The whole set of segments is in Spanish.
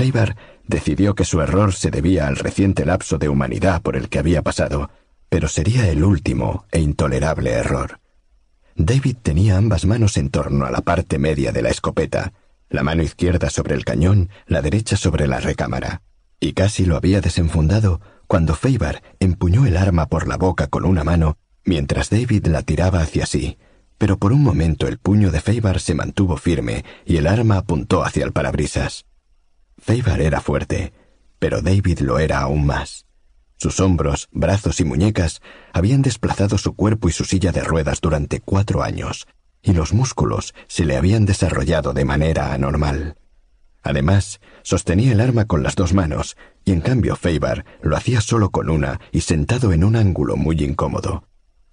Faber decidió que su error se debía al reciente lapso de humanidad por el que había pasado, pero sería el último e intolerable error. David tenía ambas manos en torno a la parte media de la escopeta, la mano izquierda sobre el cañón, la derecha sobre la recámara, y casi lo había desenfundado cuando Faber empuñó el arma por la boca con una mano mientras David la tiraba hacia sí, pero por un momento el puño de Faber se mantuvo firme y el arma apuntó hacia el parabrisas. Faber era fuerte, pero David lo era aún más. Sus hombros, brazos y muñecas habían desplazado su cuerpo y su silla de ruedas durante cuatro años, y los músculos se le habían desarrollado de manera anormal. Además, sostenía el arma con las dos manos, y en cambio Faber lo hacía solo con una y sentado en un ángulo muy incómodo.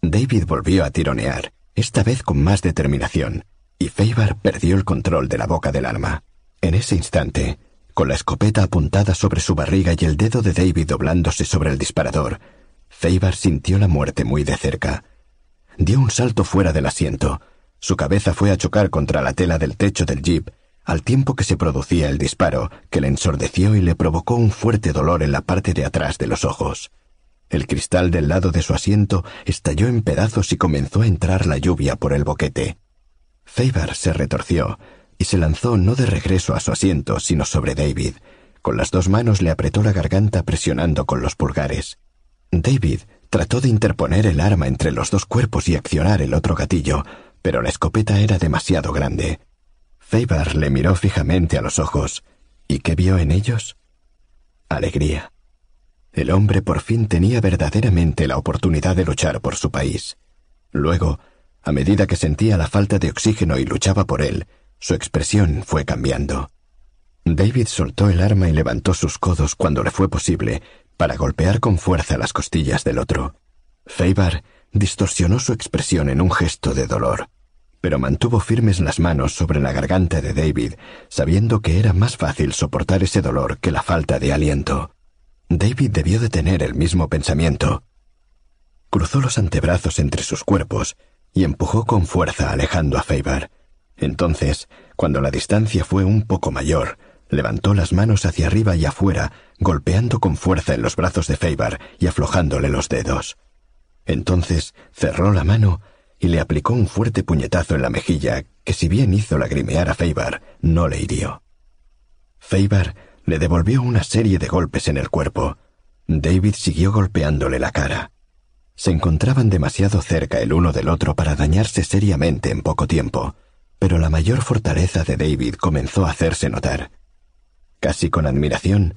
David volvió a tironear, esta vez con más determinación, y Faber perdió el control de la boca del arma. En ese instante, con la escopeta apuntada sobre su barriga y el dedo de David doblándose sobre el disparador, Faber sintió la muerte muy de cerca. Dio un salto fuera del asiento. Su cabeza fue a chocar contra la tela del techo del jeep, al tiempo que se producía el disparo, que le ensordeció y le provocó un fuerte dolor en la parte de atrás de los ojos. El cristal del lado de su asiento estalló en pedazos y comenzó a entrar la lluvia por el boquete. Faber se retorció y se lanzó no de regreso a su asiento, sino sobre David. Con las dos manos le apretó la garganta presionando con los pulgares. David trató de interponer el arma entre los dos cuerpos y accionar el otro gatillo, pero la escopeta era demasiado grande. Faber le miró fijamente a los ojos. ¿Y qué vio en ellos? Alegría. El hombre por fin tenía verdaderamente la oportunidad de luchar por su país. Luego, a medida que sentía la falta de oxígeno y luchaba por él, su expresión fue cambiando. David soltó el arma y levantó sus codos cuando le fue posible para golpear con fuerza las costillas del otro. Faber distorsionó su expresión en un gesto de dolor, pero mantuvo firmes las manos sobre la garganta de David, sabiendo que era más fácil soportar ese dolor que la falta de aliento. David debió de tener el mismo pensamiento. Cruzó los antebrazos entre sus cuerpos y empujó con fuerza alejando a Faber. Entonces, cuando la distancia fue un poco mayor, levantó las manos hacia arriba y afuera, golpeando con fuerza en los brazos de Faber y aflojándole los dedos. Entonces cerró la mano y le aplicó un fuerte puñetazo en la mejilla que si bien hizo lagrimear a Faber, no le hirió. Faber le devolvió una serie de golpes en el cuerpo. David siguió golpeándole la cara. Se encontraban demasiado cerca el uno del otro para dañarse seriamente en poco tiempo, pero la mayor fortaleza de David comenzó a hacerse notar. Casi con admiración,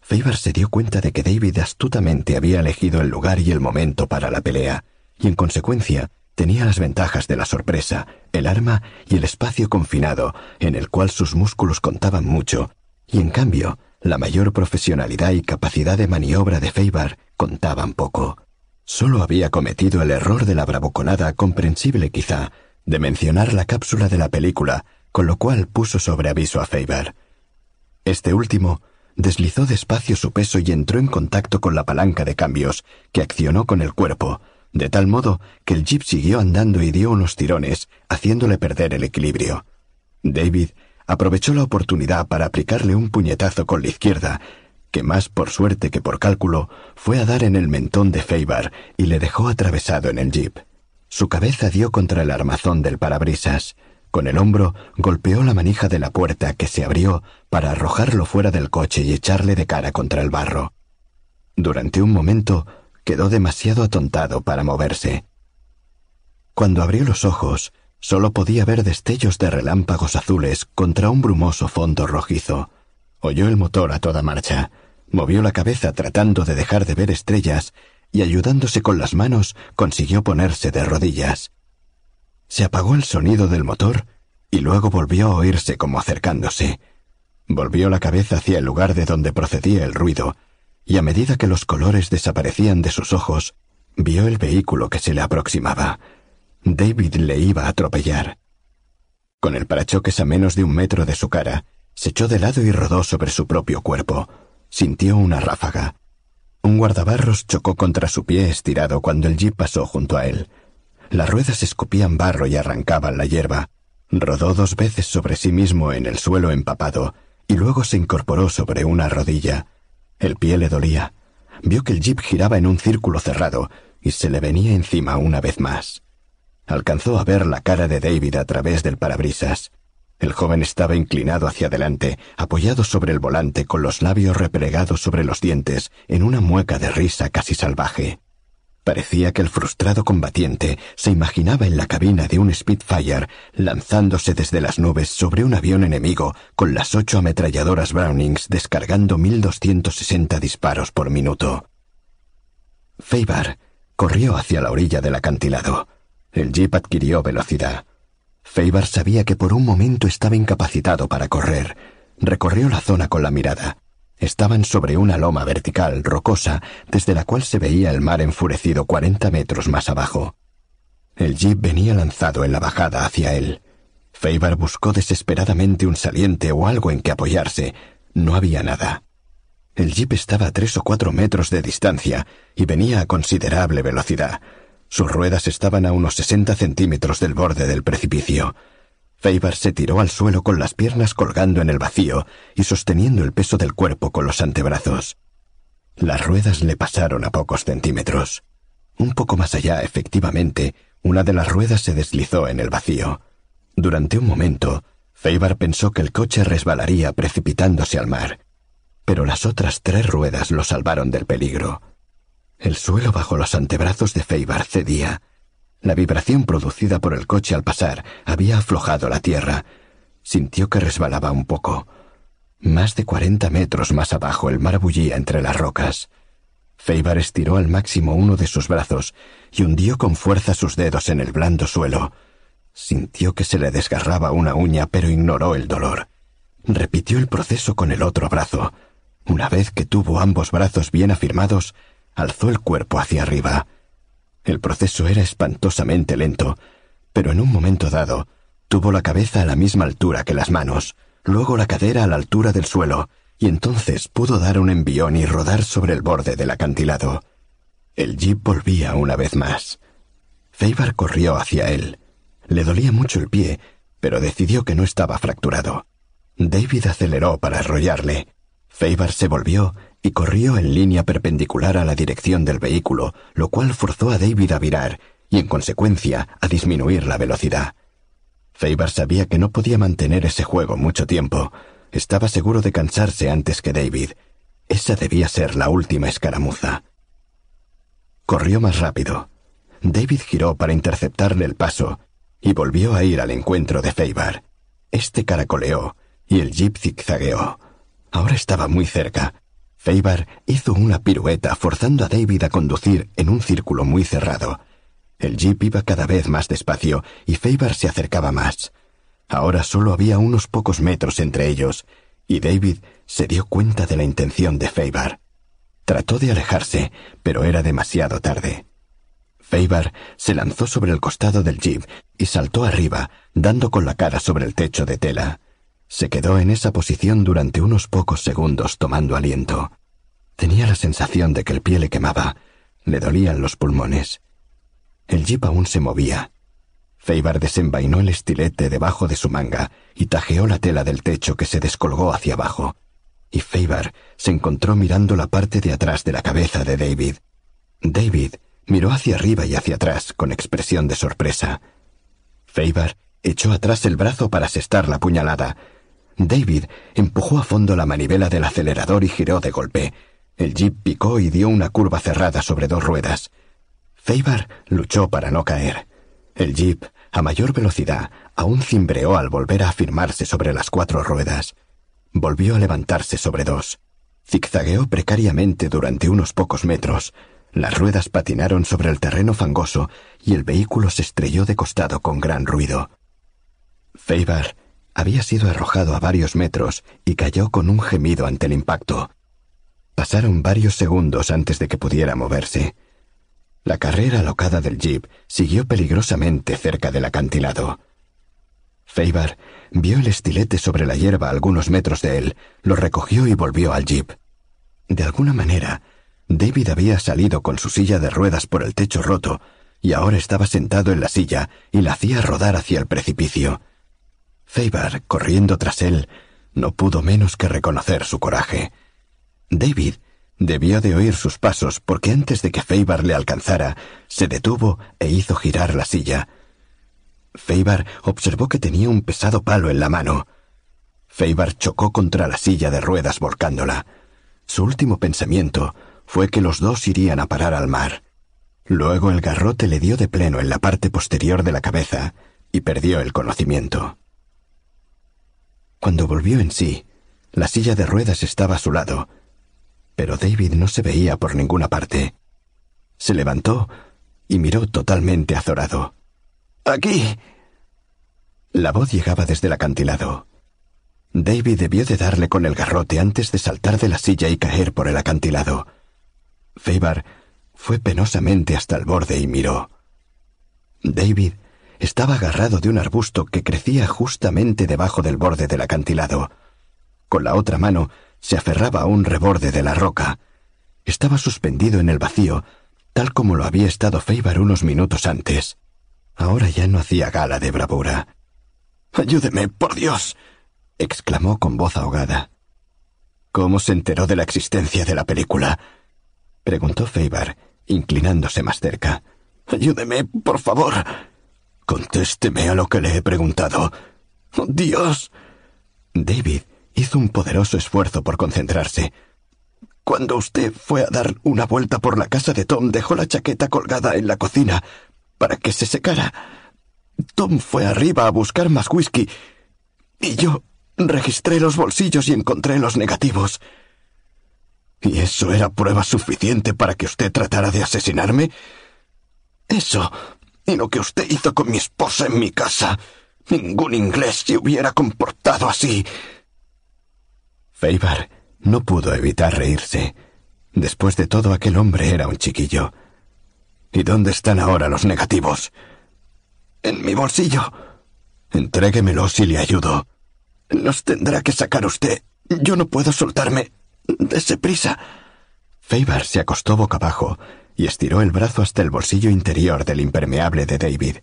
Faber se dio cuenta de que David astutamente había elegido el lugar y el momento para la pelea, y en consecuencia tenía las ventajas de la sorpresa, el arma y el espacio confinado, en el cual sus músculos contaban mucho, y en cambio, la mayor profesionalidad y capacidad de maniobra de Faber contaban poco. Solo había cometido el error de la bravuconada comprensible quizá, de mencionar la cápsula de la película, con lo cual puso sobre aviso a Faber. Este último deslizó despacio su peso y entró en contacto con la palanca de cambios, que accionó con el cuerpo, de tal modo que el jeep siguió andando y dio unos tirones, haciéndole perder el equilibrio. David aprovechó la oportunidad para aplicarle un puñetazo con la izquierda, que más por suerte que por cálculo fue a dar en el mentón de Faber y le dejó atravesado en el jeep. Su cabeza dio contra el armazón del parabrisas. Con el hombro golpeó la manija de la puerta que se abrió para arrojarlo fuera del coche y echarle de cara contra el barro. Durante un momento quedó demasiado atontado para moverse. Cuando abrió los ojos, Solo podía ver destellos de relámpagos azules contra un brumoso fondo rojizo. Oyó el motor a toda marcha, movió la cabeza tratando de dejar de ver estrellas y ayudándose con las manos consiguió ponerse de rodillas. Se apagó el sonido del motor y luego volvió a oírse como acercándose. Volvió la cabeza hacia el lugar de donde procedía el ruido, y a medida que los colores desaparecían de sus ojos, vio el vehículo que se le aproximaba. David le iba a atropellar. Con el parachoques a menos de un metro de su cara, se echó de lado y rodó sobre su propio cuerpo. Sintió una ráfaga. Un guardabarros chocó contra su pie estirado cuando el jeep pasó junto a él. Las ruedas escupían barro y arrancaban la hierba. Rodó dos veces sobre sí mismo en el suelo empapado y luego se incorporó sobre una rodilla. El pie le dolía. Vio que el jeep giraba en un círculo cerrado y se le venía encima una vez más. Alcanzó a ver la cara de David a través del parabrisas. El joven estaba inclinado hacia adelante, apoyado sobre el volante con los labios replegados sobre los dientes, en una mueca de risa casi salvaje. Parecía que el frustrado combatiente se imaginaba en la cabina de un Spitfire lanzándose desde las nubes sobre un avión enemigo con las ocho ametralladoras Brownings descargando 1260 disparos por minuto. Feibar corrió hacia la orilla del acantilado. El jeep adquirió velocidad. Feibar sabía que por un momento estaba incapacitado para correr. Recorrió la zona con la mirada. Estaban sobre una loma vertical, rocosa, desde la cual se veía el mar enfurecido cuarenta metros más abajo. El jeep venía lanzado en la bajada hacia él. Feibar buscó desesperadamente un saliente o algo en que apoyarse. No había nada. El jeep estaba a tres o cuatro metros de distancia y venía a considerable velocidad. Sus ruedas estaban a unos sesenta centímetros del borde del precipicio. Feibar se tiró al suelo con las piernas colgando en el vacío y sosteniendo el peso del cuerpo con los antebrazos. Las ruedas le pasaron a pocos centímetros. Un poco más allá, efectivamente, una de las ruedas se deslizó en el vacío. Durante un momento, Feibar pensó que el coche resbalaría precipitándose al mar, pero las otras tres ruedas lo salvaron del peligro. El suelo bajo los antebrazos de Feibar cedía la vibración producida por el coche al pasar había aflojado la tierra. Sintió que resbalaba un poco. Más de cuarenta metros más abajo el mar bullía entre las rocas. Feibar estiró al máximo uno de sus brazos y hundió con fuerza sus dedos en el blando suelo. Sintió que se le desgarraba una uña, pero ignoró el dolor. Repitió el proceso con el otro brazo. Una vez que tuvo ambos brazos bien afirmados, alzó el cuerpo hacia arriba. El proceso era espantosamente lento, pero en un momento dado tuvo la cabeza a la misma altura que las manos, luego la cadera a la altura del suelo, y entonces pudo dar un envión y rodar sobre el borde del acantilado. El jeep volvía una vez más. Feibar corrió hacia él. Le dolía mucho el pie, pero decidió que no estaba fracturado. David aceleró para arrollarle. Feibar se volvió y corrió en línea perpendicular a la dirección del vehículo, lo cual forzó a David a virar y, en consecuencia, a disminuir la velocidad. Faber sabía que no podía mantener ese juego mucho tiempo. Estaba seguro de cansarse antes que David. Esa debía ser la última escaramuza. Corrió más rápido. David giró para interceptarle el paso y volvió a ir al encuentro de Feibar. Este caracoleó y el jeep zigzagueó. Ahora estaba muy cerca, Feibar hizo una pirueta forzando a David a conducir en un círculo muy cerrado. El jeep iba cada vez más despacio y Feibar se acercaba más. Ahora solo había unos pocos metros entre ellos, y David se dio cuenta de la intención de Feibar. Trató de alejarse, pero era demasiado tarde. Feibar se lanzó sobre el costado del jeep y saltó arriba, dando con la cara sobre el techo de tela. Se quedó en esa posición durante unos pocos segundos tomando aliento. Tenía la sensación de que el pie le quemaba, le dolían los pulmones. El jeep aún se movía. Feibar desenvainó el estilete debajo de su manga y tajeó la tela del techo que se descolgó hacia abajo. Y Feibar se encontró mirando la parte de atrás de la cabeza de David. David miró hacia arriba y hacia atrás con expresión de sorpresa. Feibar echó atrás el brazo para asestar la puñalada, David empujó a fondo la manivela del acelerador y giró de golpe. El jeep picó y dio una curva cerrada sobre dos ruedas. Feibar luchó para no caer. El jeep, a mayor velocidad, aún cimbreó al volver a afirmarse sobre las cuatro ruedas. Volvió a levantarse sobre dos. Zigzagueó precariamente durante unos pocos metros. Las ruedas patinaron sobre el terreno fangoso y el vehículo se estrelló de costado con gran ruido. Feibar había sido arrojado a varios metros y cayó con un gemido ante el impacto. Pasaron varios segundos antes de que pudiera moverse. La carrera alocada del jeep siguió peligrosamente cerca del acantilado. Feibar vio el estilete sobre la hierba a algunos metros de él, lo recogió y volvió al jeep. De alguna manera, David había salido con su silla de ruedas por el techo roto y ahora estaba sentado en la silla y la hacía rodar hacia el precipicio. Feibar, corriendo tras él, no pudo menos que reconocer su coraje. David debió de oír sus pasos porque antes de que Feibar le alcanzara, se detuvo e hizo girar la silla. Feibar observó que tenía un pesado palo en la mano. Feibar chocó contra la silla de ruedas volcándola. Su último pensamiento fue que los dos irían a parar al mar. Luego el garrote le dio de pleno en la parte posterior de la cabeza y perdió el conocimiento. Cuando volvió en sí, la silla de ruedas estaba a su lado, pero David no se veía por ninguna parte. Se levantó y miró totalmente azorado. Aquí. La voz llegaba desde el acantilado. David debió de darle con el garrote antes de saltar de la silla y caer por el acantilado. Feibar fue penosamente hasta el borde y miró. David estaba agarrado de un arbusto que crecía justamente debajo del borde del acantilado. Con la otra mano se aferraba a un reborde de la roca. Estaba suspendido en el vacío, tal como lo había estado Feibar unos minutos antes. Ahora ya no hacía gala de bravura. Ayúdeme, por Dios. exclamó con voz ahogada. ¿Cómo se enteró de la existencia de la película? preguntó Feibar, inclinándose más cerca. Ayúdeme, por favor. Contésteme a lo que le he preguntado. Oh, Dios. David hizo un poderoso esfuerzo por concentrarse. Cuando usted fue a dar una vuelta por la casa de Tom, dejó la chaqueta colgada en la cocina para que se secara. Tom fue arriba a buscar más whisky y yo registré los bolsillos y encontré los negativos. ¿Y eso era prueba suficiente para que usted tratara de asesinarme? Eso y lo que usted hizo con mi esposa en mi casa. Ningún inglés se hubiera comportado así. Feibar no pudo evitar reírse. Después de todo, aquel hombre era un chiquillo. ¿Y dónde están ahora los negativos? En mi bolsillo. Entréguemelos y le ayudo. Los tendrá que sacar usted. Yo no puedo soltarme. Dese prisa. Feibar se acostó boca abajo y estiró el brazo hasta el bolsillo interior del impermeable de David.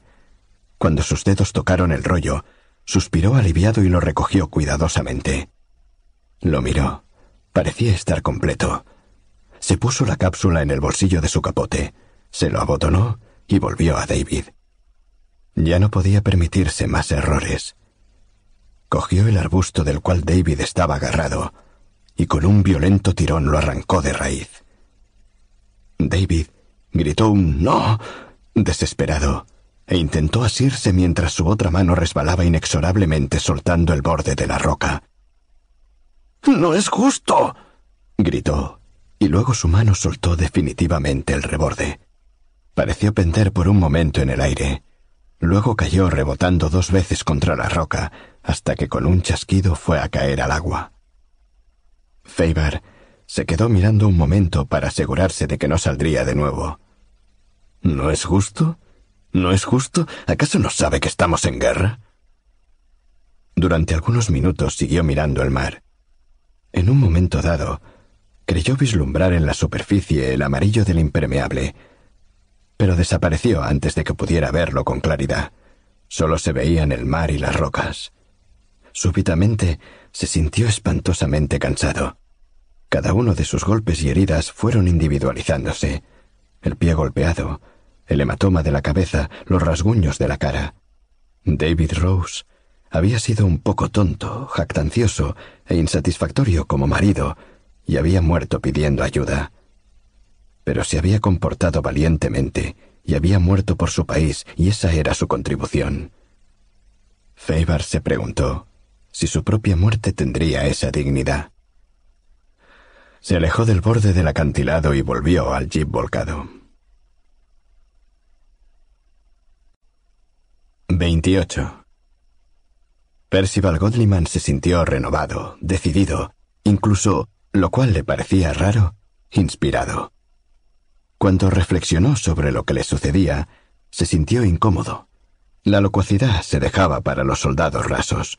Cuando sus dedos tocaron el rollo, suspiró aliviado y lo recogió cuidadosamente. Lo miró. Parecía estar completo. Se puso la cápsula en el bolsillo de su capote, se lo abotonó y volvió a David. Ya no podía permitirse más errores. Cogió el arbusto del cual David estaba agarrado y con un violento tirón lo arrancó de raíz. David gritó un no desesperado e intentó asirse mientras su otra mano resbalaba inexorablemente soltando el borde de la roca. No es justo. gritó, y luego su mano soltó definitivamente el reborde. Pareció pender por un momento en el aire. Luego cayó rebotando dos veces contra la roca, hasta que con un chasquido fue a caer al agua. Faber se quedó mirando un momento para asegurarse de que no saldría de nuevo. ¿No es justo? ¿No es justo? ¿Acaso no sabe que estamos en guerra? Durante algunos minutos siguió mirando el mar. En un momento dado, creyó vislumbrar en la superficie el amarillo del impermeable, pero desapareció antes de que pudiera verlo con claridad. Solo se veían el mar y las rocas. Súbitamente se sintió espantosamente cansado. Cada uno de sus golpes y heridas fueron individualizándose. El pie golpeado, el hematoma de la cabeza, los rasguños de la cara. David Rose había sido un poco tonto, jactancioso e insatisfactorio como marido, y había muerto pidiendo ayuda. Pero se había comportado valientemente y había muerto por su país, y esa era su contribución. Feibar se preguntó si su propia muerte tendría esa dignidad. Se alejó del borde del acantilado y volvió al jeep volcado. 28. Percival Godliman se sintió renovado, decidido, incluso, lo cual le parecía raro, inspirado. Cuando reflexionó sobre lo que le sucedía, se sintió incómodo. La locuacidad se dejaba para los soldados rasos,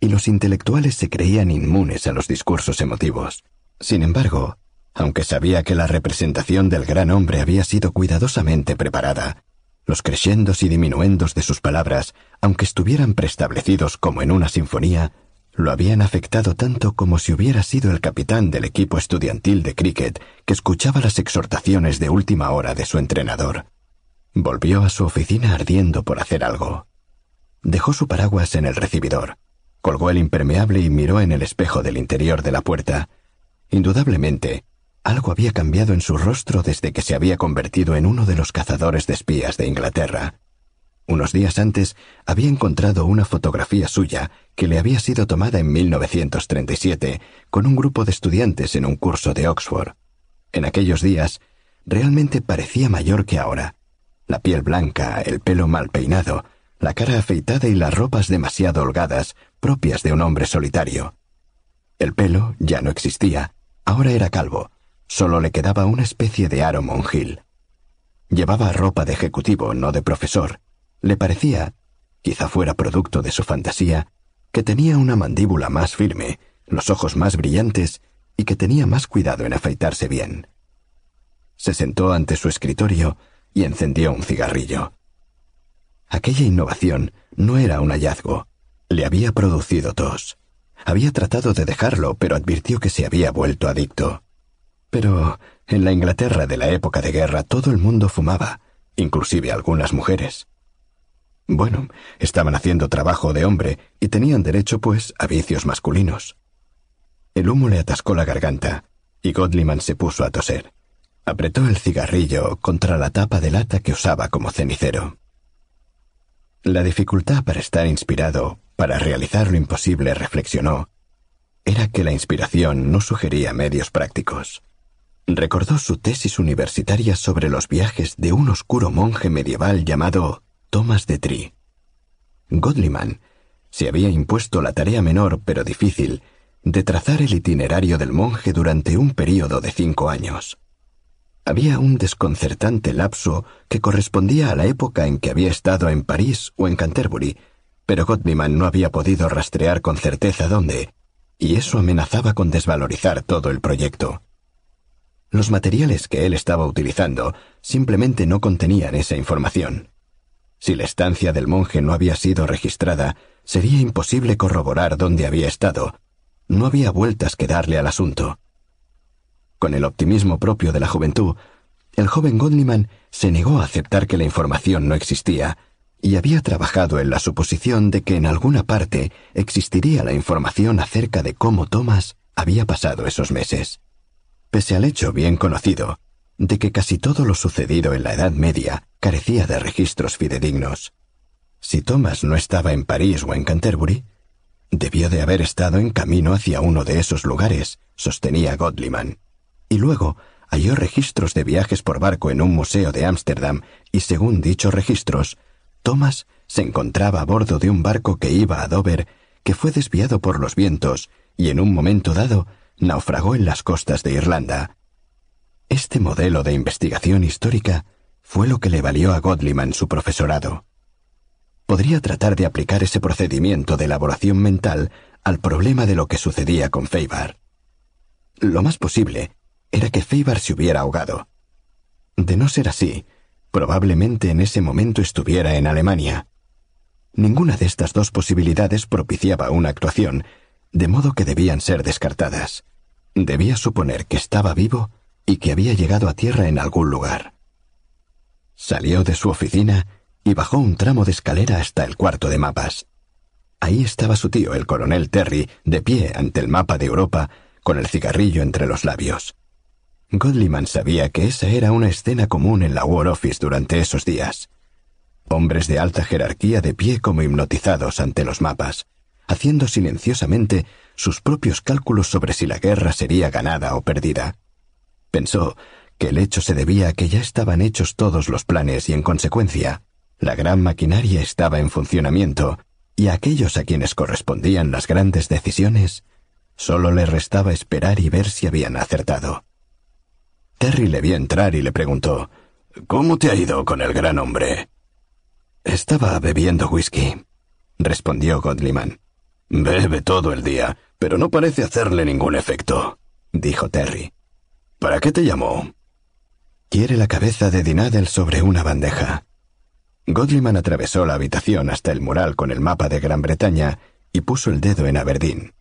y los intelectuales se creían inmunes a los discursos emotivos. Sin embargo, aunque sabía que la representación del gran hombre había sido cuidadosamente preparada, los crescendos y diminuendos de sus palabras, aunque estuvieran preestablecidos como en una sinfonía, lo habían afectado tanto como si hubiera sido el capitán del equipo estudiantil de cricket que escuchaba las exhortaciones de última hora de su entrenador. Volvió a su oficina ardiendo por hacer algo. Dejó su paraguas en el recibidor, colgó el impermeable y miró en el espejo del interior de la puerta. Indudablemente, algo había cambiado en su rostro desde que se había convertido en uno de los cazadores de espías de Inglaterra. Unos días antes había encontrado una fotografía suya que le había sido tomada en 1937 con un grupo de estudiantes en un curso de Oxford. En aquellos días realmente parecía mayor que ahora. La piel blanca, el pelo mal peinado, la cara afeitada y las ropas demasiado holgadas, propias de un hombre solitario. El pelo ya no existía, ahora era calvo, solo le quedaba una especie de aro monjil. Llevaba ropa de ejecutivo, no de profesor, le parecía, quizá fuera producto de su fantasía, que tenía una mandíbula más firme, los ojos más brillantes y que tenía más cuidado en afeitarse bien. Se sentó ante su escritorio y encendió un cigarrillo. Aquella innovación no era un hallazgo, le había producido tos. Había tratado de dejarlo, pero advirtió que se había vuelto adicto. Pero en la Inglaterra de la época de guerra todo el mundo fumaba, inclusive algunas mujeres. Bueno, estaban haciendo trabajo de hombre y tenían derecho, pues, a vicios masculinos. El humo le atascó la garganta y Godliman se puso a toser. Apretó el cigarrillo contra la tapa de lata que usaba como cenicero. La dificultad para estar inspirado, para realizar lo imposible, reflexionó, era que la inspiración no sugería medios prácticos. Recordó su tesis universitaria sobre los viajes de un oscuro monje medieval llamado Thomas de Tri. Godliman se había impuesto la tarea menor pero difícil de trazar el itinerario del monje durante un período de cinco años. Había un desconcertante lapso que correspondía a la época en que había estado en París o en Canterbury, pero Godliman no había podido rastrear con certeza dónde, y eso amenazaba con desvalorizar todo el proyecto. Los materiales que él estaba utilizando simplemente no contenían esa información. Si la estancia del monje no había sido registrada, sería imposible corroborar dónde había estado. No había vueltas que darle al asunto. Con el optimismo propio de la juventud, el joven Godliman se negó a aceptar que la información no existía, y había trabajado en la suposición de que en alguna parte existiría la información acerca de cómo Thomas había pasado esos meses. Pese al hecho bien conocido de que casi todo lo sucedido en la Edad Media carecía de registros fidedignos. Si Thomas no estaba en París o en Canterbury, debió de haber estado en camino hacia uno de esos lugares, sostenía Godliman. Y luego halló registros de viajes por barco en un museo de Ámsterdam, y según dichos registros, Thomas se encontraba a bordo de un barco que iba a Dover, que fue desviado por los vientos, y en un momento dado naufragó en las costas de Irlanda. Este modelo de investigación histórica fue lo que le valió a Godliman su profesorado. Podría tratar de aplicar ese procedimiento de elaboración mental al problema de lo que sucedía con Feibar. Lo más posible era que Feibar se hubiera ahogado. De no ser así, probablemente en ese momento estuviera en Alemania. Ninguna de estas dos posibilidades propiciaba una actuación, de modo que debían ser descartadas. Debía suponer que estaba vivo y que había llegado a tierra en algún lugar. Salió de su oficina y bajó un tramo de escalera hasta el cuarto de mapas. Ahí estaba su tío, el coronel Terry, de pie ante el mapa de Europa, con el cigarrillo entre los labios. Godliman sabía que esa era una escena común en la War Office durante esos días. Hombres de alta jerarquía de pie como hipnotizados ante los mapas, haciendo silenciosamente sus propios cálculos sobre si la guerra sería ganada o perdida. Pensó que el hecho se debía a que ya estaban hechos todos los planes y en consecuencia, la gran maquinaria estaba en funcionamiento y a aquellos a quienes correspondían las grandes decisiones, solo les restaba esperar y ver si habían acertado. Terry le vio entrar y le preguntó ¿Cómo te ha ido con el gran hombre? Estaba bebiendo whisky, respondió Godliman. Bebe todo el día, pero no parece hacerle ningún efecto, dijo Terry. ¿Para qué te llamó? Quiere la cabeza de Dinadel sobre una bandeja. Godliman atravesó la habitación hasta el mural con el mapa de Gran Bretaña y puso el dedo en Aberdeen.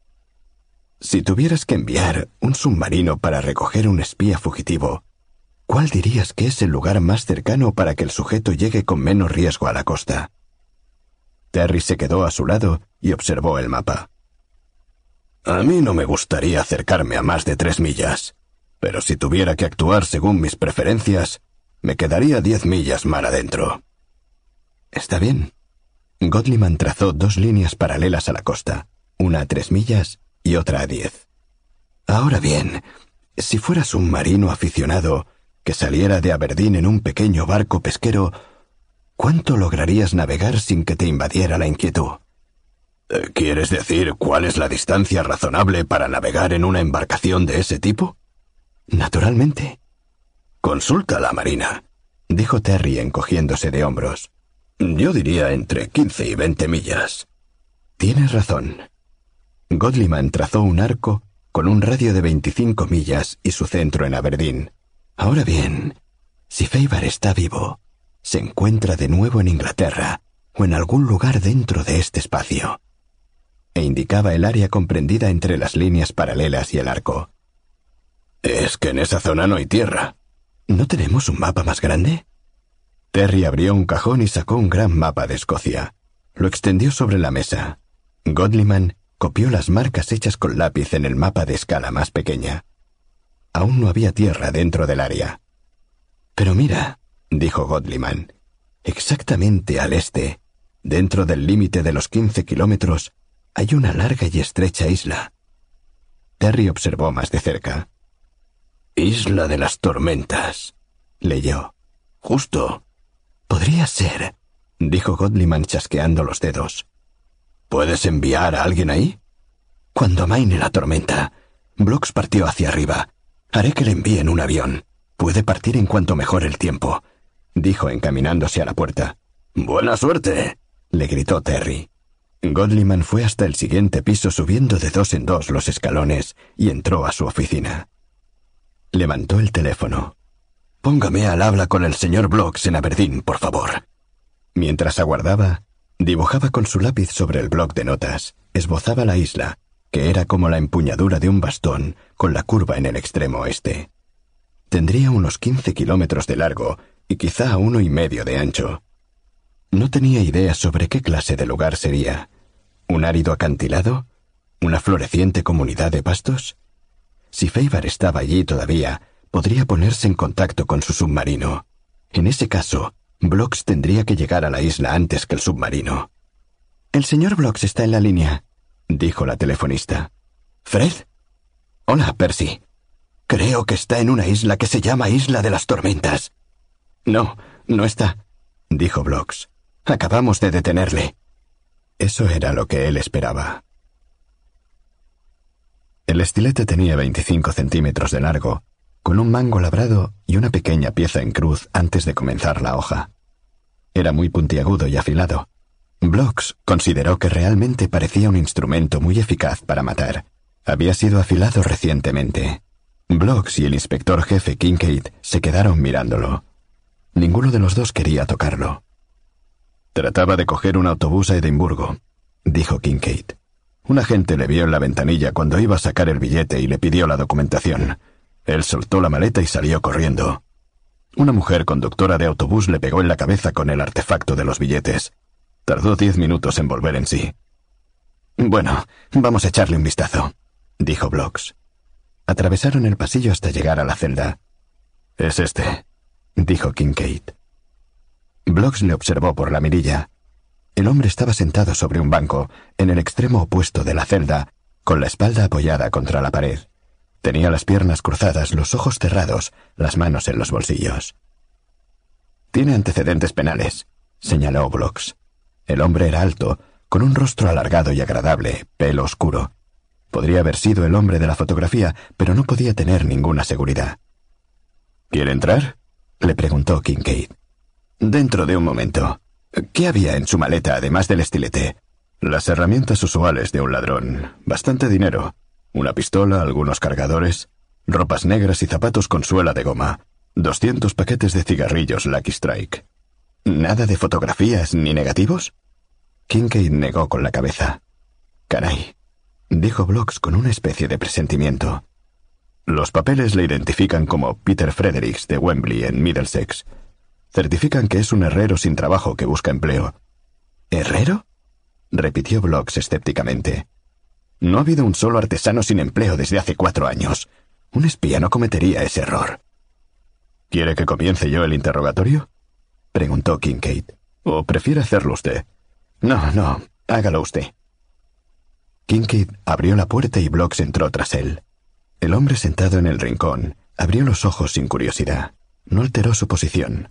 Si tuvieras que enviar un submarino para recoger un espía fugitivo, ¿cuál dirías que es el lugar más cercano para que el sujeto llegue con menos riesgo a la costa? Terry se quedó a su lado y observó el mapa. A mí no me gustaría acercarme a más de tres millas, pero si tuviera que actuar según mis preferencias, me quedaría diez millas mar adentro. Está bien. Godliman trazó dos líneas paralelas a la costa, una a tres millas y otra a diez. Ahora bien, si fueras un marino aficionado que saliera de Aberdeen en un pequeño barco pesquero, ¿cuánto lograrías navegar sin que te invadiera la inquietud? Eh, ¿Quieres decir cuál es la distancia razonable para navegar en una embarcación de ese tipo? Naturalmente. Consulta a la Marina, dijo Terry encogiéndose de hombros. Yo diría entre quince y veinte millas. Tienes razón. Godliman trazó un arco con un radio de veinticinco millas y su centro en Aberdeen. Ahora bien, si Faber está vivo, se encuentra de nuevo en Inglaterra o en algún lugar dentro de este espacio e indicaba el área comprendida entre las líneas paralelas y el arco. Es que en esa zona no hay tierra. ¿No tenemos un mapa más grande? Terry abrió un cajón y sacó un gran mapa de Escocia. Lo extendió sobre la mesa. Godliman copió las marcas hechas con lápiz en el mapa de escala más pequeña. Aún no había tierra dentro del área. Pero mira, dijo Godliman, exactamente al este, dentro del límite de los quince kilómetros, hay una larga y estrecha isla. Terry observó más de cerca. Isla de las Tormentas, leyó. Justo. Podría ser, dijo Godliman chasqueando los dedos. ¿Puedes enviar a alguien ahí? Cuando amaine la tormenta, Blocks partió hacia arriba. Haré que le envíen un avión. Puede partir en cuanto mejore el tiempo, dijo encaminándose a la puerta. Buena suerte, le gritó Terry. Godliman fue hasta el siguiente piso subiendo de dos en dos los escalones y entró a su oficina. Levantó el teléfono. Póngame al habla con el señor Blocks en Aberdeen, por favor. Mientras aguardaba, dibujaba con su lápiz sobre el bloc de notas, esbozaba la isla, que era como la empuñadura de un bastón con la curva en el extremo oeste. Tendría unos quince kilómetros de largo y quizá uno y medio de ancho. No tenía idea sobre qué clase de lugar sería. ¿Un árido acantilado? ¿Una floreciente comunidad de pastos? Si Feibar estaba allí todavía, podría ponerse en contacto con su submarino. En ese caso, Blocks tendría que llegar a la isla antes que el submarino. El señor Blocks está en la línea, dijo la telefonista. ¿Fred? Hola, Percy. Creo que está en una isla que se llama Isla de las Tormentas. No, no está, dijo Blocks. Acabamos de detenerle. Eso era lo que él esperaba. El estilete tenía 25 centímetros de largo, con un mango labrado y una pequeña pieza en cruz antes de comenzar la hoja. Era muy puntiagudo y afilado. Blocks consideró que realmente parecía un instrumento muy eficaz para matar. Había sido afilado recientemente. Blocks y el inspector jefe Kincaid se quedaron mirándolo. Ninguno de los dos quería tocarlo. Trataba de coger un autobús a Edimburgo, dijo Kincaid. Un agente le vio en la ventanilla cuando iba a sacar el billete y le pidió la documentación. Él soltó la maleta y salió corriendo. Una mujer conductora de autobús le pegó en la cabeza con el artefacto de los billetes. Tardó diez minutos en volver en sí. Bueno, vamos a echarle un vistazo, dijo Blocks. Atravesaron el pasillo hasta llegar a la celda. Es este, dijo Kincaid. Blocks le observó por la mirilla. El hombre estaba sentado sobre un banco, en el extremo opuesto de la celda, con la espalda apoyada contra la pared. Tenía las piernas cruzadas, los ojos cerrados, las manos en los bolsillos. Tiene antecedentes penales, señaló Blocks. El hombre era alto, con un rostro alargado y agradable, pelo oscuro. Podría haber sido el hombre de la fotografía, pero no podía tener ninguna seguridad. ¿Quiere entrar? le preguntó Kincaid. Dentro de un momento. ¿Qué había en su maleta además del estilete? Las herramientas usuales de un ladrón. Bastante dinero. Una pistola, algunos cargadores, ropas negras y zapatos con suela de goma. Doscientos paquetes de cigarrillos Lucky Strike. ¿Nada de fotografías ni negativos? Kincaid negó con la cabeza. Caray, dijo Blocks con una especie de presentimiento. Los papeles le identifican como Peter Fredericks de Wembley en Middlesex. Certifican que es un herrero sin trabajo que busca empleo. ¿Herrero? repitió Blocks escépticamente. No ha habido un solo artesano sin empleo desde hace cuatro años. Un espía no cometería ese error. ¿Quiere que comience yo el interrogatorio? preguntó Kincaid. ¿O prefiere hacerlo usted? No, no, hágalo usted. Kincaid abrió la puerta y Blocks entró tras él. El hombre sentado en el rincón abrió los ojos sin curiosidad. No alteró su posición.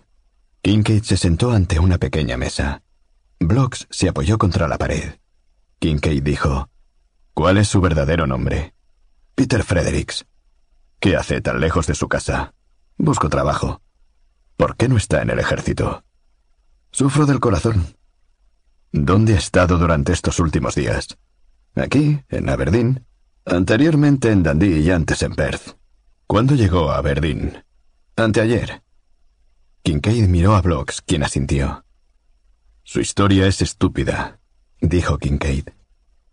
Kincaid se sentó ante una pequeña mesa. Blocks se apoyó contra la pared. Kincaid dijo, ¿Cuál es su verdadero nombre? Peter Fredericks. ¿Qué hace tan lejos de su casa? Busco trabajo. ¿Por qué no está en el ejército? Sufro del corazón. ¿Dónde ha estado durante estos últimos días? Aquí, en Aberdeen. Anteriormente en Dundee y antes en Perth. ¿Cuándo llegó a Aberdeen? Anteayer. Kincaid miró a Blocks, quien asintió. Su historia es estúpida, dijo Kincaid.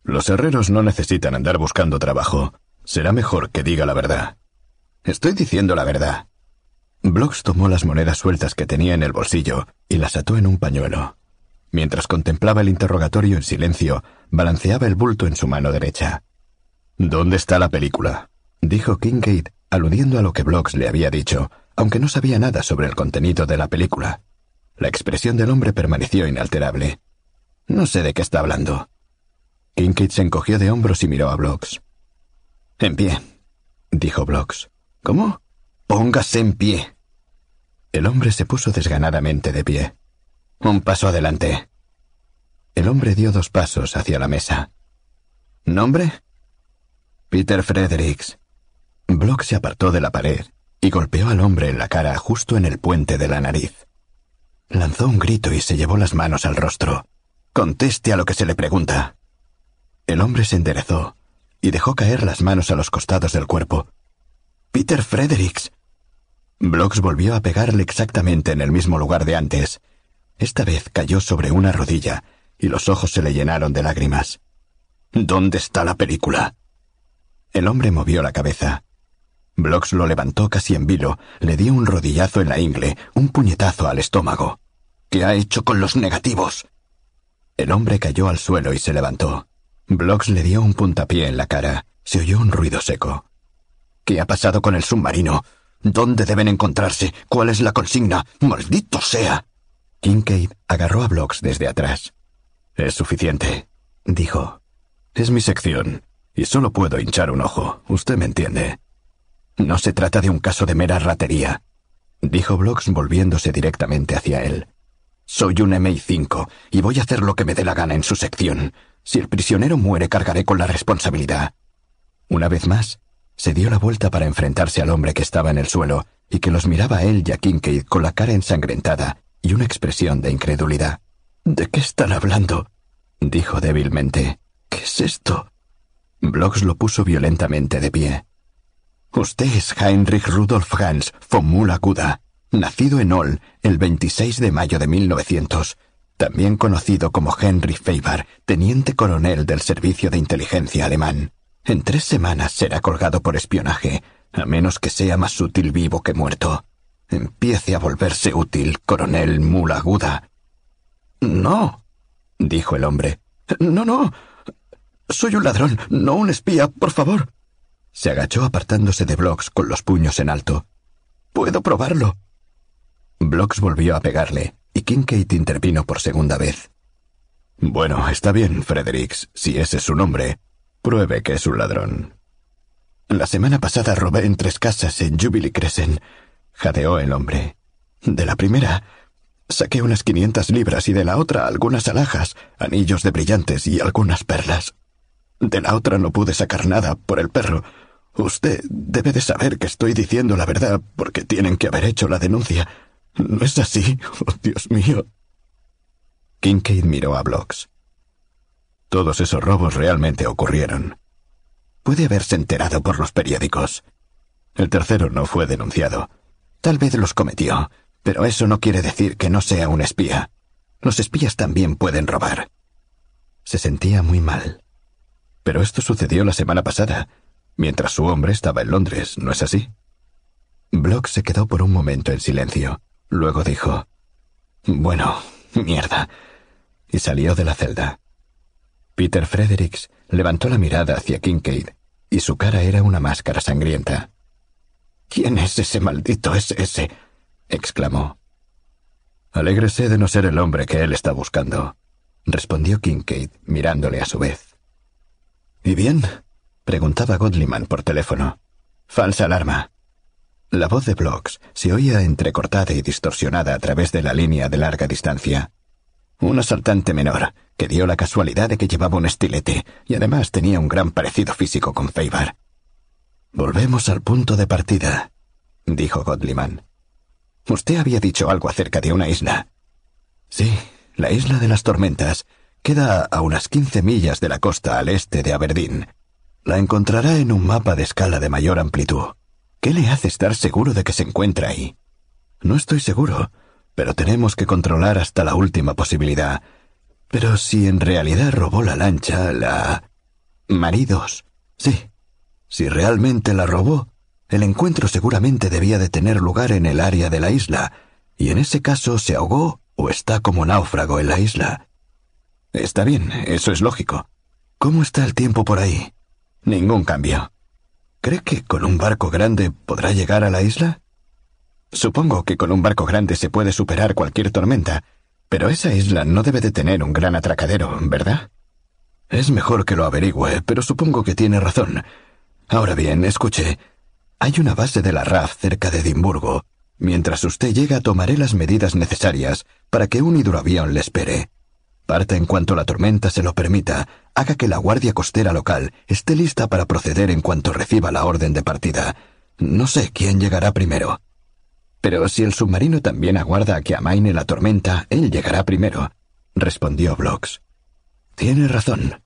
Los herreros no necesitan andar buscando trabajo. Será mejor que diga la verdad. Estoy diciendo la verdad. Blocks tomó las monedas sueltas que tenía en el bolsillo y las ató en un pañuelo. Mientras contemplaba el interrogatorio en silencio, balanceaba el bulto en su mano derecha. ¿Dónde está la película? dijo Kincaid, aludiendo a lo que Blocks le había dicho, aunque no sabía nada sobre el contenido de la película. La expresión del hombre permaneció inalterable. No sé de qué está hablando. Kincaid se encogió de hombros y miró a Blocks. En pie, dijo Blocks. ¿Cómo? Póngase en pie. El hombre se puso desganadamente de pie. Un paso adelante. El hombre dio dos pasos hacia la mesa. ¿Nombre? Peter Fredericks. Block se apartó de la pared y golpeó al hombre en la cara justo en el puente de la nariz. Lanzó un grito y se llevó las manos al rostro. Conteste a lo que se le pregunta. El hombre se enderezó y dejó caer las manos a los costados del cuerpo. Peter Fredericks. Blocks volvió a pegarle exactamente en el mismo lugar de antes. Esta vez cayó sobre una rodilla y los ojos se le llenaron de lágrimas. ¿Dónde está la película? El hombre movió la cabeza. Blocks lo levantó casi en vilo, le dio un rodillazo en la ingle, un puñetazo al estómago. ¿Qué ha hecho con los negativos? El hombre cayó al suelo y se levantó. Blocks le dio un puntapié en la cara. Se oyó un ruido seco. ¿Qué ha pasado con el submarino? ¿Dónde deben encontrarse? ¿Cuál es la consigna? ¡Maldito sea! Kincaid agarró a Blocks desde atrás. Es suficiente, dijo. Es mi sección, y solo puedo hinchar un ojo. Usted me entiende. No se trata de un caso de mera ratería, dijo Blocks volviéndose directamente hacia él. Soy un MI5 y voy a hacer lo que me dé la gana en su sección. Si el prisionero muere, cargaré con la responsabilidad. Una vez más, se dio la vuelta para enfrentarse al hombre que estaba en el suelo y que los miraba a él y a Kincaid con la cara ensangrentada y una expresión de incredulidad. ¿De qué están hablando? dijo débilmente. ¿Qué es esto? Blocks lo puso violentamente de pie. Usted es Heinrich Rudolf Hans von Mulaguda, nacido en Ol el 26 de mayo de 1900, también conocido como Henry Feibar, teniente coronel del Servicio de Inteligencia alemán. En tres semanas será colgado por espionaje, a menos que sea más útil vivo que muerto. Empiece a volverse útil, coronel Mulaguda. No, dijo el hombre. No, no. Soy un ladrón, no un espía, por favor. Se agachó apartándose de Blocks con los puños en alto. Puedo probarlo. Blocks volvió a pegarle, y Kincaid intervino por segunda vez. Bueno, está bien, Fredericks, si ese es su nombre, Pruebe que es un ladrón. La semana pasada robé en tres casas en Jubilee Crescent, jadeó el hombre. De la primera, saqué unas quinientas libras y de la otra algunas alhajas, anillos de brillantes y algunas perlas. De la otra no pude sacar nada por el perro. Usted debe de saber que estoy diciendo la verdad porque tienen que haber hecho la denuncia. ¿No es así? Oh, Dios mío. Kincaid miró a Blocks. Todos esos robos realmente ocurrieron. Puede haberse enterado por los periódicos. El tercero no fue denunciado. Tal vez los cometió, pero eso no quiere decir que no sea un espía. Los espías también pueden robar. Se sentía muy mal. Pero esto sucedió la semana pasada, mientras su hombre estaba en Londres, ¿no es así? Block se quedó por un momento en silencio. Luego dijo, Bueno, mierda. Y salió de la celda. Peter Fredericks levantó la mirada hacia Kincaid, y su cara era una máscara sangrienta. ¿Quién es ese maldito SS? exclamó. Alégrese de no ser el hombre que él está buscando, respondió Kincaid, mirándole a su vez. ¿Y bien? preguntaba Godliman por teléfono. Falsa alarma. La voz de Blocks se oía entrecortada y distorsionada a través de la línea de larga distancia. Un asaltante menor, que dio la casualidad de que llevaba un estilete y además tenía un gran parecido físico con Feibar. Volvemos al punto de partida, dijo Godliman. Usted había dicho algo acerca de una isla. Sí, la isla de las tormentas queda a unas quince millas de la costa al este de Aberdeen. La encontrará en un mapa de escala de mayor amplitud. ¿Qué le hace estar seguro de que se encuentra ahí? No estoy seguro, pero tenemos que controlar hasta la última posibilidad. Pero si en realidad robó la lancha, la... Maridos. Sí. Si realmente la robó, el encuentro seguramente debía de tener lugar en el área de la isla, y en ese caso se ahogó o está como náufrago en la isla. Está bien, eso es lógico. ¿Cómo está el tiempo por ahí? Ningún cambio. ¿Cree que con un barco grande podrá llegar a la isla? Supongo que con un barco grande se puede superar cualquier tormenta, pero esa isla no debe de tener un gran atracadero, ¿verdad? Es mejor que lo averigüe, pero supongo que tiene razón. Ahora bien, escuche. Hay una base de la RAF cerca de Edimburgo. Mientras usted llega, tomaré las medidas necesarias para que un hidroavión le espere. Parta en cuanto la tormenta se lo permita, haga que la Guardia Costera local esté lista para proceder en cuanto reciba la orden de partida. No sé quién llegará primero. Pero si el submarino también aguarda a que amaine la tormenta, él llegará primero, respondió Blocks. Tiene razón.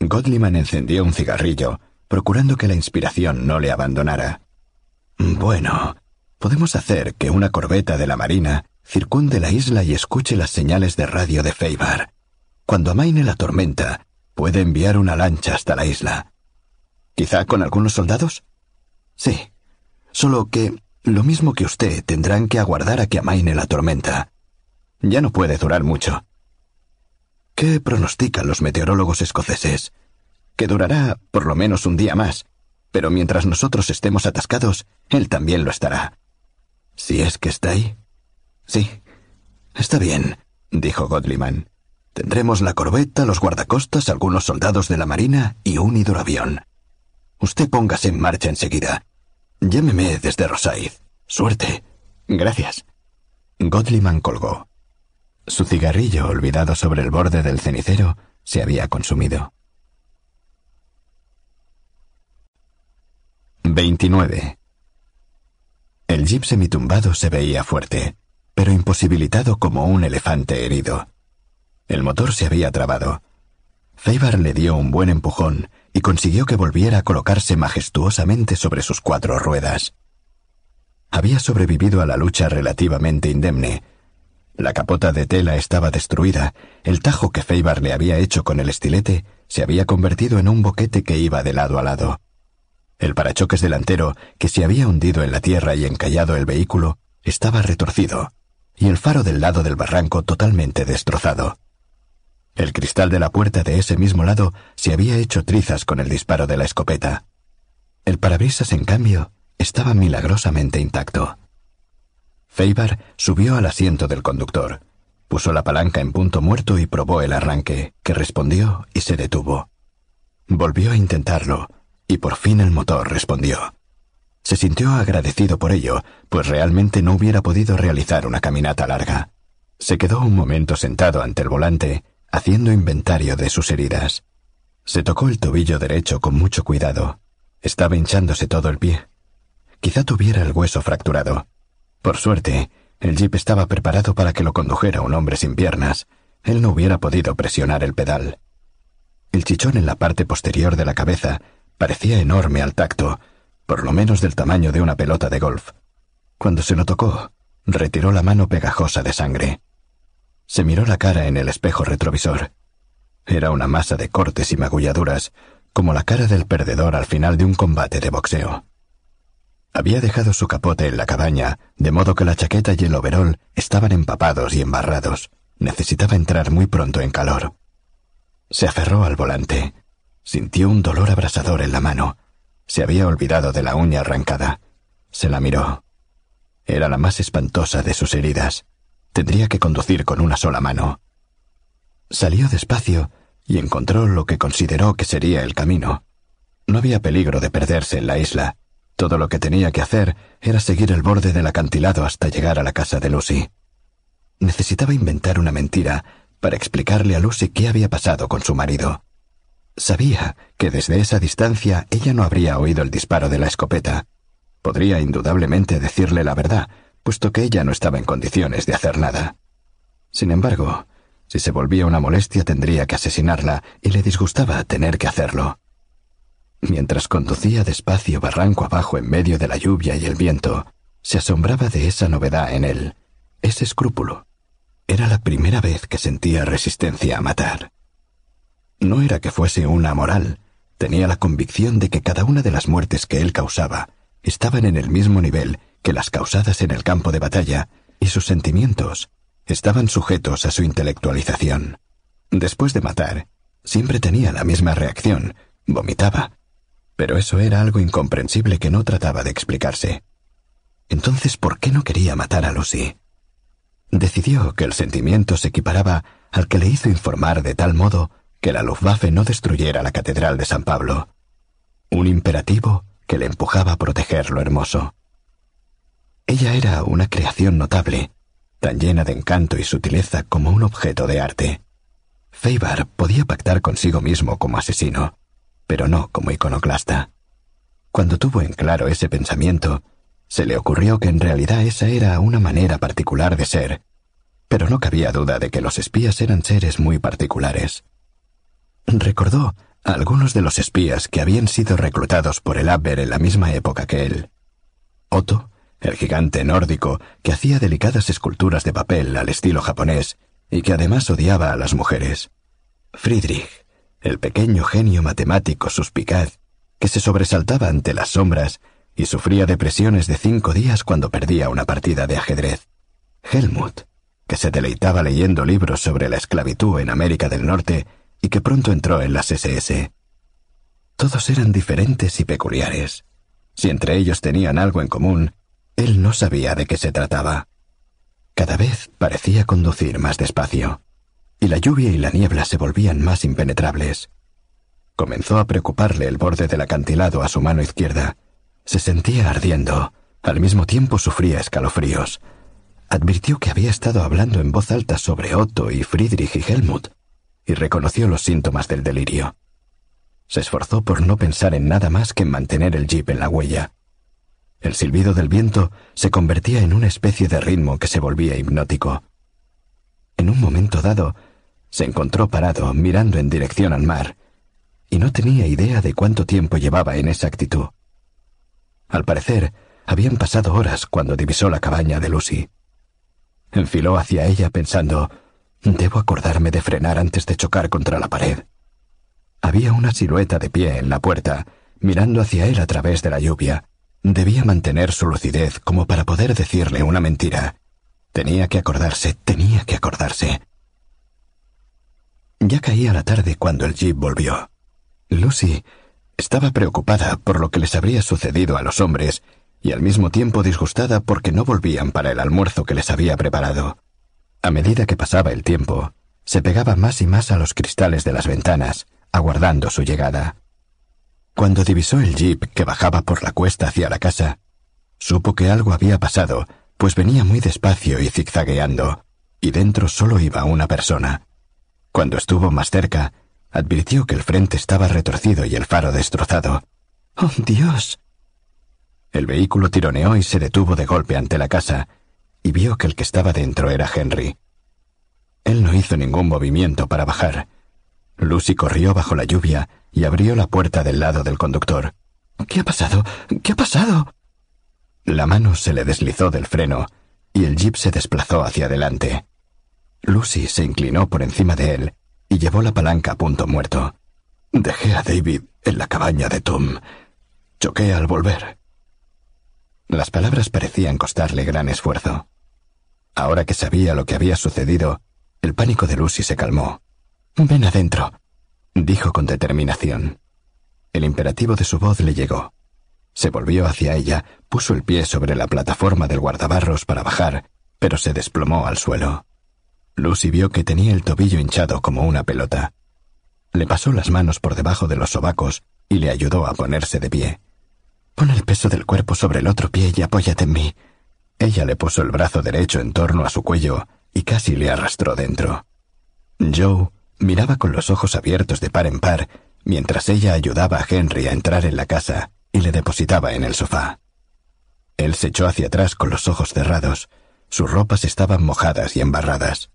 Godliman encendió un cigarrillo, procurando que la inspiración no le abandonara. Bueno, podemos hacer que una corbeta de la Marina circunde la isla y escuche las señales de radio de Feibar. Cuando amaine la tormenta, puede enviar una lancha hasta la isla. ¿Quizá con algunos soldados? Sí. Solo que, lo mismo que usted, tendrán que aguardar a que amaine la tormenta. Ya no puede durar mucho. ¿Qué pronostican los meteorólogos escoceses? Que durará por lo menos un día más, pero mientras nosotros estemos atascados, él también lo estará. Si es que está ahí. Sí. Está bien, dijo Godliman. Tendremos la corbeta, los guardacostas, algunos soldados de la Marina y un hidroavión. Usted póngase en marcha enseguida. Llámeme desde Rosaid. Suerte. Gracias. Godliman colgó. Su cigarrillo, olvidado sobre el borde del cenicero, se había consumido. 29. El jeep semitumbado se veía fuerte pero imposibilitado como un elefante herido. El motor se había trabado. Feibar le dio un buen empujón y consiguió que volviera a colocarse majestuosamente sobre sus cuatro ruedas. Había sobrevivido a la lucha relativamente indemne. La capota de tela estaba destruida, el tajo que Feibar le había hecho con el estilete se había convertido en un boquete que iba de lado a lado. El parachoques delantero, que se había hundido en la tierra y encallado el vehículo, estaba retorcido y el faro del lado del barranco totalmente destrozado. El cristal de la puerta de ese mismo lado se había hecho trizas con el disparo de la escopeta. El parabrisas, en cambio, estaba milagrosamente intacto. Feibar subió al asiento del conductor, puso la palanca en punto muerto y probó el arranque, que respondió y se detuvo. Volvió a intentarlo, y por fin el motor respondió. Se sintió agradecido por ello, pues realmente no hubiera podido realizar una caminata larga. Se quedó un momento sentado ante el volante, haciendo inventario de sus heridas. Se tocó el tobillo derecho con mucho cuidado. Estaba hinchándose todo el pie. Quizá tuviera el hueso fracturado. Por suerte, el jeep estaba preparado para que lo condujera un hombre sin piernas. Él no hubiera podido presionar el pedal. El chichón en la parte posterior de la cabeza parecía enorme al tacto, por lo menos del tamaño de una pelota de golf. Cuando se lo tocó, retiró la mano pegajosa de sangre. Se miró la cara en el espejo retrovisor. Era una masa de cortes y magulladuras, como la cara del perdedor al final de un combate de boxeo. Había dejado su capote en la cabaña, de modo que la chaqueta y el overol estaban empapados y embarrados. Necesitaba entrar muy pronto en calor. Se aferró al volante. Sintió un dolor abrasador en la mano. Se había olvidado de la uña arrancada. Se la miró. Era la más espantosa de sus heridas. Tendría que conducir con una sola mano. Salió despacio y encontró lo que consideró que sería el camino. No había peligro de perderse en la isla. Todo lo que tenía que hacer era seguir el borde del acantilado hasta llegar a la casa de Lucy. Necesitaba inventar una mentira para explicarle a Lucy qué había pasado con su marido. Sabía que desde esa distancia ella no habría oído el disparo de la escopeta. Podría indudablemente decirle la verdad, puesto que ella no estaba en condiciones de hacer nada. Sin embargo, si se volvía una molestia tendría que asesinarla y le disgustaba tener que hacerlo. Mientras conducía despacio barranco abajo en medio de la lluvia y el viento, se asombraba de esa novedad en él, ese escrúpulo. Era la primera vez que sentía resistencia a matar. No era que fuese una moral, tenía la convicción de que cada una de las muertes que él causaba estaban en el mismo nivel que las causadas en el campo de batalla, y sus sentimientos estaban sujetos a su intelectualización. Después de matar, siempre tenía la misma reacción, vomitaba. Pero eso era algo incomprensible que no trataba de explicarse. Entonces, ¿por qué no quería matar a Lucy? Decidió que el sentimiento se equiparaba al que le hizo informar de tal modo que la Luftwaffe no destruyera la Catedral de San Pablo. Un imperativo que le empujaba a proteger lo hermoso. Ella era una creación notable, tan llena de encanto y sutileza como un objeto de arte. Feibar podía pactar consigo mismo como asesino, pero no como iconoclasta. Cuando tuvo en claro ese pensamiento, se le ocurrió que en realidad esa era una manera particular de ser, pero no cabía duda de que los espías eran seres muy particulares. Recordó algunos de los espías que habían sido reclutados por el Abwehr en la misma época que él. Otto, el gigante nórdico que hacía delicadas esculturas de papel al estilo japonés y que además odiaba a las mujeres. Friedrich, el pequeño genio matemático suspicaz que se sobresaltaba ante las sombras y sufría depresiones de cinco días cuando perdía una partida de ajedrez. Helmut, que se deleitaba leyendo libros sobre la esclavitud en América del Norte y que pronto entró en las SS. Todos eran diferentes y peculiares. Si entre ellos tenían algo en común, él no sabía de qué se trataba. Cada vez parecía conducir más despacio, y la lluvia y la niebla se volvían más impenetrables. Comenzó a preocuparle el borde del acantilado a su mano izquierda. Se sentía ardiendo, al mismo tiempo sufría escalofríos. Advirtió que había estado hablando en voz alta sobre Otto y Friedrich y Helmut, y reconoció los síntomas del delirio. Se esforzó por no pensar en nada más que en mantener el jeep en la huella. El silbido del viento se convertía en una especie de ritmo que se volvía hipnótico. En un momento dado, se encontró parado mirando en dirección al mar, y no tenía idea de cuánto tiempo llevaba en esa actitud. Al parecer, habían pasado horas cuando divisó la cabaña de Lucy. Enfiló hacia ella pensando, debo acordarme de frenar antes de chocar contra la pared. Había una silueta de pie en la puerta, mirando hacia él a través de la lluvia, Debía mantener su lucidez como para poder decirle una mentira. Tenía que acordarse, tenía que acordarse. Ya caía la tarde cuando el jeep volvió. Lucy estaba preocupada por lo que les habría sucedido a los hombres y al mismo tiempo disgustada porque no volvían para el almuerzo que les había preparado. A medida que pasaba el tiempo, se pegaba más y más a los cristales de las ventanas, aguardando su llegada. Cuando divisó el jeep que bajaba por la cuesta hacia la casa, supo que algo había pasado, pues venía muy despacio y zigzagueando, y dentro solo iba una persona. Cuando estuvo más cerca, advirtió que el frente estaba retorcido y el faro destrozado. ¡Oh, Dios! El vehículo tironeó y se detuvo de golpe ante la casa, y vio que el que estaba dentro era Henry. Él no hizo ningún movimiento para bajar. Lucy corrió bajo la lluvia y abrió la puerta del lado del conductor. ¿Qué ha pasado? ¿Qué ha pasado? La mano se le deslizó del freno y el jeep se desplazó hacia adelante. Lucy se inclinó por encima de él y llevó la palanca a punto muerto. Dejé a David en la cabaña de Tom. Choqué al volver. Las palabras parecían costarle gran esfuerzo. Ahora que sabía lo que había sucedido, el pánico de Lucy se calmó. Ven adentro, dijo con determinación. El imperativo de su voz le llegó. Se volvió hacia ella, puso el pie sobre la plataforma del guardabarros para bajar, pero se desplomó al suelo. Lucy vio que tenía el tobillo hinchado como una pelota. Le pasó las manos por debajo de los sobacos y le ayudó a ponerse de pie. Pon el peso del cuerpo sobre el otro pie y apóyate en mí. Ella le puso el brazo derecho en torno a su cuello y casi le arrastró dentro. Joe miraba con los ojos abiertos de par en par mientras ella ayudaba a Henry a entrar en la casa y le depositaba en el sofá. Él se echó hacia atrás con los ojos cerrados. Sus ropas estaban mojadas y embarradas.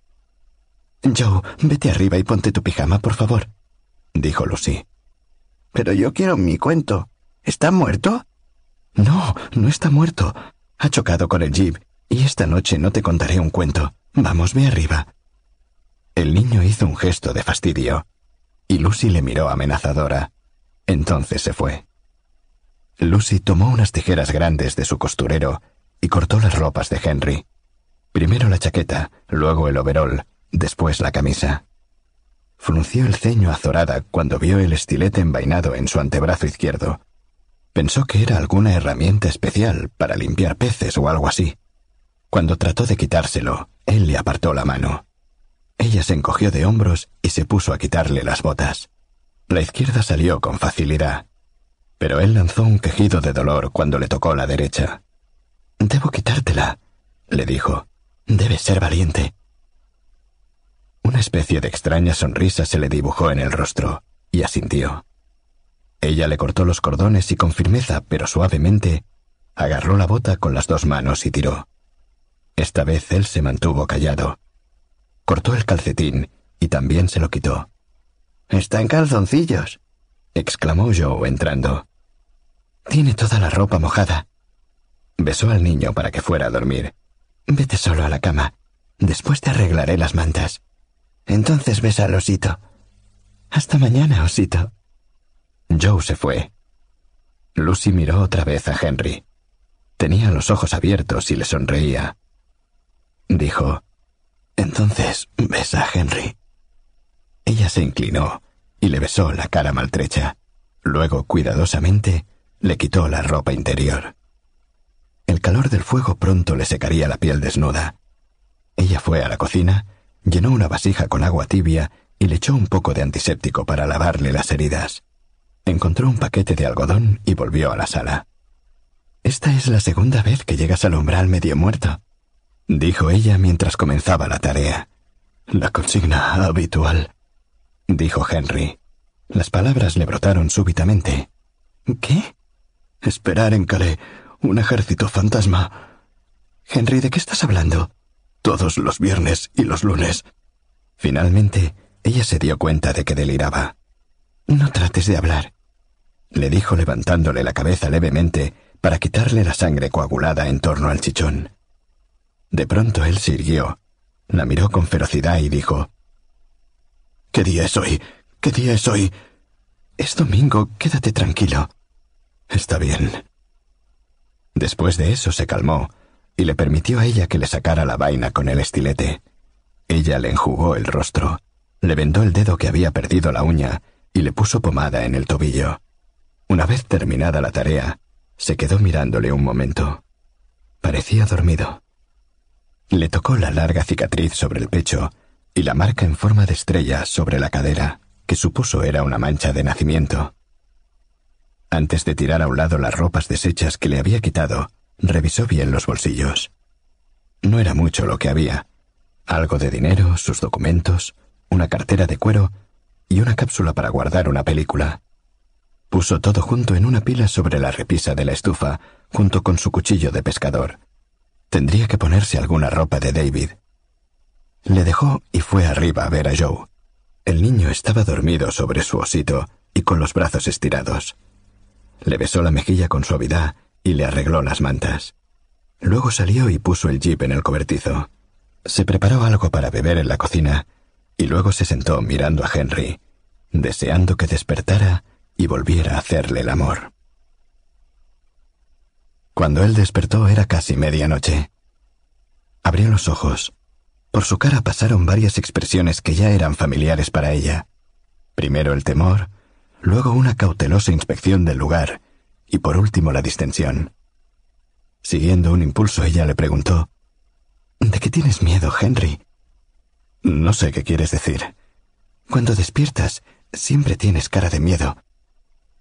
Joe, vete arriba y ponte tu pijama, por favor, dijo Lucy. Pero yo quiero mi cuento. ¿Está muerto? No, no está muerto. Ha chocado con el jeep, y esta noche no te contaré un cuento. Vamos, ve arriba. El niño hizo un gesto de fastidio, y Lucy le miró amenazadora. Entonces se fue. Lucy tomó unas tijeras grandes de su costurero y cortó las ropas de Henry. Primero la chaqueta, luego el overol, después la camisa. Frunció el ceño azorada cuando vio el estilete envainado en su antebrazo izquierdo. Pensó que era alguna herramienta especial para limpiar peces o algo así. Cuando trató de quitárselo, él le apartó la mano. Ella se encogió de hombros y se puso a quitarle las botas. La izquierda salió con facilidad, pero él lanzó un quejido de dolor cuando le tocó la derecha. Debo quitártela, le dijo. Debes ser valiente. Una especie de extraña sonrisa se le dibujó en el rostro, y asintió. Ella le cortó los cordones y con firmeza, pero suavemente, agarró la bota con las dos manos y tiró. Esta vez él se mantuvo callado. Cortó el calcetín y también se lo quitó. Está en calzoncillos, exclamó Joe entrando. Tiene toda la ropa mojada. Besó al niño para que fuera a dormir. Vete solo a la cama. Después te arreglaré las mantas. Entonces besa al osito. Hasta mañana, osito. Joe se fue. Lucy miró otra vez a Henry. Tenía los ojos abiertos y le sonreía. Dijo, Entonces besa a Henry. Ella se inclinó y le besó la cara maltrecha. Luego, cuidadosamente, le quitó la ropa interior. El calor del fuego pronto le secaría la piel desnuda. Ella fue a la cocina Llenó una vasija con agua tibia y le echó un poco de antiséptico para lavarle las heridas. Encontró un paquete de algodón y volvió a la sala. Esta es la segunda vez que llegas al umbral medio muerto, dijo ella mientras comenzaba la tarea. La consigna habitual, dijo Henry. Las palabras le brotaron súbitamente. ¿Qué? Esperar en Calais un ejército fantasma. Henry, ¿de qué estás hablando? todos los viernes y los lunes. Finalmente, ella se dio cuenta de que deliraba. No trates de hablar, le dijo levantándole la cabeza levemente para quitarle la sangre coagulada en torno al chichón. De pronto él se irguió, la miró con ferocidad y dijo ¿Qué día es hoy? ¿Qué día es hoy? Es domingo, quédate tranquilo. Está bien. Después de eso se calmó y le permitió a ella que le sacara la vaina con el estilete. Ella le enjugó el rostro, le vendó el dedo que había perdido la uña y le puso pomada en el tobillo. Una vez terminada la tarea, se quedó mirándole un momento. Parecía dormido. Le tocó la larga cicatriz sobre el pecho y la marca en forma de estrella sobre la cadera, que supuso era una mancha de nacimiento. Antes de tirar a un lado las ropas deshechas que le había quitado, Revisó bien los bolsillos. No era mucho lo que había. Algo de dinero, sus documentos, una cartera de cuero y una cápsula para guardar una película. Puso todo junto en una pila sobre la repisa de la estufa, junto con su cuchillo de pescador. Tendría que ponerse alguna ropa de David. Le dejó y fue arriba a ver a Joe. El niño estaba dormido sobre su osito y con los brazos estirados. Le besó la mejilla con suavidad y le arregló las mantas. Luego salió y puso el jeep en el cobertizo. Se preparó algo para beber en la cocina y luego se sentó mirando a Henry, deseando que despertara y volviera a hacerle el amor. Cuando él despertó era casi medianoche. Abrió los ojos. Por su cara pasaron varias expresiones que ya eran familiares para ella. Primero el temor, luego una cautelosa inspección del lugar y por último la distensión. Siguiendo un impulso, ella le preguntó, ¿De qué tienes miedo, Henry? No sé qué quieres decir. Cuando despiertas, siempre tienes cara de miedo.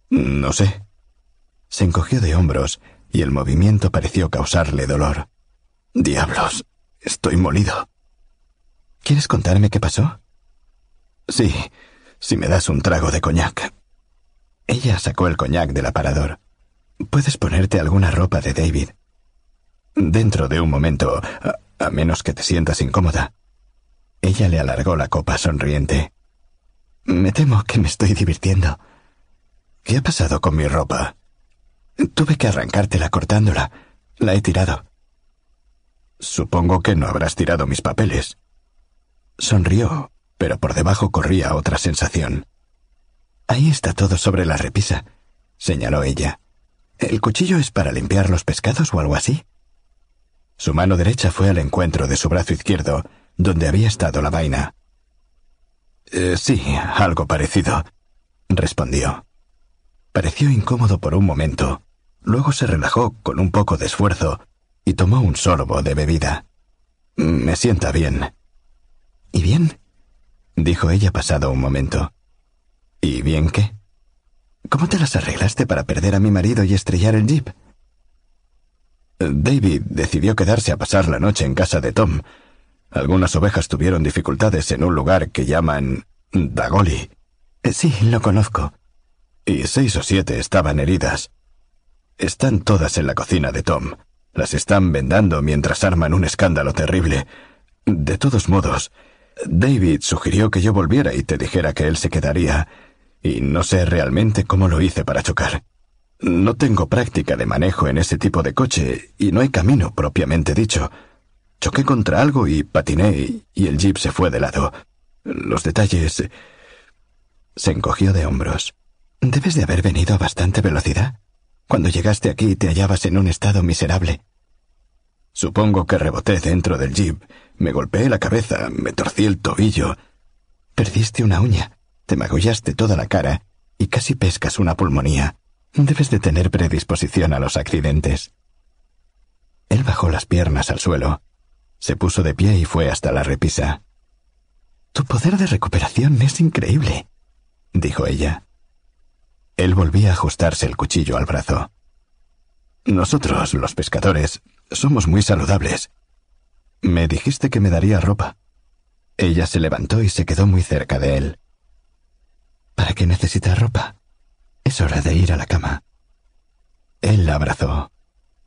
No sé. Se encogió de hombros y el movimiento pareció causarle dolor. Diablos, estoy molido. ¿Quieres contarme qué pasó? Sí, si me das un trago de coñac. Ella sacó el coñac del aparador. Puedes ponerte alguna ropa de David. Dentro de un momento, a, menos que te sientas incómoda. Ella le alargó la copa sonriente. Me temo que me estoy divirtiendo. ¿Qué ha pasado con mi ropa? Tuve que arrancártela cortándola. La he tirado. Supongo que no habrás tirado mis papeles. Sonrió, pero por debajo corría otra sensación. Ahí está todo sobre la repisa, señaló ella. ¿El cuchillo es para limpiar los pescados o algo así? Su mano derecha fue al encuentro de su brazo izquierdo, donde había estado la vaina. Eh, sí, algo parecido, respondió. Pareció incómodo por un momento, luego se relajó con un poco de esfuerzo y tomó un sorbo de bebida. Me sienta bien. ¿Y bien? dijo ella pasado un momento. ¿Y bien qué? ¿Cómo te las arreglaste para perder a mi marido y estrellar el jeep? David decidió quedarse a pasar la noche en casa de Tom. Algunas ovejas tuvieron dificultades en un lugar que llaman Dagoli. Eh, sí, lo conozco. Y seis o siete estaban heridas. Están todas en la cocina de Tom. Las están vendando mientras arman un escándalo terrible. De todos modos, David sugirió que yo volviera y te dijera que él se quedaría, y no sé realmente cómo lo hice para chocar. No tengo práctica de manejo en ese tipo de coche y no hay camino propiamente dicho. Choqué contra algo y patiné y el jeep se fue de lado. Los detalles... Se encogió de hombros. Debes de haber venido a bastante velocidad. Cuando llegaste aquí te hallabas en un estado miserable. Supongo que reboté dentro del jeep, me golpeé la cabeza, me torcí el tobillo. Perdiste una uña, te magullaste toda la cara y casi pescas una pulmonía. Debes de tener predisposición a los accidentes. Él bajó las piernas al suelo, se puso de pie y fue hasta la repisa. Tu poder de recuperación es increíble, dijo ella. Él volvía a ajustarse el cuchillo al brazo. Nosotros, los pescadores, somos muy saludables. Me dijiste que me daría ropa. Ella se levantó y se quedó muy cerca de él. ¿Para qué necesitas ropa? Es hora de ir a la cama. Él la abrazó,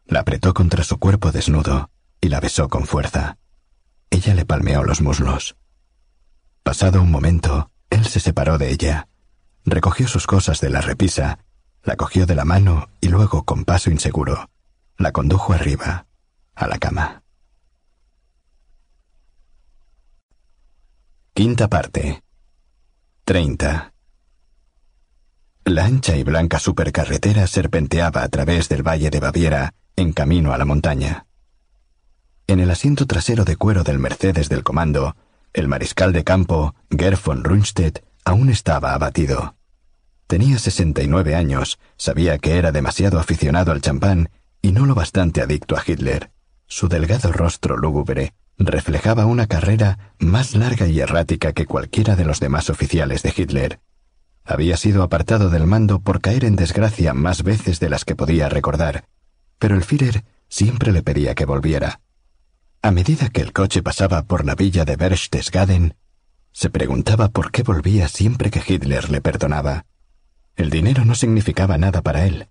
la apretó contra su cuerpo desnudo y la besó con fuerza. Ella le palmeó los muslos. Pasado un momento, él se separó de ella, recogió sus cosas de la repisa, la cogió de la mano y luego, con paso inseguro, la condujo arriba, a la cama. Quinta parte. Treinta. La ancha y blanca supercarretera serpenteaba a través del valle de Baviera, en camino a la montaña. En el asiento trasero de cuero del Mercedes del comando, el mariscal de campo, Gerd von Rundstedt, aún estaba abatido. Tenía sesenta y nueve años, sabía que era demasiado aficionado al champán y no lo bastante adicto a Hitler. Su delgado rostro lúgubre reflejaba una carrera más larga y errática que cualquiera de los demás oficiales de Hitler, había sido apartado del mando por caer en desgracia más veces de las que podía recordar, pero el Führer siempre le pedía que volviera. A medida que el coche pasaba por la villa de Berchtesgaden, se preguntaba por qué volvía siempre que Hitler le perdonaba. El dinero no significaba nada para él.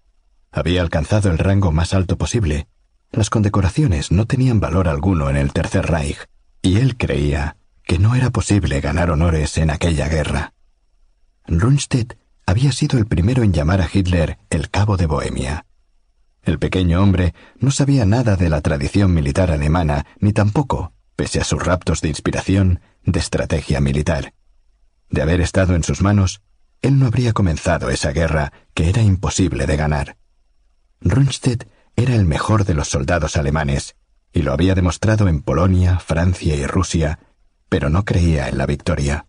Había alcanzado el rango más alto posible. Las condecoraciones no tenían valor alguno en el Tercer Reich, y él creía que no era posible ganar honores en aquella guerra. Rundstedt había sido el primero en llamar a Hitler el cabo de Bohemia. El pequeño hombre no sabía nada de la tradición militar alemana, ni tampoco, pese a sus raptos de inspiración, de estrategia militar. De haber estado en sus manos, él no habría comenzado esa guerra que era imposible de ganar. Rundstedt era el mejor de los soldados alemanes, y lo había demostrado en Polonia, Francia y Rusia, pero no creía en la victoria.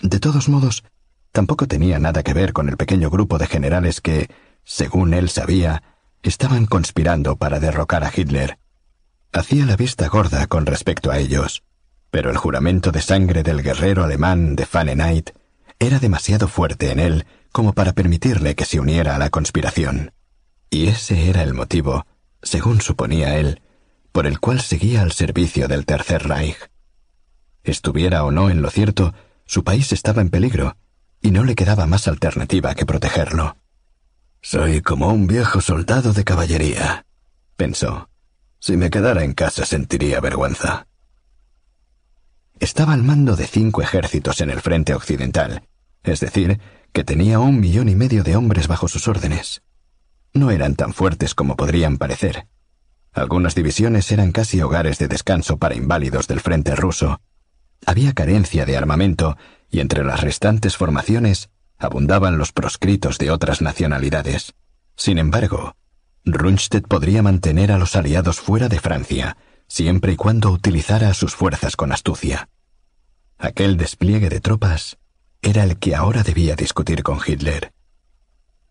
De todos modos, tampoco tenía nada que ver con el pequeño grupo de generales que, según él sabía, estaban conspirando para derrocar a Hitler. Hacía la vista gorda con respecto a ellos, pero el juramento de sangre del guerrero alemán de Fahrenheit era demasiado fuerte en él como para permitirle que se uniera a la conspiración. Y ese era el motivo, según suponía él, por el cual seguía al servicio del Tercer Reich. Estuviera o no en lo cierto, su país estaba en peligro, y no le quedaba más alternativa que protegerlo. Soy como un viejo soldado de caballería, pensó. Si me quedara en casa sentiría vergüenza. Estaba al mando de cinco ejércitos en el frente occidental, es decir, que tenía un millón y medio de hombres bajo sus órdenes no eran tan fuertes como podrían parecer. Algunas divisiones eran casi hogares de descanso para inválidos del frente ruso. Había carencia de armamento y entre las restantes formaciones abundaban los proscritos de otras nacionalidades. Sin embargo, Rundstedt podría mantener a los aliados fuera de Francia, siempre y cuando utilizara sus fuerzas con astucia. Aquel despliegue de tropas era el que ahora debía discutir con Hitler.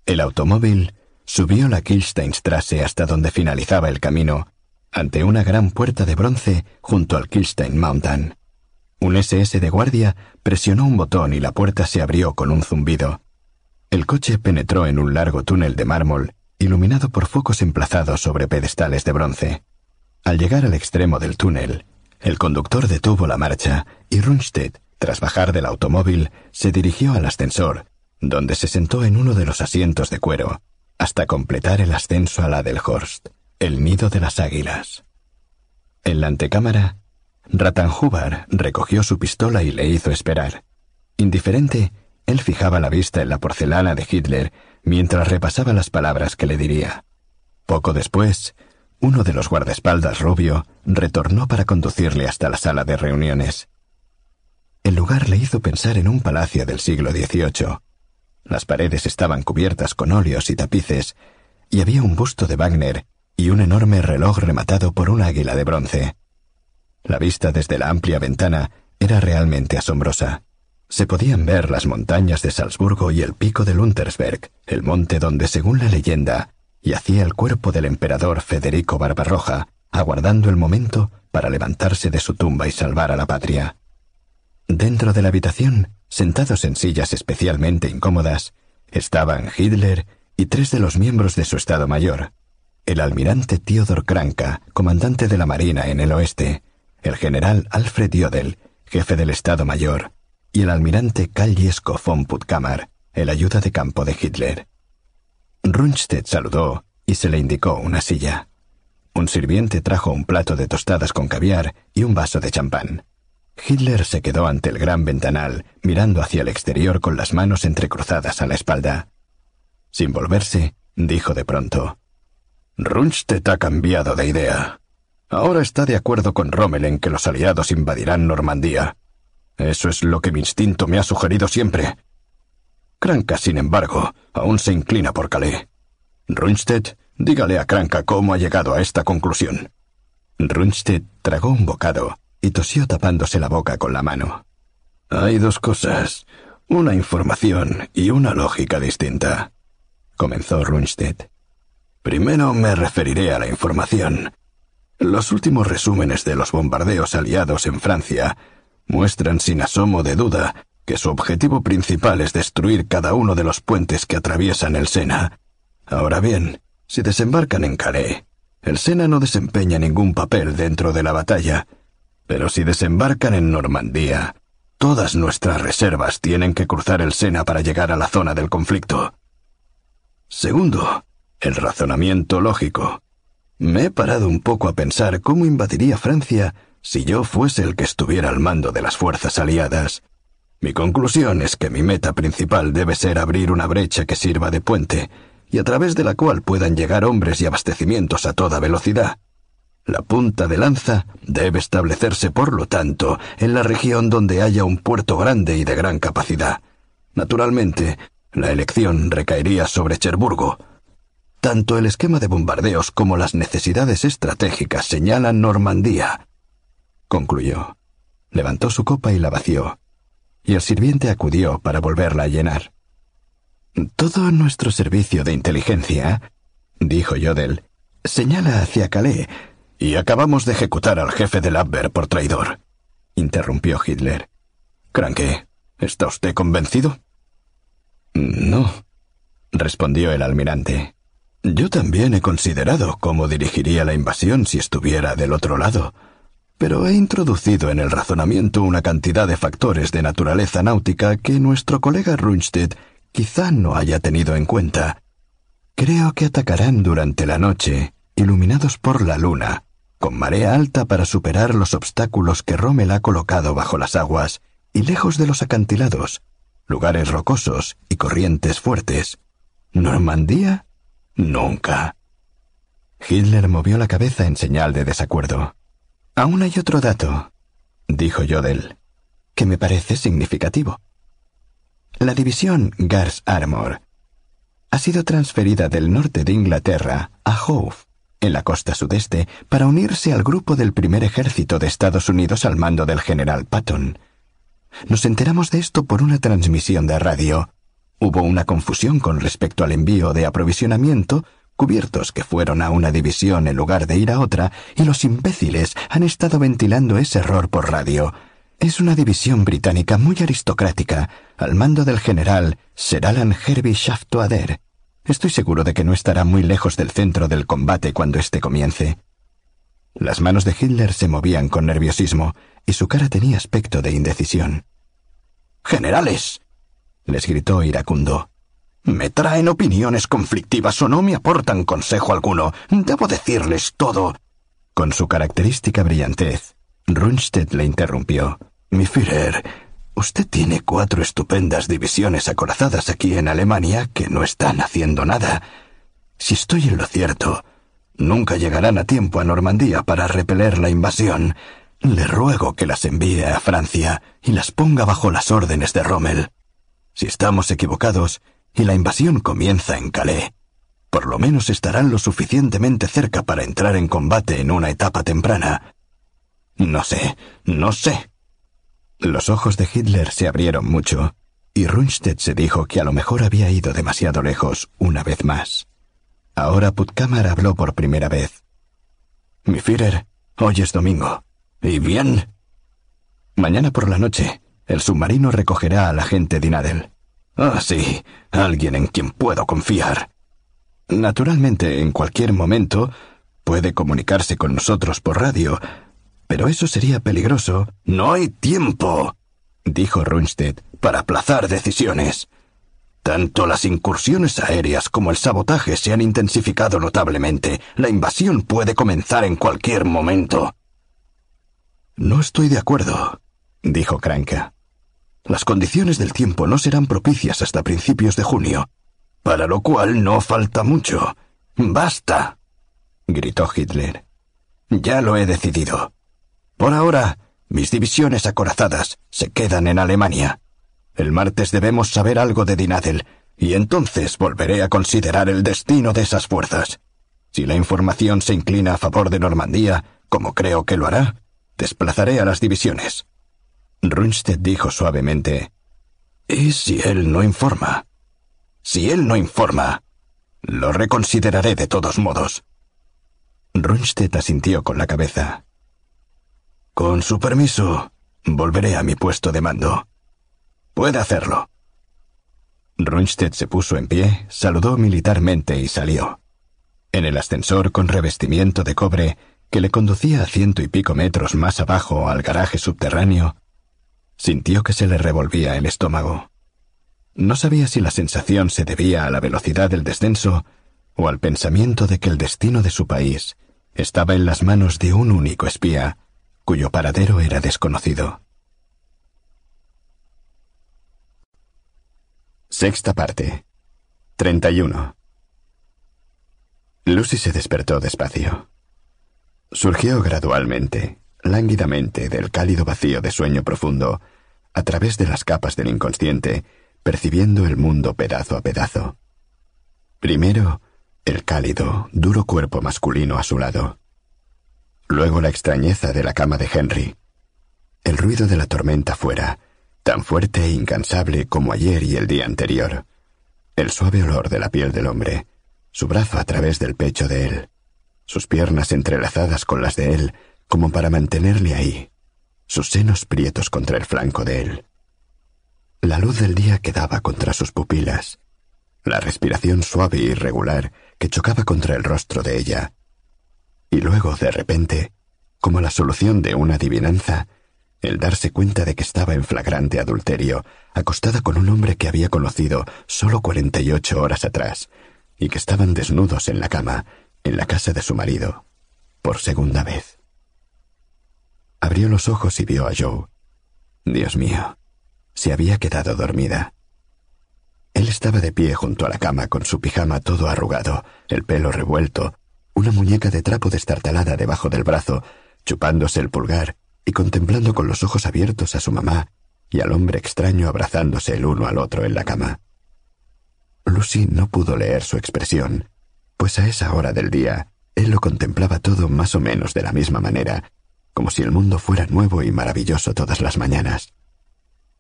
El automóvil Subió la Kilsteinstrasse hasta donde finalizaba el camino, ante una gran puerta de bronce junto al Kilstein Mountain. Un SS de guardia presionó un botón y la puerta se abrió con un zumbido. El coche penetró en un largo túnel de mármol, iluminado por focos emplazados sobre pedestales de bronce. Al llegar al extremo del túnel, el conductor detuvo la marcha y Rundstedt, tras bajar del automóvil, se dirigió al ascensor, donde se sentó en uno de los asientos de cuero, hasta completar el ascenso a la del Horst, el nido de las águilas. En la antecámara, Ratanhubar recogió su pistola y le hizo esperar. Indiferente, él fijaba la vista en la porcelana de Hitler mientras repasaba las palabras que le diría. Poco después, uno de los guardaespaldas rubio retornó para conducirle hasta la sala de reuniones. El lugar le hizo pensar en un palacio del siglo XVIII, las paredes estaban cubiertas con óleos y tapices, y había un busto de Wagner y un enorme reloj rematado por un águila de bronce. La vista desde la amplia ventana era realmente asombrosa. Se podían ver las montañas de Salzburgo y el pico de Luntersberg, el monte donde, según la leyenda, yacía el cuerpo del emperador Federico Barbarroja, aguardando el momento para levantarse de su tumba y salvar a la patria. Dentro de la habitación Sentados en sillas especialmente incómodas, estaban Hitler y tres de los miembros de su Estado Mayor, el almirante Theodor Kranka, comandante de la Marina en el oeste, el general Alfred Jodl, jefe del Estado Mayor, y el almirante Karl von Puttkammer, el ayuda de campo de Hitler. Rundstedt saludó y se le indicó una silla. Un sirviente trajo un plato de tostadas con caviar y un vaso de champán. Hitler se quedó ante el gran ventanal, mirando hacia el exterior con las manos entrecruzadas a la espalda. Sin volverse, dijo de pronto, Rundstedt ha cambiado de idea. Ahora está de acuerdo con Rommel en que los aliados invadirán Normandía. Eso es lo que mi instinto me ha sugerido siempre. Kranka, sin embargo, aún se inclina por Calais. Rundstedt, dígale a Kranka cómo ha llegado a esta conclusión. Rundstedt tragó un bocado y tosió tapándose la boca con la mano. Hay dos cosas, una información y una lógica distinta, comenzó Rundstedt. Primero me referiré a la información. Los últimos resúmenes de los bombardeos aliados en Francia muestran sin asomo de duda que su objetivo principal es destruir cada uno de los puentes que atraviesan el Sena. Ahora bien, si desembarcan en Calais, el Sena no desempeña ningún papel dentro de la batalla, pero si desembarcan en Normandía, todas nuestras reservas tienen que cruzar el Sena para llegar a la zona del conflicto. Segundo, el razonamiento lógico. Me he parado un poco a pensar cómo invadiría Francia si yo fuese el que estuviera al mando de las fuerzas aliadas. Mi conclusión es que mi meta principal debe ser abrir una brecha que sirva de puente y a través de la cual puedan llegar hombres y abastecimientos a toda velocidad. La punta de lanza debe establecerse, por lo tanto, en la región donde haya un puerto grande y de gran capacidad. Naturalmente, la elección recaería sobre Cherburgo. Tanto el esquema de bombardeos como las necesidades estratégicas señalan Normandía. Concluyó. Levantó su copa y la vació, y el sirviente acudió para volverla a llenar. Todo nuestro servicio de inteligencia, dijo Jodel, señala hacia Calais, y acabamos de ejecutar al jefe del Abwehr por traidor, interrumpió Hitler. Cranke, ¿está usted convencido? No, respondió el almirante. Yo también he considerado cómo dirigiría la invasión si estuviera del otro lado, pero he introducido en el razonamiento una cantidad de factores de naturaleza náutica que nuestro colega Rundstedt quizá no haya tenido en cuenta. Creo que atacarán durante la noche, iluminados por la luna, con marea alta para superar los obstáculos que Rommel ha colocado bajo las aguas y lejos de los acantilados, lugares rocosos y corrientes fuertes. ¿Normandía? Nunca. Hitler movió la cabeza en señal de desacuerdo. Aún hay otro dato, dijo Jodel, que me parece significativo. La división Gars Armor ha sido transferida del norte de Inglaterra a Hove, en la costa sudeste, para unirse al grupo del primer ejército de Estados Unidos al mando del general Patton. Nos enteramos de esto por una transmisión de radio. Hubo una confusión con respecto al envío de aprovisionamiento, cubiertos que fueron a una división en lugar de ir a otra, y los imbéciles han estado ventilando ese error por radio. Es una división británica muy aristocrática, al mando del general Sir Alan Herbie Shaftoader. Estoy seguro de que no estará muy lejos del centro del combate cuando éste comience. Las manos de Hitler se movían con nerviosismo y su cara tenía aspecto de indecisión. Generales, les gritó iracundo. Me traen opiniones conflictivas o no me aportan consejo alguno. Debo decirles todo. Con su característica brillantez, Rundstedt le interrumpió. Mi Führer, usted tiene cuatro estupendas divisiones acorazadas aquí en Alemania que no están haciendo nada. Si estoy en lo cierto, nunca llegarán a tiempo a Normandía para repeler la invasión. Le ruego que las envíe a Francia y las ponga bajo las órdenes de Rommel. Si estamos equivocados y la invasión comienza en Calais, por lo menos estarán lo suficientemente cerca para entrar en combate en una etapa temprana. No sé, no sé. Los ojos de Hitler se abrieron mucho, y Rundstedt se dijo que a lo mejor había ido demasiado lejos una vez más. Ahora Puttkammer habló por primera vez. Mi Führer, hoy es domingo. ¿Y bien? Mañana por la noche, el submarino recogerá a la gente. Ah, sí, alguien en quien puedo confiar. Naturalmente, en cualquier momento, puede comunicarse con nosotros por radio, pero eso sería peligroso. No hay tiempo, dijo Rundstedt, para aplazar decisiones. Tanto las incursiones aéreas como el sabotaje se han intensificado notablemente. La invasión puede comenzar en cualquier momento. No estoy de acuerdo, dijo Kranka. Las condiciones del tiempo no serán propicias hasta principios de junio, para lo cual no falta mucho. Basta, gritó Hitler. Ya lo he decidido. Por ahora, mis divisiones acorazadas se quedan en Alemania. El martes debemos saber algo de Dinadel, y entonces volveré a considerar el destino de esas fuerzas. Si la información se inclina a favor de Normandía, como creo que lo hará, desplazaré a las divisiones. Rundstedt dijo suavemente, ¿Y si él no informa? Si él no informa, lo reconsideraré de todos modos. Rundstedt asintió con la cabeza. Con su permiso, volveré a mi puesto de mando. Puede hacerlo. Rundstedt se puso en pie, saludó militarmente y salió. En el ascensor con revestimiento de cobre que le conducía a ciento y pico metros más abajo al garaje subterráneo, sintió que se le revolvía el estómago. No sabía si la sensación se debía a la velocidad del descenso o al pensamiento de que el destino de su país estaba en las manos de un único espía cuyo paradero era desconocido. Sexta parte. 31. Lucy se despertó despacio. Surgió gradualmente, lánguidamente, del cálido vacío de sueño profundo, a través de las capas del inconsciente, percibiendo el mundo pedazo a pedazo. Primero, el cálido, duro cuerpo masculino a su lado. Luego la extrañeza de la cama de Henry. El ruido de la tormenta fuera, tan fuerte e incansable como ayer y el día anterior. El suave olor de la piel del hombre, su brazo a través del pecho de él, sus piernas entrelazadas con las de él, como para mantenerle ahí, sus senos prietos contra el flanco de él. La luz del día quedaba contra sus pupilas, la respiración suave y irregular que chocaba contra el rostro de ella. Y luego, de repente, como la solución de una adivinanza, el darse cuenta de que estaba en flagrante adulterio, acostada con un hombre que había conocido solo cuarenta y ocho horas atrás, y que estaban desnudos en la cama, en la casa de su marido, por segunda vez. Abrió los ojos y vio a Joe. Dios mío, se había quedado dormida. Él estaba de pie junto a la cama con su pijama todo arrugado, el pelo revuelto, una muñeca de trapo destartalada debajo del brazo, chupándose el pulgar y contemplando con los ojos abiertos a su mamá y al hombre extraño abrazándose el uno al otro en la cama. Lucy no pudo leer su expresión, pues a esa hora del día él lo contemplaba todo más o menos de la misma manera, como si el mundo fuera nuevo y maravilloso todas las mañanas.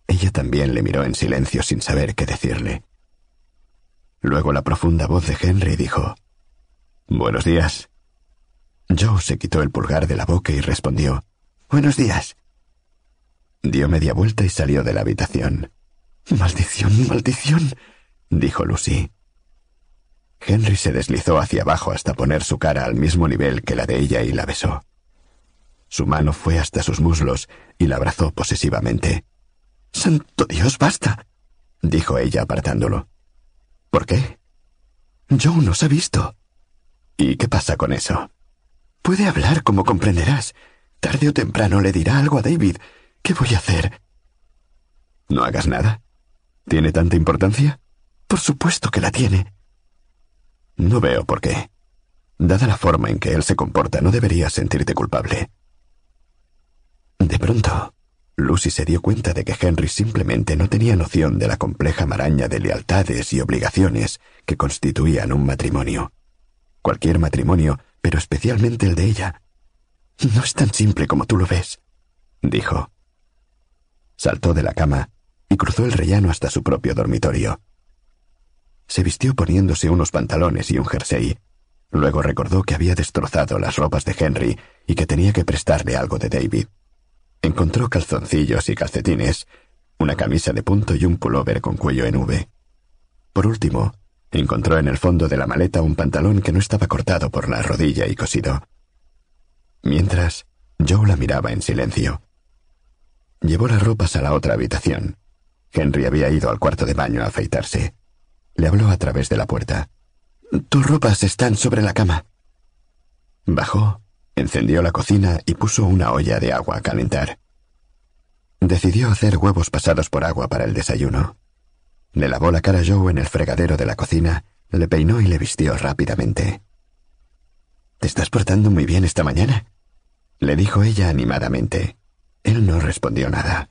Ella también le miró en silencio sin saber qué decirle. Luego la profunda voz de Henry dijo, Buenos días. Joe se quitó el pulgar de la boca y respondió, Buenos días. Dio media vuelta y salió de la habitación. Maldición, maldición, dijo Lucy. Henry se deslizó hacia abajo hasta poner su cara al mismo nivel que la de ella y la besó. Su mano fue hasta sus muslos y la abrazó posesivamente. Santo Dios, basta, dijo ella apartándolo. ¿Por qué? Joe nos ha visto. ¿Y qué pasa con eso? Puede hablar, como comprenderás. Tarde o temprano le dirá algo a David. ¿Qué voy a hacer? No hagas nada. ¿Tiene tanta importancia? Por supuesto que la tiene. No veo por qué. Dada la forma en que él se comporta, no deberías sentirte culpable. De pronto, Lucy se dio cuenta de que Henry simplemente no tenía noción de la compleja maraña de lealtades y obligaciones que constituían un matrimonio. Cualquier matrimonio, pero especialmente el de ella. No es tan simple como tú lo ves, dijo. Saltó de la cama y cruzó el rellano hasta su propio dormitorio. Se vistió poniéndose unos pantalones y un jersey. Luego recordó que había destrozado las ropas de Henry y que tenía que prestarle algo de David. Encontró calzoncillos y calcetines, una camisa de punto y un pullover con cuello en V. Por último, encontró en el fondo de la maleta un pantalón que no estaba cortado por la rodilla y cosido. Mientras, Joe la miraba en silencio. Llevó las ropas a la otra habitación. Henry había ido al cuarto de baño a afeitarse. Le habló a través de la puerta. Tus ropas están sobre la cama. Bajó Encendió la cocina y puso una olla de agua a calentar. Decidió hacer huevos pasados por agua para el desayuno. Le lavó la cara a Joe en el fregadero de la cocina, le peinó y le vistió rápidamente. ¿Te estás portando muy bien esta mañana? le dijo ella animadamente. Él no respondió nada.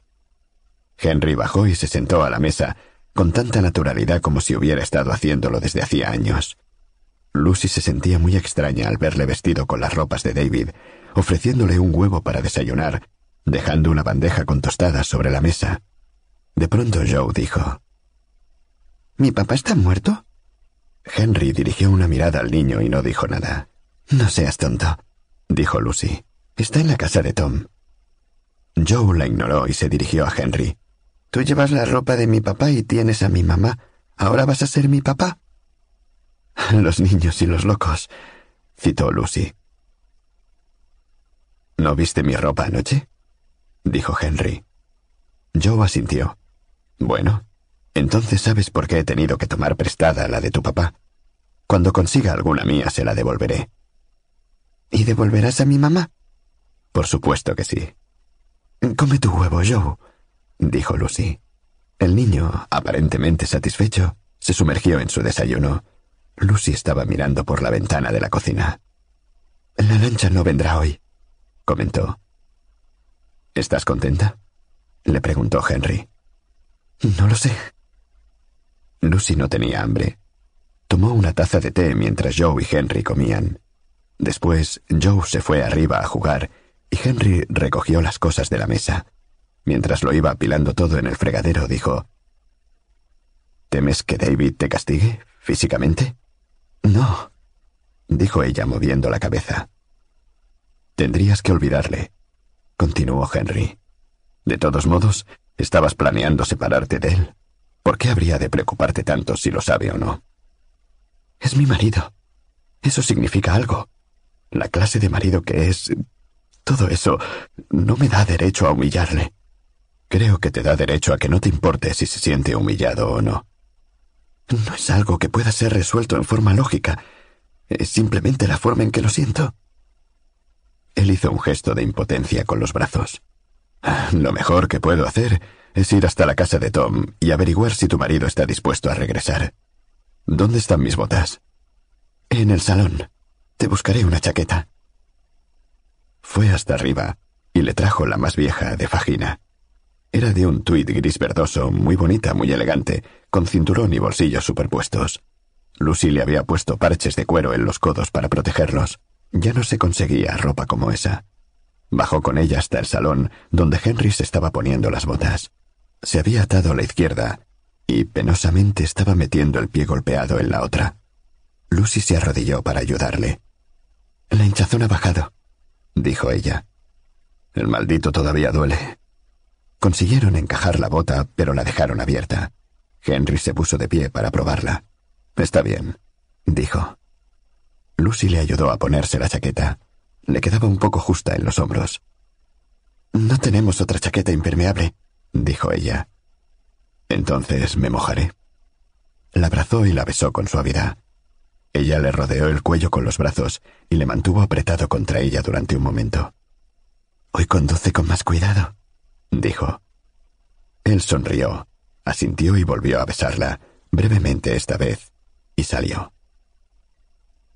Henry bajó y se sentó a la mesa, con tanta naturalidad como si hubiera estado haciéndolo desde hacía años. Lucy se sentía muy extraña al verle vestido con las ropas de David, ofreciéndole un huevo para desayunar, dejando una bandeja con tostadas sobre la mesa. De pronto Joe dijo, ¿Mi papá está muerto? Henry dirigió una mirada al niño y no dijo nada. No seas tonto, dijo Lucy. Está en la casa de Tom. Joe la ignoró y se dirigió a Henry. Tú llevas la ropa de mi papá y tienes a mi mamá. ¿Ahora vas a ser mi papá? Los niños y los locos, citó Lucy. ¿No viste mi ropa anoche? dijo Henry. Joe asintió. Bueno, entonces sabes por qué he tenido que tomar prestada la de tu papá. Cuando consiga alguna mía se la devolveré. ¿Y devolverás a mi mamá? Por supuesto que sí. Come tu huevo, Joe, dijo Lucy. El niño, aparentemente satisfecho, se sumergió en su desayuno Lucy estaba mirando por la ventana de la cocina. La lancha no vendrá hoy, comentó. ¿Estás contenta? le preguntó Henry. No lo sé. Lucy no tenía hambre. Tomó una taza de té mientras Joe y Henry comían. Después, Joe se fue arriba a jugar y Henry recogió las cosas de la mesa. Mientras lo iba apilando todo en el fregadero, dijo, ¿Temes que David te castigue físicamente? No, dijo ella moviendo la cabeza. Tendrías que olvidarle, continuó Henry. De todos modos, estabas planeando separarte de él. ¿Por qué habría de preocuparte tanto si lo sabe o no? Es mi marido. Eso significa algo. La clase de marido que es... Todo eso no me da derecho a humillarle. Creo que te da derecho a que no te importe si se siente humillado o no. No es algo que pueda ser resuelto en forma lógica. Es simplemente la forma en que lo siento. Él hizo un gesto de impotencia con los brazos. Lo mejor que puedo hacer es ir hasta la casa de Tom y averiguar si tu marido está dispuesto a regresar. ¿Dónde están mis botas? En el salón. Te buscaré una chaqueta. Fue hasta arriba y le trajo la más vieja de Fagina. Era de un tuit gris verdoso, muy bonita, muy elegante, con cinturón y bolsillos superpuestos. Lucy le había puesto parches de cuero en los codos para protegerlos. Ya no se conseguía ropa como esa. Bajó con ella hasta el salón, donde Henry se estaba poniendo las botas. Se había atado a la izquierda y penosamente estaba metiendo el pie golpeado en la otra. Lucy se arrodilló para ayudarle. La hinchazón ha bajado, dijo ella. El maldito todavía duele. Consiguieron encajar la bota, pero la dejaron abierta. Henry se puso de pie para probarla. Está bien, dijo. Lucy le ayudó a ponerse la chaqueta. Le quedaba un poco justa en los hombros. No tenemos otra chaqueta impermeable, dijo ella. Entonces me mojaré. La abrazó y la besó con suavidad. Ella le rodeó el cuello con los brazos y le mantuvo apretado contra ella durante un momento. Hoy conduce con más cuidado, dijo. Él sonrió, asintió y volvió a besarla, brevemente esta vez, y salió.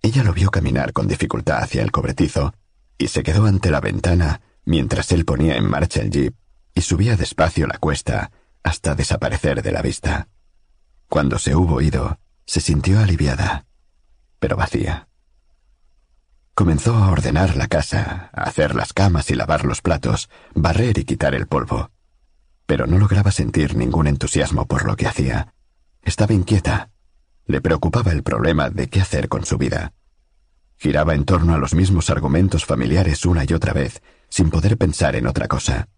Ella lo vio caminar con dificultad hacia el cobretizo y se quedó ante la ventana mientras él ponía en marcha el jeep y subía despacio la cuesta hasta desaparecer de la vista. Cuando se hubo ido, se sintió aliviada, pero vacía. Comenzó a ordenar la casa, a hacer las camas y lavar los platos, barrer y quitar el polvo. Pero no lograba sentir ningún entusiasmo por lo que hacía. Estaba inquieta. Le preocupaba el problema de qué hacer con su vida. Giraba en torno a los mismos argumentos familiares una y otra vez, sin poder pensar en otra cosa.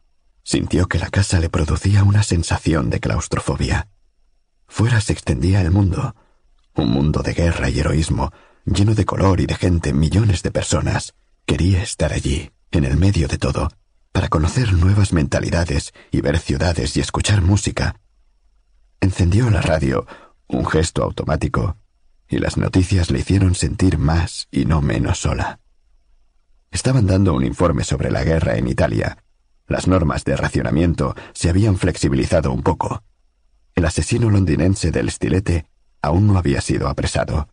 Sintió que la casa le producía una sensación de claustrofobia. Fuera se extendía el mundo, un mundo de guerra y heroísmo, lleno de color y de gente, millones de personas. Quería estar allí, en el medio de todo, para conocer nuevas mentalidades y ver ciudades y escuchar música. Encendió la radio, un gesto automático, y las noticias le hicieron sentir más y no menos sola. Estaban dando un informe sobre la guerra en Italia. Las normas de racionamiento se habían flexibilizado un poco. El asesino londinense del estilete aún no había sido apresado.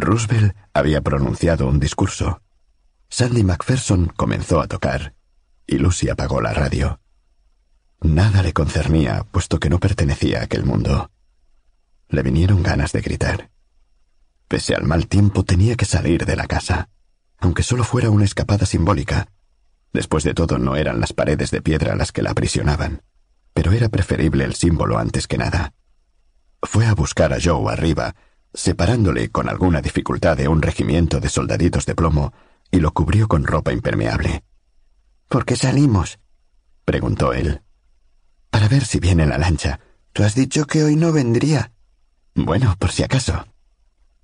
Roosevelt había pronunciado un discurso. Sandy Macpherson comenzó a tocar, y Lucy apagó la radio. Nada le concernía, puesto que no pertenecía a aquel mundo. Le vinieron ganas de gritar. Pese al mal tiempo tenía que salir de la casa, aunque solo fuera una escapada simbólica. Después de todo no eran las paredes de piedra las que la aprisionaban, pero era preferible el símbolo antes que nada. Fue a buscar a Joe arriba, separándole con alguna dificultad de un regimiento de soldaditos de plomo, y lo cubrió con ropa impermeable. ¿Por qué salimos? preguntó él. Para ver si viene la lancha. Tú has dicho que hoy no vendría. Bueno, por si acaso.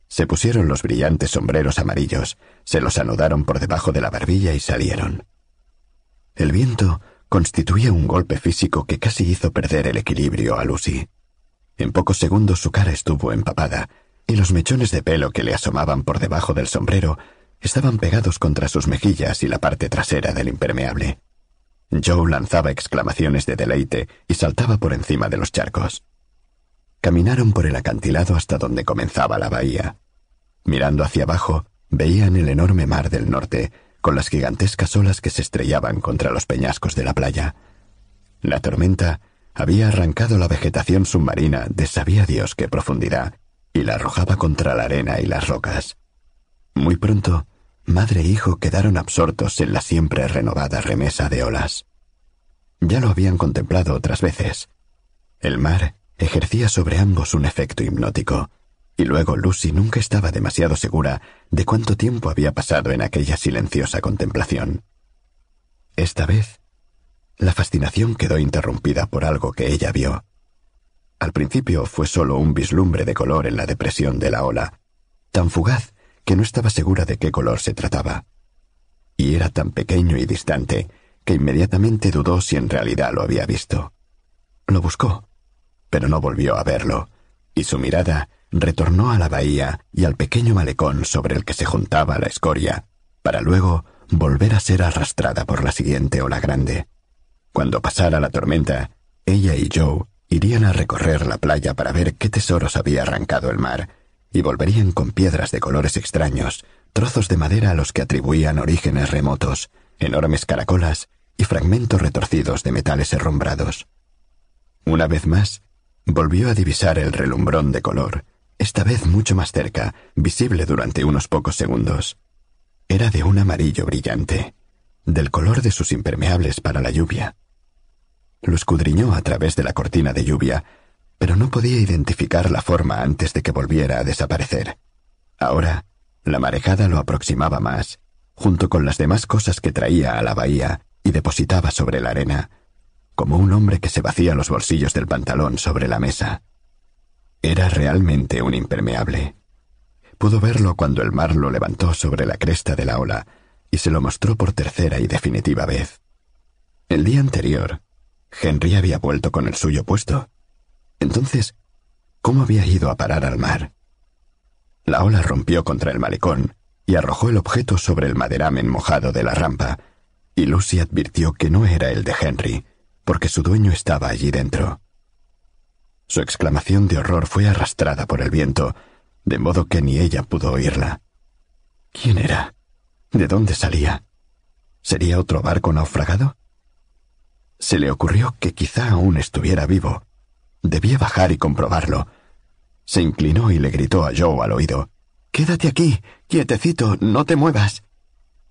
Se pusieron los brillantes sombreros amarillos, se los anudaron por debajo de la barbilla y salieron. El viento constituía un golpe físico que casi hizo perder el equilibrio a Lucy. En pocos segundos su cara estuvo empapada, y los mechones de pelo que le asomaban por debajo del sombrero estaban pegados contra sus mejillas y la parte trasera del impermeable. Joe lanzaba exclamaciones de deleite y saltaba por encima de los charcos. Caminaron por el acantilado hasta donde comenzaba la bahía. Mirando hacia abajo, veían el enorme mar del norte, con las gigantescas olas que se estrellaban contra los peñascos de la playa. La tormenta había arrancado la vegetación submarina de sabía Dios qué profundidad y la arrojaba contra la arena y las rocas. Muy pronto, madre e hijo quedaron absortos en la siempre renovada remesa de olas. Ya lo habían contemplado otras veces. El mar ejercía sobre ambos un efecto hipnótico, y luego Lucy nunca estaba demasiado segura de cuánto tiempo había pasado en aquella silenciosa contemplación. Esta vez, la fascinación quedó interrumpida por algo que ella vio. Al principio fue solo un vislumbre de color en la depresión de la ola, tan fugaz que no estaba segura de qué color se trataba. Y era tan pequeño y distante que inmediatamente dudó si en realidad lo había visto. Lo buscó, pero no volvió a verlo, y su mirada retornó a la bahía y al pequeño malecón sobre el que se juntaba la escoria, para luego volver a ser arrastrada por la siguiente ola grande. Cuando pasara la tormenta, ella y Joe irían a recorrer la playa para ver qué tesoros había arrancado el mar, y volverían con piedras de colores extraños, trozos de madera a los que atribuían orígenes remotos, enormes caracolas y fragmentos retorcidos de metales herrumbrados. Una vez más, volvió a divisar el relumbrón de color, esta vez mucho más cerca, visible durante unos pocos segundos. Era de un amarillo brillante, del color de sus impermeables para la lluvia. Lo escudriñó a través de la cortina de lluvia, pero no podía identificar la forma antes de que volviera a desaparecer. Ahora, la marejada lo aproximaba más, junto con las demás cosas que traía a la bahía y depositaba sobre la arena, como un hombre que se vacía los bolsillos del pantalón sobre la mesa. Era realmente un impermeable. Pudo verlo cuando el mar lo levantó sobre la cresta de la ola y se lo mostró por tercera y definitiva vez. El día anterior, Henry había vuelto con el suyo puesto. Entonces, ¿cómo había ido a parar al mar? La ola rompió contra el malecón y arrojó el objeto sobre el maderamen mojado de la rampa, y Lucy advirtió que no era el de Henry, porque su dueño estaba allí dentro. Su exclamación de horror fue arrastrada por el viento, de modo que ni ella pudo oírla. ¿Quién era? ¿De dónde salía? ¿Sería otro barco naufragado? Se le ocurrió que quizá aún estuviera vivo. Debía bajar y comprobarlo. Se inclinó y le gritó a Joe al oído. Quédate aquí, quietecito, no te muevas.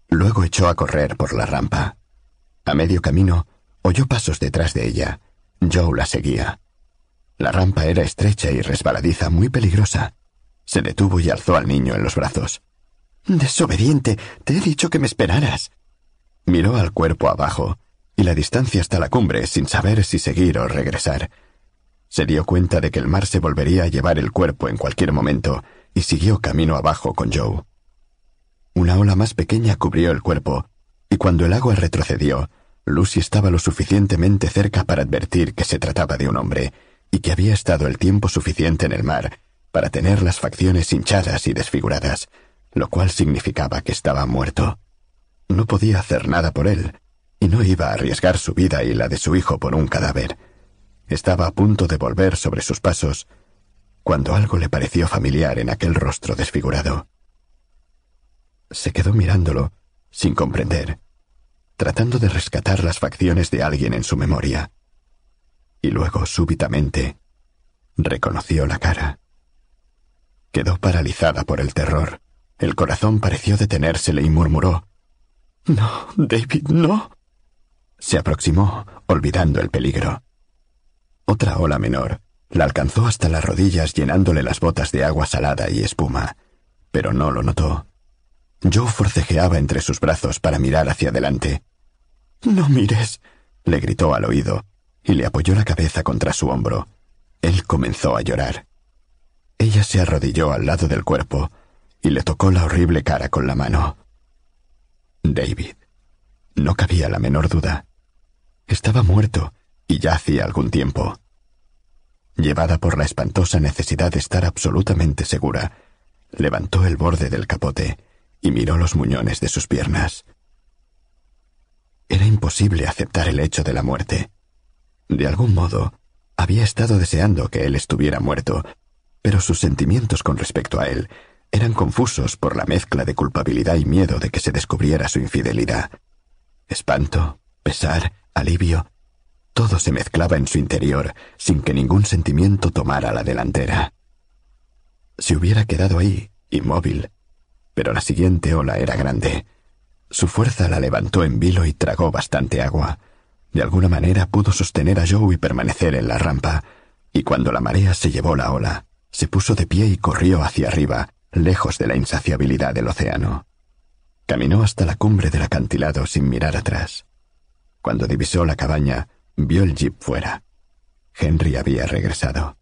Luego echó a correr por la rampa. A medio camino, Oyó pasos detrás de ella. Joe la seguía. La rampa era estrecha y resbaladiza, muy peligrosa. Se detuvo y alzó al niño en los brazos. Desobediente, te he dicho que me esperaras. Miró al cuerpo abajo y la distancia hasta la cumbre sin saber si seguir o regresar. Se dio cuenta de que el mar se volvería a llevar el cuerpo en cualquier momento y siguió camino abajo con Joe. Una ola más pequeña cubrió el cuerpo, y cuando el agua retrocedió, Lucy estaba lo suficientemente cerca para advertir que se trataba de un hombre, y que había estado el tiempo suficiente en el mar para tener las facciones hinchadas y desfiguradas, lo cual significaba que estaba muerto. No podía hacer nada por él, y no iba a arriesgar su vida y la de su hijo por un cadáver. Estaba a punto de volver sobre sus pasos, cuando algo le pareció familiar en aquel rostro desfigurado. Se quedó mirándolo, sin comprender, tratando de rescatar las facciones de alguien en su memoria. Y luego, súbitamente, reconoció la cara. Quedó paralizada por el terror. El corazón pareció detenérsele y murmuró No, David, no. Se aproximó, olvidando el peligro. Otra ola menor la alcanzó hasta las rodillas llenándole las botas de agua salada y espuma, pero no lo notó. Joe forcejeaba entre sus brazos para mirar hacia adelante. No mires, le gritó al oído, y le apoyó la cabeza contra su hombro. Él comenzó a llorar. Ella se arrodilló al lado del cuerpo y le tocó la horrible cara con la mano. David. No cabía la menor duda. Estaba muerto y ya hacía algún tiempo. Llevada por la espantosa necesidad de estar absolutamente segura, levantó el borde del capote y miró los muñones de sus piernas. Era imposible aceptar el hecho de la muerte. De algún modo, había estado deseando que él estuviera muerto, pero sus sentimientos con respecto a él eran confusos por la mezcla de culpabilidad y miedo de que se descubriera su infidelidad. Espanto, pesar, alivio, Todo se mezclaba en su interior sin que ningún sentimiento tomara la delantera. Se hubiera quedado ahí, inmóvil, pero la siguiente ola era grande. Su fuerza la levantó en vilo y tragó bastante agua. De alguna manera pudo sostener a Joe y permanecer en la rampa, y cuando la marea se llevó la ola, se puso de pie y corrió hacia arriba, lejos de la insaciabilidad del océano. Caminó hasta la cumbre del acantilado sin mirar atrás. Cuando divisó la cabaña, vio el jeep fuera. Henry había regresado.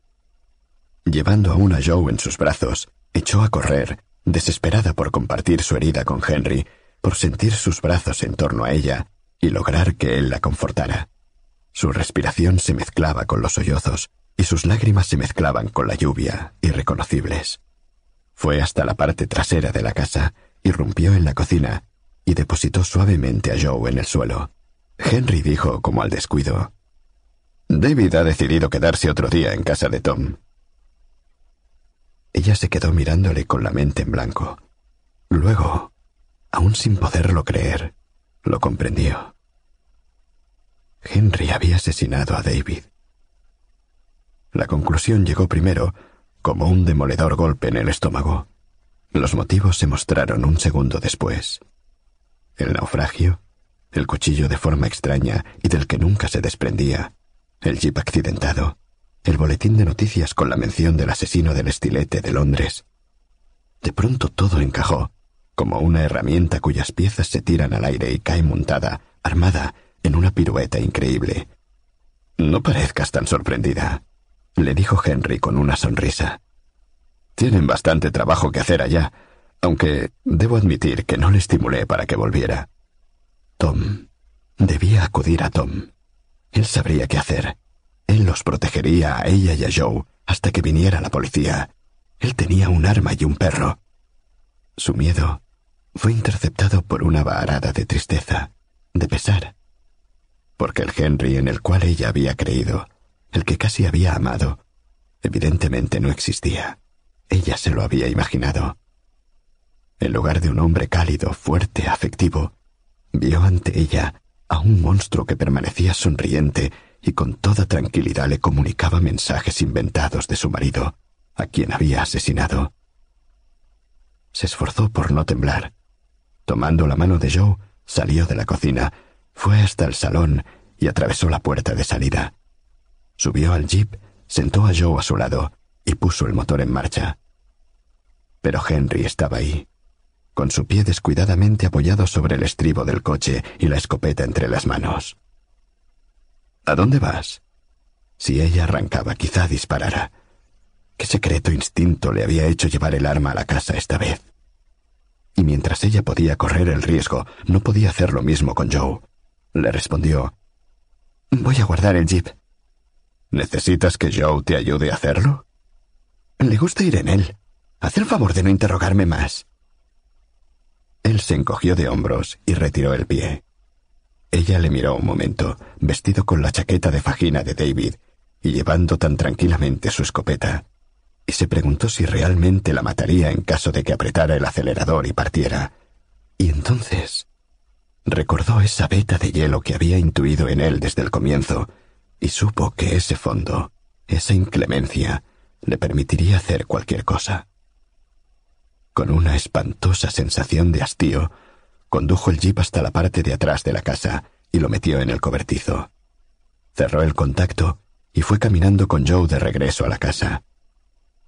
Llevando aún a Joe en sus brazos, echó a correr, desesperada por compartir su herida con Henry, por sentir sus brazos en torno a ella y lograr que él la confortara. Su respiración se mezclaba con los sollozos y sus lágrimas se mezclaban con la lluvia, irreconocibles. Fue hasta la parte trasera de la casa, irrumpió en la cocina y depositó suavemente a Joe en el suelo. Henry dijo como al descuido, David ha decidido quedarse otro día en casa de Tom. Ella se quedó mirándole con la mente en blanco. Luego, aún sin poderlo creer, lo comprendió. Henry había asesinado a David. La conclusión llegó primero como un demoledor golpe en el estómago. Los motivos se mostraron un segundo después. El naufragio, el cuchillo de forma extraña y del que nunca se desprendía, el jeep accidentado, el boletín de noticias con la mención del asesino del estilete de Londres. De pronto todo encajó, como una herramienta cuyas piezas se tiran al aire y cae montada, armada, en una pirueta increíble. No parezcas tan sorprendida, le dijo Henry con una sonrisa. Tienen bastante trabajo que hacer allá, aunque debo admitir que no le estimulé para que volviera. Tom. Debía acudir a Tom. Él sabría qué hacer. Él los protegería a ella y a Joe hasta que viniera la policía. Él tenía un arma y un perro. Su miedo fue interceptado por una varada de tristeza, de pesar, porque el Henry en el cual ella había creído el que casi había amado, evidentemente no existía. Ella se lo había imaginado. En lugar de un hombre cálido, fuerte, afectivo, vio ante ella a un monstruo que permanecía sonriente y con toda tranquilidad le comunicaba mensajes inventados de su marido, a quien había asesinado. Se esforzó por no temblar. Tomando la mano de Joe, salió de la cocina, fue hasta el salón y atravesó la puerta de salida. Subió al jeep, sentó a Joe a su lado y puso el motor en marcha. Pero Henry estaba ahí, con su pie descuidadamente apoyado sobre el estribo del coche y la escopeta entre las manos. ¿A dónde vas? Si ella arrancaba, quizá disparara. ¿Qué secreto instinto le había hecho llevar el arma a la casa esta vez? Y mientras ella podía correr el riesgo, no podía hacer lo mismo con Joe. Le respondió, Voy a guardar el jeep. ¿Necesitas que Joe te ayude a hacerlo? Le gusta ir en él. Haz el favor de no interrogarme más. Él se encogió de hombros y retiró el pie. Ella le miró un momento, vestido con la chaqueta de fajina de David y llevando tan tranquilamente su escopeta, y se preguntó si realmente la mataría en caso de que apretara el acelerador y partiera. Y entonces recordó esa veta de hielo que había intuido en él desde el comienzo, y supo que ese fondo, esa inclemencia, le permitiría hacer cualquier cosa. Con una espantosa sensación de hastío, condujo el jeep hasta la parte de atrás de la casa y lo metió en el cobertizo. Cerró el contacto y fue caminando con Joe de regreso a la casa.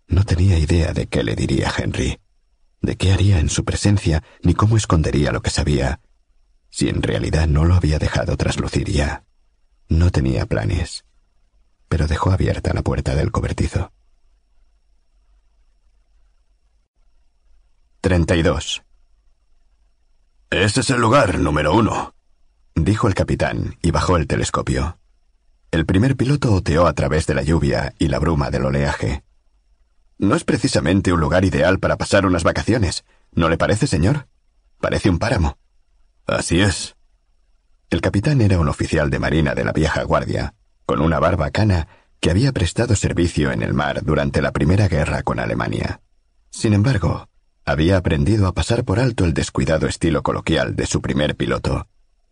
No tenía idea de qué le diría Henry, de qué haría en su presencia, ni cómo escondería lo que sabía, si en realidad no lo había dejado traslucir ya. No tenía planes, pero dejó abierta la puerta del cobertizo. 32. Ese es el lugar número uno, dijo el capitán y bajó el telescopio. El primer piloto oteó a través de la lluvia y la bruma del oleaje. No es precisamente un lugar ideal para pasar unas vacaciones, ¿no le parece, señor? Parece un páramo. Así es, el capitán era un oficial de marina de la vieja guardia, con una barba cana que había prestado servicio en el mar durante la Primera Guerra con Alemania. Sin embargo, había aprendido a pasar por alto el descuidado estilo coloquial de su primer piloto,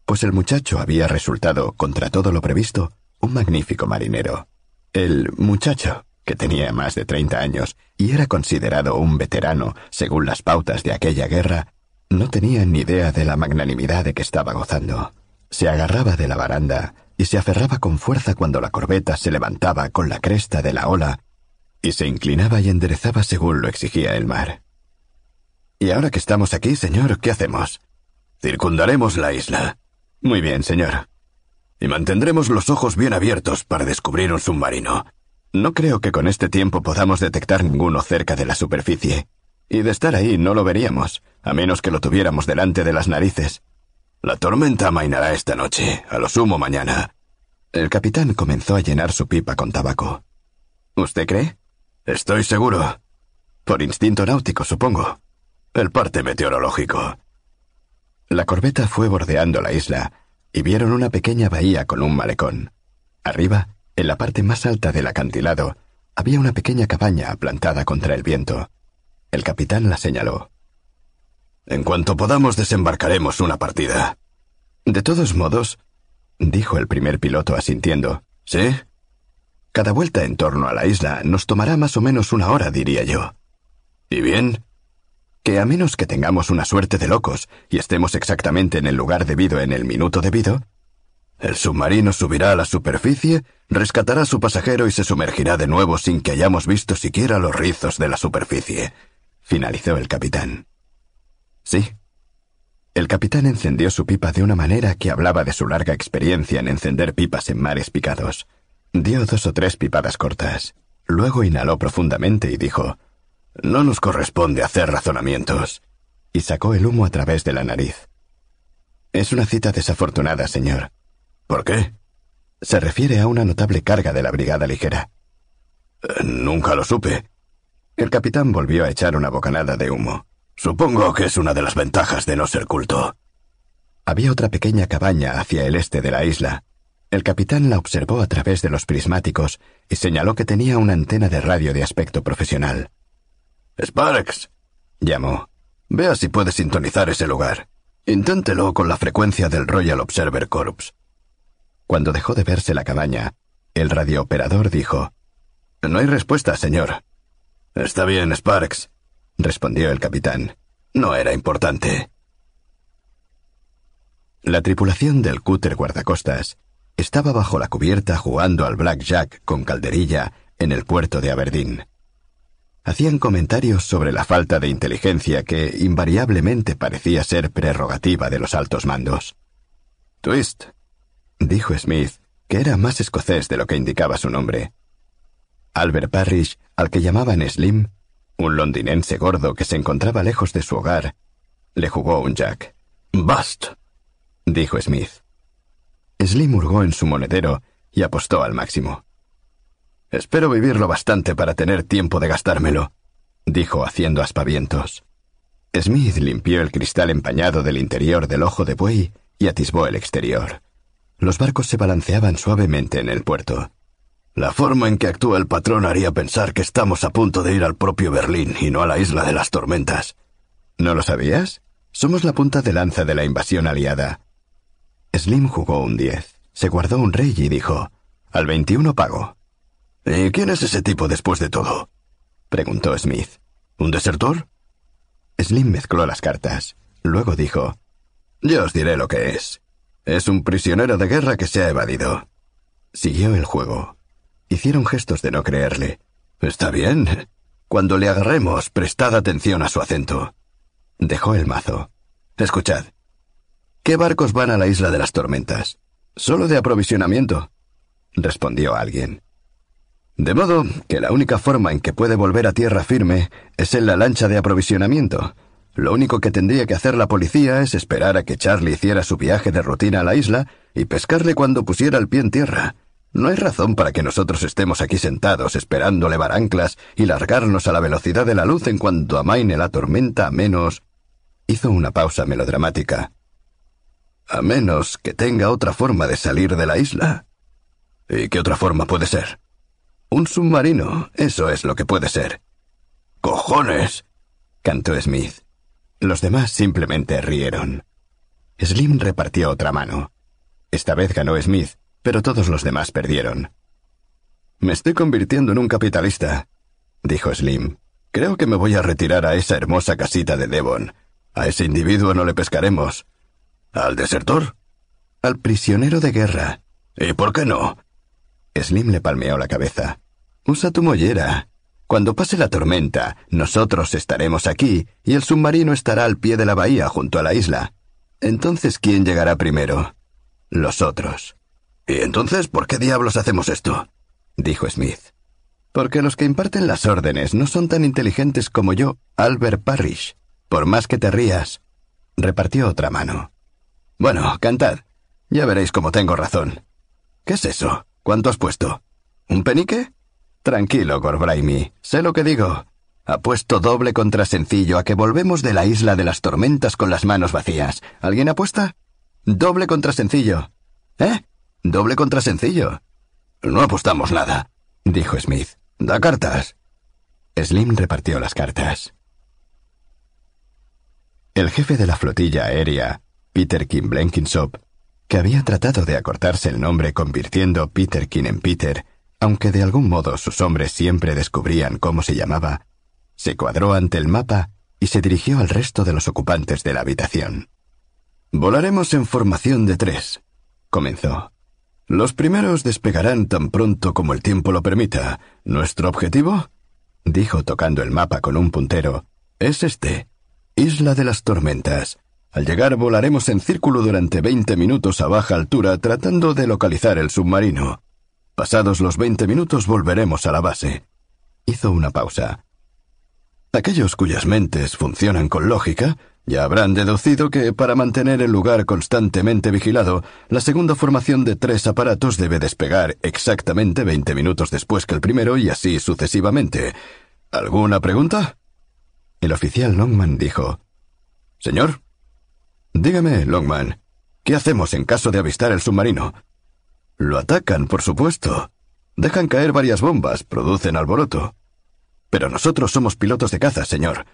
pues el muchacho había resultado, contra todo lo previsto, un magnífico marinero. El muchacho, que tenía más de treinta años y era considerado un veterano según las pautas de aquella guerra, no tenía ni idea de la magnanimidad de que estaba gozando. Se agarraba de la baranda y se aferraba con fuerza cuando la corbeta se levantaba con la cresta de la ola y se inclinaba y enderezaba según lo exigía el mar. Y ahora que estamos aquí, señor, ¿qué hacemos? Circundaremos la isla. Muy bien, señor. Y mantendremos los ojos bien abiertos para descubrir un submarino. No creo que con este tiempo podamos detectar ninguno cerca de la superficie. Y de estar ahí no lo veríamos, a menos que lo tuviéramos delante de las narices. La tormenta amainará esta noche, a lo sumo mañana. El capitán comenzó a llenar su pipa con tabaco. ¿Usted cree? Estoy seguro. Por instinto náutico, supongo. El parte meteorológico. La corbeta fue bordeando la isla y vieron una pequeña bahía con un malecón. Arriba, en la parte más alta del acantilado, había una pequeña cabaña plantada contra el viento. El capitán la señaló. En cuanto podamos desembarcaremos una partida. De todos modos, dijo el primer piloto asintiendo. ¿Sí? Cada vuelta en torno a la isla nos tomará más o menos una hora, diría yo. ¿Y bien? Que a menos que tengamos una suerte de locos y estemos exactamente en el lugar debido en el minuto debido, el submarino subirá a la superficie, rescatará a su pasajero y se sumergirá de nuevo sin que hayamos visto siquiera los rizos de la superficie, finalizó el capitán. Sí. El capitán encendió su pipa de una manera que hablaba de su larga experiencia en encender pipas en mares picados. Dio dos o tres pipadas cortas. Luego inhaló profundamente y dijo, No nos corresponde hacer razonamientos. Y sacó el humo a través de la nariz. Es una cita desafortunada, señor. ¿Por qué? Se refiere a una notable carga de la brigada ligera. Eh, nunca lo supe. El capitán volvió a echar una bocanada de humo. Supongo que es una de las ventajas de no ser culto. Había otra pequeña cabaña hacia el este de la isla. El capitán la observó a través de los prismáticos y señaló que tenía una antena de radio de aspecto profesional. Sparks, llamó. Vea si puede sintonizar ese lugar. Inténtelo con la frecuencia del Royal Observer Corps. Cuando dejó de verse la cabaña, el radiooperador dijo, No hay respuesta, señor. Está bien, Sparks respondió el capitán. No era importante. La tripulación del cúter guardacostas estaba bajo la cubierta jugando al blackjack con calderilla en el puerto de Aberdeen. Hacían comentarios sobre la falta de inteligencia que invariablemente parecía ser prerrogativa de los altos mandos. Twist, dijo Smith, que era más escocés de lo que indicaba su nombre. Albert Parrish, al que llamaban Slim, un londinense gordo que se encontraba lejos de su hogar, le jugó un jack. Bust, dijo Smith. Slim hurgó en su monedero y apostó al máximo. Espero vivirlo bastante para tener tiempo de gastármelo, dijo haciendo aspavientos. Smith limpió el cristal empañado del interior del ojo de buey y atisbó el exterior. Los barcos se balanceaban suavemente en el puerto. La forma en que actúa el patrón haría pensar que estamos a punto de ir al propio Berlín y no a la isla de las tormentas. ¿No lo sabías? Somos la punta de lanza de la invasión aliada. Slim jugó un diez, se guardó un rey y dijo, al veintiuno pago. ¿Y quién es ese tipo después de todo? preguntó Smith. ¿Un desertor? Slim mezcló las cartas. Luego dijo, Yo os diré lo que es. Es un prisionero de guerra que se ha evadido. Siguió el juego. Hicieron gestos de no creerle. Está bien. Cuando le agarremos, prestad atención a su acento. Dejó el mazo. Escuchad. ¿Qué barcos van a la isla de las tormentas? Solo de aprovisionamiento, respondió alguien. De modo que la única forma en que puede volver a tierra firme es en la lancha de aprovisionamiento. Lo único que tendría que hacer la policía es esperar a que Charlie hiciera su viaje de rutina a la isla y pescarle cuando pusiera el pie en tierra. No hay razón para que nosotros estemos aquí sentados esperando levar anclas y largarnos a la velocidad de la luz en cuanto amaine la tormenta a menos. Hizo una pausa melodramática. A menos que tenga otra forma de salir de la isla. ¿Y qué otra forma puede ser? Un submarino, eso es lo que puede ser. ¡Cojones! cantó Smith. Los demás simplemente rieron. Slim repartió otra mano. Esta vez ganó Smith, pero todos los demás perdieron. Me estoy convirtiendo en un capitalista, dijo Slim. Creo que me voy a retirar a esa hermosa casita de Devon. A ese individuo no le pescaremos. ¿Al desertor? Al prisionero de guerra. ¿Y por qué no? Slim le palmeó la cabeza. Usa tu mollera. Cuando pase la tormenta, nosotros estaremos aquí y el submarino estará al pie de la bahía junto a la isla. Entonces, ¿quién llegará primero? Los otros. ¿Y entonces por qué diablos hacemos esto? dijo Smith. Porque los que imparten las órdenes no son tan inteligentes como yo, Albert Parrish. Por más que te rías. Repartió otra mano. Bueno, cantad. Ya veréis cómo tengo razón. ¿Qué es eso? ¿Cuánto has puesto? ¿Un penique? Tranquilo, Gorbraimi. Sé lo que digo. Apuesto doble contra sencillo a que volvemos de la isla de las tormentas con las manos vacías. ¿Alguien apuesta? Doble contra sencillo. ¿Eh? Doble contra sencillo. No apostamos nada, dijo Smith. Da cartas. Slim repartió las cartas. El jefe de la flotilla aérea, Peter King Blenkinsop, que había tratado de acortarse el nombre convirtiendo Peter King en Peter, aunque de algún modo sus hombres siempre descubrían cómo se llamaba, se cuadró ante el mapa y se dirigió al resto de los ocupantes de la habitación. Volaremos en formación de tres, comenzó. Los primeros despegarán tan pronto como el tiempo lo permita. ¿Nuestro objetivo? dijo tocando el mapa con un puntero. Es este. Isla de las Tormentas. Al llegar volaremos en círculo durante veinte minutos a baja altura tratando de localizar el submarino. Pasados los veinte minutos volveremos a la base. Hizo una pausa. Aquellos cuyas mentes funcionan con lógica ya habrán deducido que para mantener el lugar constantemente vigilado, la segunda formación de tres aparatos debe despegar exactamente veinte minutos después que el primero y así sucesivamente. ¿Alguna pregunta? El oficial Longman dijo Señor. Dígame, Longman, ¿qué hacemos en caso de avistar el submarino? Lo atacan, por supuesto. Dejan caer varias bombas, producen alboroto. Pero nosotros somos pilotos de caza, señor.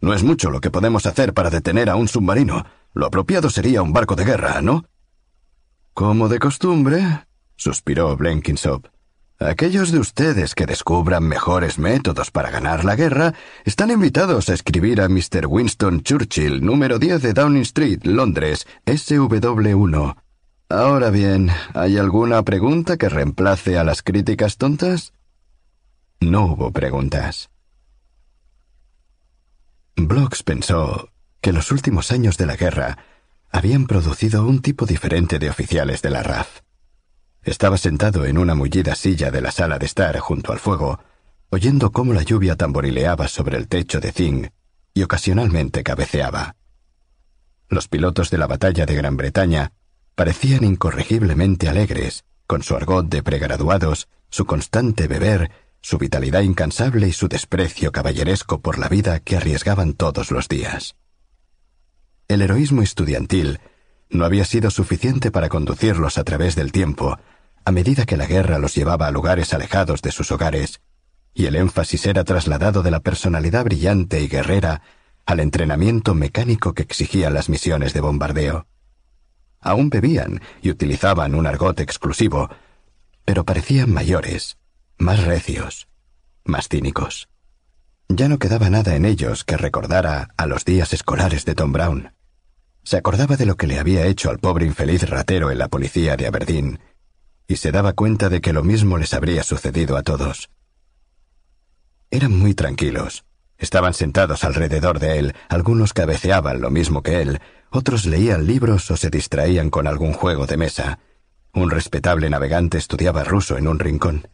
No es mucho lo que podemos hacer para detener a un submarino. Lo apropiado sería un barco de guerra, ¿no? Como de costumbre, suspiró Blenkinsop. Aquellos de ustedes que descubran mejores métodos para ganar la guerra están invitados a escribir a Mr. Winston Churchill, número 10 de Downing Street, Londres, SW1. Ahora bien, ¿hay alguna pregunta que reemplace a las críticas tontas? No hubo preguntas. Blocks pensó que los últimos años de la guerra habían producido un tipo diferente de oficiales de la RAF. Estaba sentado en una mullida silla de la sala de estar junto al fuego, oyendo cómo la lluvia tamborileaba sobre el techo de zinc y ocasionalmente cabeceaba. Los pilotos de la batalla de Gran Bretaña parecían incorregiblemente alegres, con su argot de pregraduados, su constante beber su vitalidad incansable y su desprecio caballeresco por la vida que arriesgaban todos los días. El heroísmo estudiantil no había sido suficiente para conducirlos a través del tiempo, a medida que la guerra los llevaba a lugares alejados de sus hogares, y el énfasis era trasladado de la personalidad brillante y guerrera al entrenamiento mecánico que exigían las misiones de bombardeo. Aún bebían y utilizaban un argot exclusivo, pero parecían mayores, más recios, más cínicos. Ya no quedaba nada en ellos que recordara a los días escolares de Tom Brown. Se acordaba de lo que le había hecho al pobre infeliz ratero en la policía de Aberdeen, y se daba cuenta de que lo mismo les habría sucedido a todos. Eran muy tranquilos. Estaban sentados alrededor de él, algunos cabeceaban lo mismo que él, otros leían libros o se distraían con algún juego de mesa. Un respetable navegante estudiaba ruso en un rincón.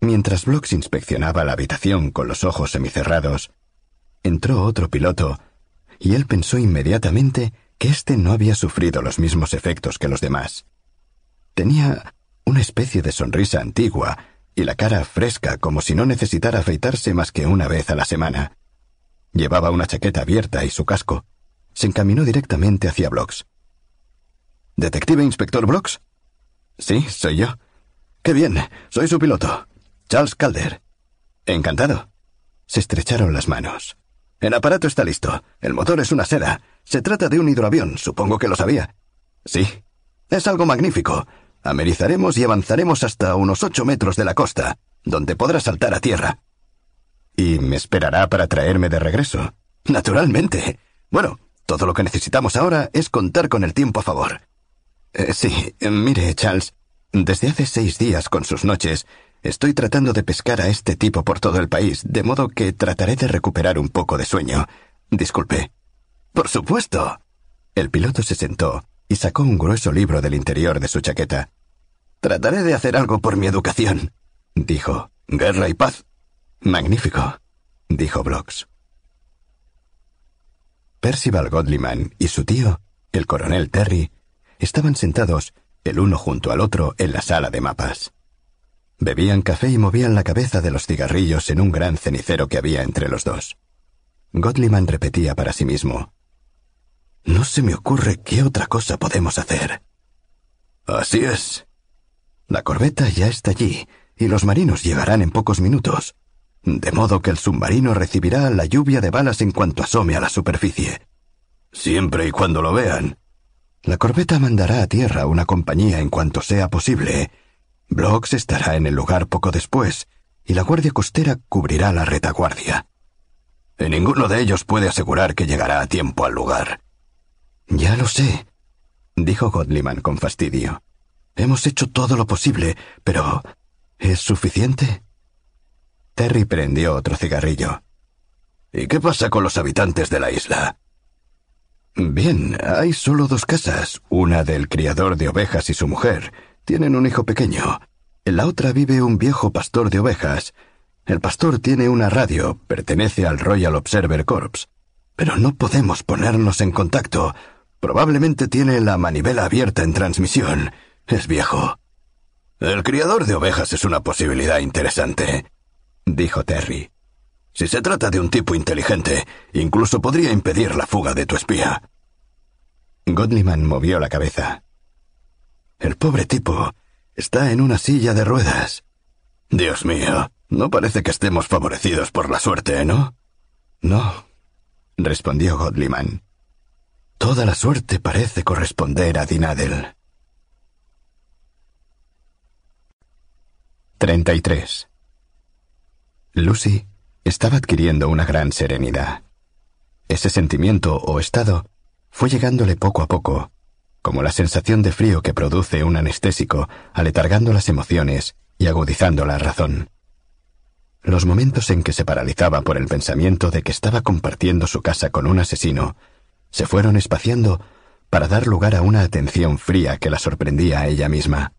Mientras Blocks inspeccionaba la habitación con los ojos semicerrados, entró otro piloto, y él pensó inmediatamente que éste no había sufrido los mismos efectos que los demás. Tenía una especie de sonrisa antigua y la cara fresca como si no necesitara afeitarse más que una vez a la semana. Llevaba una chaqueta abierta y su casco. Se encaminó directamente hacia Blocks. ¿Detective Inspector Blocks? Sí, soy yo. Qué bien, soy su piloto. Charles Calder. Encantado. Se estrecharon las manos. El aparato está listo. El motor es una seda. Se trata de un hidroavión, supongo que lo sabía. Sí. Es algo magnífico. Amerizaremos y avanzaremos hasta unos ocho metros de la costa, donde podrá saltar a tierra. ¿Y me esperará para traerme de regreso? Naturalmente. Bueno, todo lo que necesitamos ahora es contar con el tiempo a favor. Eh, sí, mire, Charles, desde hace seis días con sus noches, estoy tratando de pescar a este tipo por todo el país, de modo que trataré de recuperar un poco de sueño. Disculpe. Por supuesto. El piloto se sentó y sacó un grueso libro del interior de su chaqueta. Trataré de hacer algo por mi educación, dijo. Guerra y paz. Magnífico, dijo Blocks. Percival Godliman y su tío, el coronel Terry, estaban sentados, el uno junto al otro, en la sala de mapas. Bebían café y movían la cabeza de los cigarrillos en un gran cenicero que había entre los dos. Godliman repetía para sí mismo. No se me ocurre qué otra cosa podemos hacer. Así es. La corbeta ya está allí, y los marinos llegarán en pocos minutos, de modo que el submarino recibirá la lluvia de balas en cuanto asome a la superficie. Siempre y cuando lo vean. La corbeta mandará a tierra una compañía en cuanto sea posible. Blocks estará en el lugar poco después, y la Guardia Costera cubrirá la retaguardia. Y ninguno de ellos puede asegurar que llegará a tiempo al lugar. Ya lo sé, dijo Godliman con fastidio. Hemos hecho todo lo posible, pero ¿es suficiente? Terry prendió otro cigarrillo. ¿Y qué pasa con los habitantes de la isla? Bien, hay solo dos casas, una del criador de ovejas y su mujer. Tienen un hijo pequeño. En la otra vive un viejo pastor de ovejas. El pastor tiene una radio, pertenece al Royal Observer Corps. Pero no podemos ponernos en contacto. Probablemente tiene la manivela abierta en transmisión. Es viejo. El criador de ovejas es una posibilidad interesante, dijo Terry. Si se trata de un tipo inteligente, incluso podría impedir la fuga de tu espía. Godliman movió la cabeza. El pobre tipo está en una silla de ruedas. Dios mío, no parece que estemos favorecidos por la suerte, ¿no? No, respondió Godliman. Toda la suerte parece corresponder a Dinadel. 33. Lucy estaba adquiriendo una gran serenidad. Ese sentimiento o estado fue llegándole poco a poco, como la sensación de frío que produce un anestésico, aletargando las emociones y agudizando la razón. Los momentos en que se paralizaba por el pensamiento de que estaba compartiendo su casa con un asesino se fueron espaciando para dar lugar a una atención fría que la sorprendía a ella misma.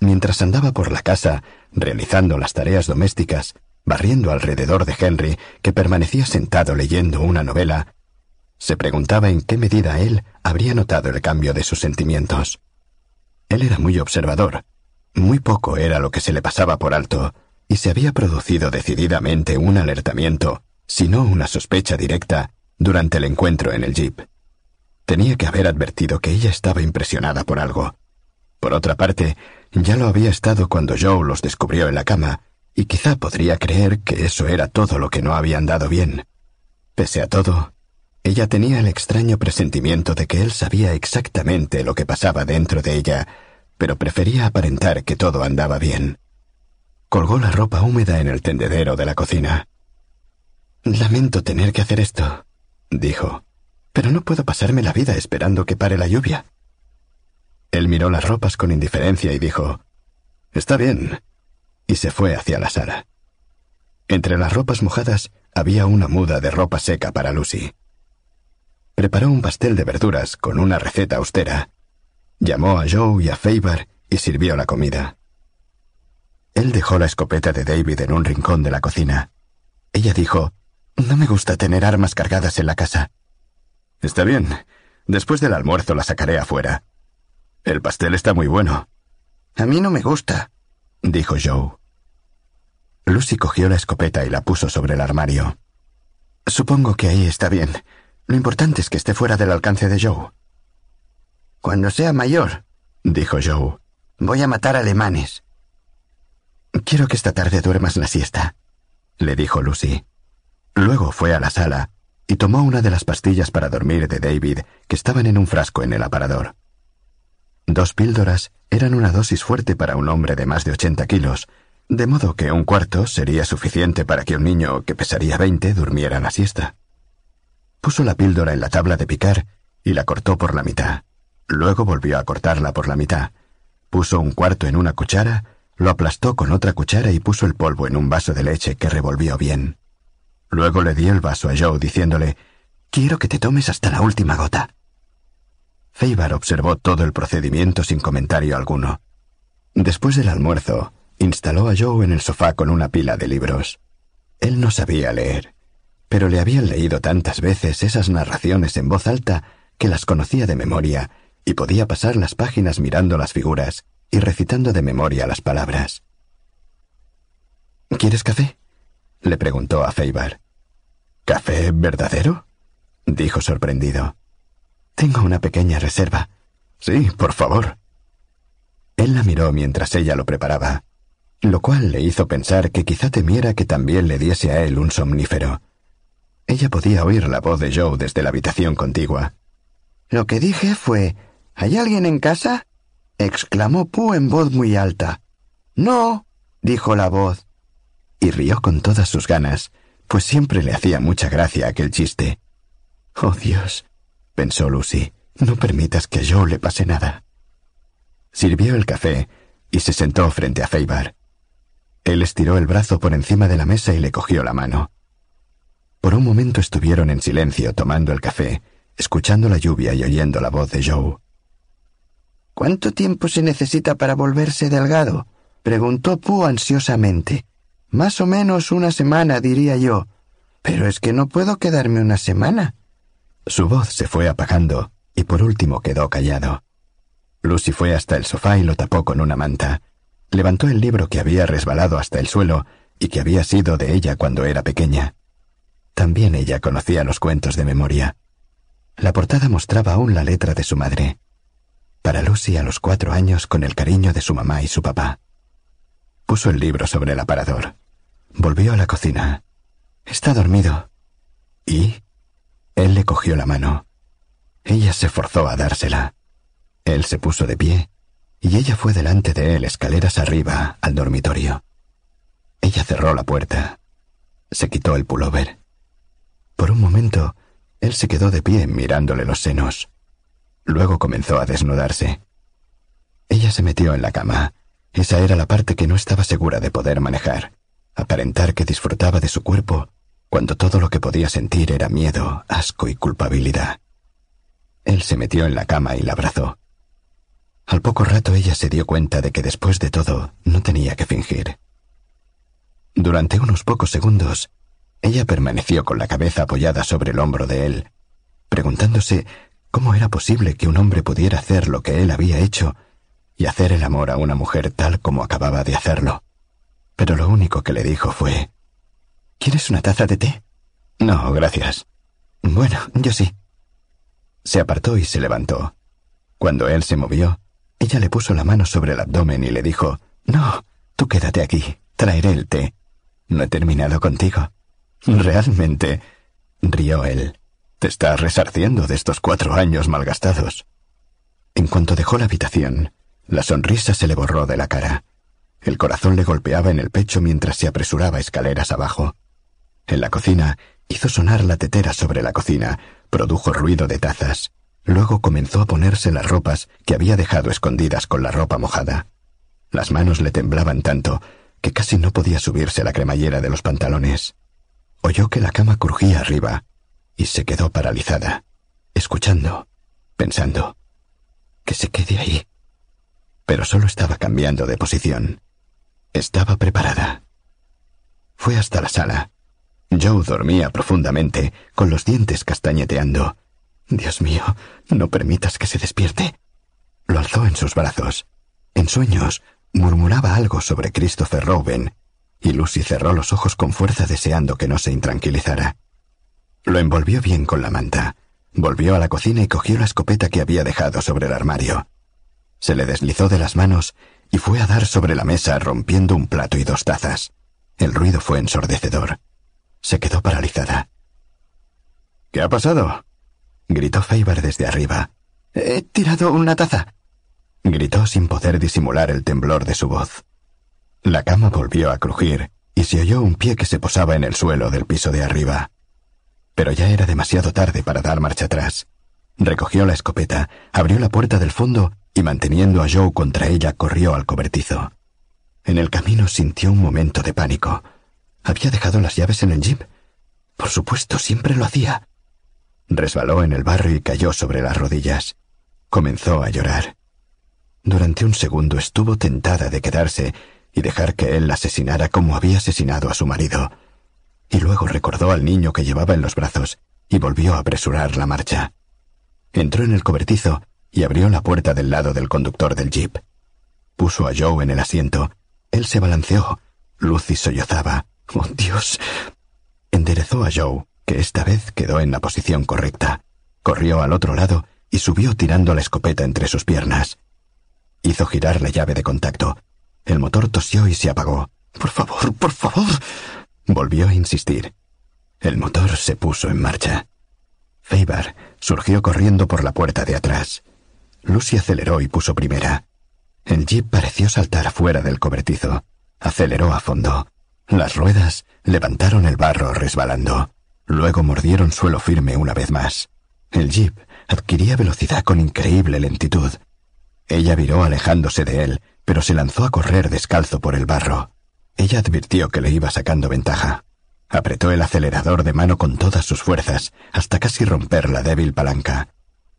Mientras andaba por la casa, realizando las tareas domésticas, barriendo alrededor de Henry, que permanecía sentado leyendo una novela, se preguntaba en qué medida él habría notado el cambio de sus sentimientos. Él era muy observador, muy poco era lo que se le pasaba por alto, y se había producido decididamente un alertamiento, si no una sospecha directa, durante el encuentro en el jeep. Tenía que haber advertido que ella estaba impresionada por algo. Por otra parte, ya lo había estado cuando Joe los descubrió en la cama, y quizá podría creer que eso era todo lo que no había andado bien. Pese a todo, ella tenía el extraño presentimiento de que él sabía exactamente lo que pasaba dentro de ella, pero prefería aparentar que todo andaba bien. Colgó la ropa húmeda en el tendedero de la cocina. Lamento tener que hacer esto, dijo, pero no puedo pasarme la vida esperando que pare la lluvia. Él miró las ropas con indiferencia y dijo, Está bien, y se fue hacia la sala. Entre las ropas mojadas había una muda de ropa seca para Lucy. Preparó un pastel de verduras con una receta austera. Llamó a Joe y a Faber y sirvió la comida. Él dejó la escopeta de David en un rincón de la cocina. Ella dijo, No me gusta tener armas cargadas en la casa. Está bien. Después del almuerzo la sacaré afuera. El pastel está muy bueno. A mí no me gusta, dijo Joe. Lucy cogió la escopeta y la puso sobre el armario. Supongo que ahí está bien. Lo importante es que esté fuera del alcance de Joe. Cuando sea mayor, dijo Joe, voy a matar alemanes. Quiero que esta tarde duermas la siesta, le dijo Lucy. Luego fue a la sala y tomó una de las pastillas para dormir de David que estaban en un frasco en el aparador. Dos píldoras eran una dosis fuerte para un hombre de más de 80 kilos, de modo que un cuarto sería suficiente para que un niño que pesaría 20 durmiera la siesta. Puso la píldora en la tabla de picar y la cortó por la mitad. Luego volvió a cortarla por la mitad. Puso un cuarto en una cuchara, lo aplastó con otra cuchara y puso el polvo en un vaso de leche que revolvió bien. Luego le dio el vaso a Joe diciéndole, Quiero que te tomes hasta la última gota. Feibar observó todo el procedimiento sin comentario alguno. Después del almuerzo, instaló a Joe en el sofá con una pila de libros. Él no sabía leer, pero le habían leído tantas veces esas narraciones en voz alta que las conocía de memoria y podía pasar las páginas mirando las figuras y recitando de memoria las palabras. ¿Quieres café? le preguntó a Feibar. ¿Café verdadero? dijo sorprendido. Tengo una pequeña reserva. Sí, por favor. Él la miró mientras ella lo preparaba, lo cual le hizo pensar que quizá temiera que también le diese a él un somnífero. Ella podía oír la voz de Joe desde la habitación contigua. Lo que dije fue ¿Hay alguien en casa? exclamó Pooh en voz muy alta. No, dijo la voz. Y rió con todas sus ganas, pues siempre le hacía mucha gracia aquel chiste. Oh Dios, pensó Lucy, no permitas que Joe le pase nada. Sirvió el café y se sentó frente a Feibar. Él estiró el brazo por encima de la mesa y le cogió la mano. Por un momento estuvieron en silencio tomando el café, escuchando la lluvia y oyendo la voz de Joe. ¿Cuánto tiempo se necesita para volverse delgado? preguntó Pooh ansiosamente. Más o menos una semana, diría yo. Pero es que no puedo quedarme una semana. Su voz se fue apagando y por último quedó callado. Lucy fue hasta el sofá y lo tapó con una manta. Levantó el libro que había resbalado hasta el suelo y que había sido de ella cuando era pequeña. También ella conocía los cuentos de memoria. La portada mostraba aún la letra de su madre. Para Lucy a los cuatro años con el cariño de su mamá y su papá. Puso el libro sobre el aparador. Volvió a la cocina. Está dormido. ¿Y? Él le cogió la mano. Ella se forzó a dársela. Él se puso de pie y ella fue delante de él escaleras arriba al dormitorio. Ella cerró la puerta. Se quitó el pullover. Por un momento, él se quedó de pie mirándole los senos. Luego comenzó a desnudarse. Ella se metió en la cama. Esa era la parte que no estaba segura de poder manejar. Aparentar que disfrutaba de su cuerpo cuando todo lo que podía sentir era miedo, asco y culpabilidad. Él se metió en la cama y la abrazó. Al poco rato ella se dio cuenta de que después de todo no tenía que fingir. Durante unos pocos segundos, ella permaneció con la cabeza apoyada sobre el hombro de él, preguntándose cómo era posible que un hombre pudiera hacer lo que él había hecho y hacer el amor a una mujer tal como acababa de hacerlo. Pero lo único que le dijo fue ¿Quieres una taza de té? No, gracias. Bueno, yo sí. Se apartó y se levantó. Cuando él se movió, ella le puso la mano sobre el abdomen y le dijo, No, tú quédate aquí, traeré el té. No he terminado contigo. Realmente, rió él, te estás resarciendo de estos cuatro años malgastados. En cuanto dejó la habitación, la sonrisa se le borró de la cara. El corazón le golpeaba en el pecho mientras se apresuraba escaleras abajo. En la cocina hizo sonar la tetera sobre la cocina, produjo ruido de tazas. Luego comenzó a ponerse las ropas que había dejado escondidas con la ropa mojada. Las manos le temblaban tanto que casi no podía subirse la cremallera de los pantalones. Oyó que la cama crujía arriba y se quedó paralizada, escuchando, pensando. Que se quede ahí. Pero solo estaba cambiando de posición. Estaba preparada. Fue hasta la sala Joe dormía profundamente, con los dientes castañeteando. Dios mío, no permitas que se despierte. Lo alzó en sus brazos. En sueños, murmuraba algo sobre Christopher Robin, y Lucy cerró los ojos con fuerza deseando que no se intranquilizara. Lo envolvió bien con la manta, volvió a la cocina y cogió la escopeta que había dejado sobre el armario. Se le deslizó de las manos y fue a dar sobre la mesa rompiendo un plato y dos tazas. El ruido fue ensordecedor. Se quedó paralizada. ¿Qué ha pasado? gritó Faber desde arriba. He tirado una taza. gritó sin poder disimular el temblor de su voz. La cama volvió a crujir y se oyó un pie que se posaba en el suelo del piso de arriba. Pero ya era demasiado tarde para dar marcha atrás. Recogió la escopeta, abrió la puerta del fondo y manteniendo a Joe contra ella corrió al cobertizo. En el camino sintió un momento de pánico. ¿Había dejado las llaves en el jeep? Por supuesto, siempre lo hacía. Resbaló en el barro y cayó sobre las rodillas. Comenzó a llorar. Durante un segundo estuvo tentada de quedarse y dejar que él la asesinara como había asesinado a su marido. Y luego recordó al niño que llevaba en los brazos y volvió a apresurar la marcha. Entró en el cobertizo y abrió la puerta del lado del conductor del jeep. Puso a Joe en el asiento. Él se balanceó. Lucy sollozaba. ¡Oh, Dios! Enderezó a Joe, que esta vez quedó en la posición correcta. Corrió al otro lado y subió tirando la escopeta entre sus piernas. Hizo girar la llave de contacto. El motor tosió y se apagó. Por favor, por favor. Volvió a insistir. El motor se puso en marcha. Faber surgió corriendo por la puerta de atrás. Lucy aceleró y puso primera. El jeep pareció saltar fuera del cobertizo. Aceleró a fondo. Las ruedas levantaron el barro resbalando. Luego mordieron suelo firme una vez más. El jeep adquiría velocidad con increíble lentitud. Ella viró alejándose de él, pero se lanzó a correr descalzo por el barro. Ella advirtió que le iba sacando ventaja. Apretó el acelerador de mano con todas sus fuerzas, hasta casi romper la débil palanca.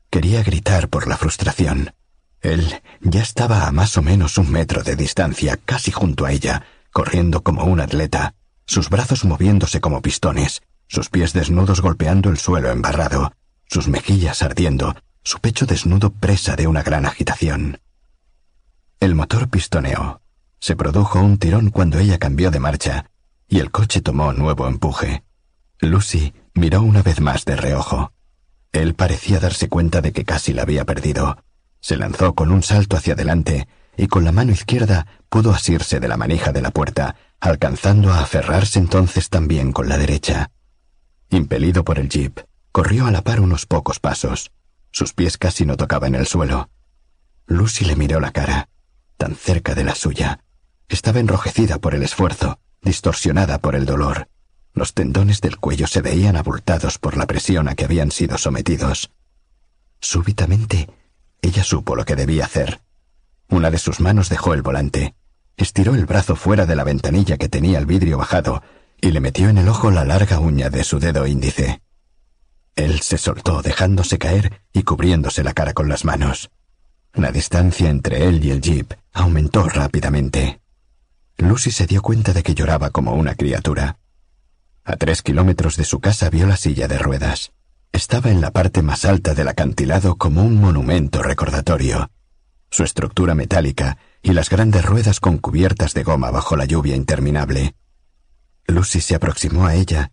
Quería gritar por la frustración. Él ya estaba a más o menos un metro de distancia, casi junto a ella, corriendo como un atleta, sus brazos moviéndose como pistones, sus pies desnudos golpeando el suelo embarrado, sus mejillas ardiendo, su pecho desnudo presa de una gran agitación. El motor pistoneó. Se produjo un tirón cuando ella cambió de marcha, y el coche tomó nuevo empuje. Lucy miró una vez más de reojo. Él parecía darse cuenta de que casi la había perdido. Se lanzó con un salto hacia adelante y con la mano izquierda pudo asirse de la manija de la puerta, alcanzando a aferrarse entonces también con la derecha. Impelido por el jeep, corrió a la par unos pocos pasos. Sus pies casi no tocaban el suelo. Lucy le miró la cara, tan cerca de la suya. Estaba enrojecida por el esfuerzo, distorsionada por el dolor. Los tendones del cuello se veían abultados por la presión a que habían sido sometidos. Súbitamente, ella supo lo que debía hacer. Una de sus manos dejó el volante, estiró el brazo fuera de la ventanilla que tenía el vidrio bajado y le metió en el ojo la larga uña de su dedo índice. Él se soltó dejándose caer y cubriéndose la cara con las manos. La distancia entre él y el jeep aumentó rápidamente. Lucy se dio cuenta de que lloraba como una criatura. A tres kilómetros de su casa vio la silla de ruedas. Estaba en la parte más alta del acantilado como un monumento recordatorio. Su estructura metálica y las grandes ruedas con cubiertas de goma bajo la lluvia interminable. Lucy se aproximó a ella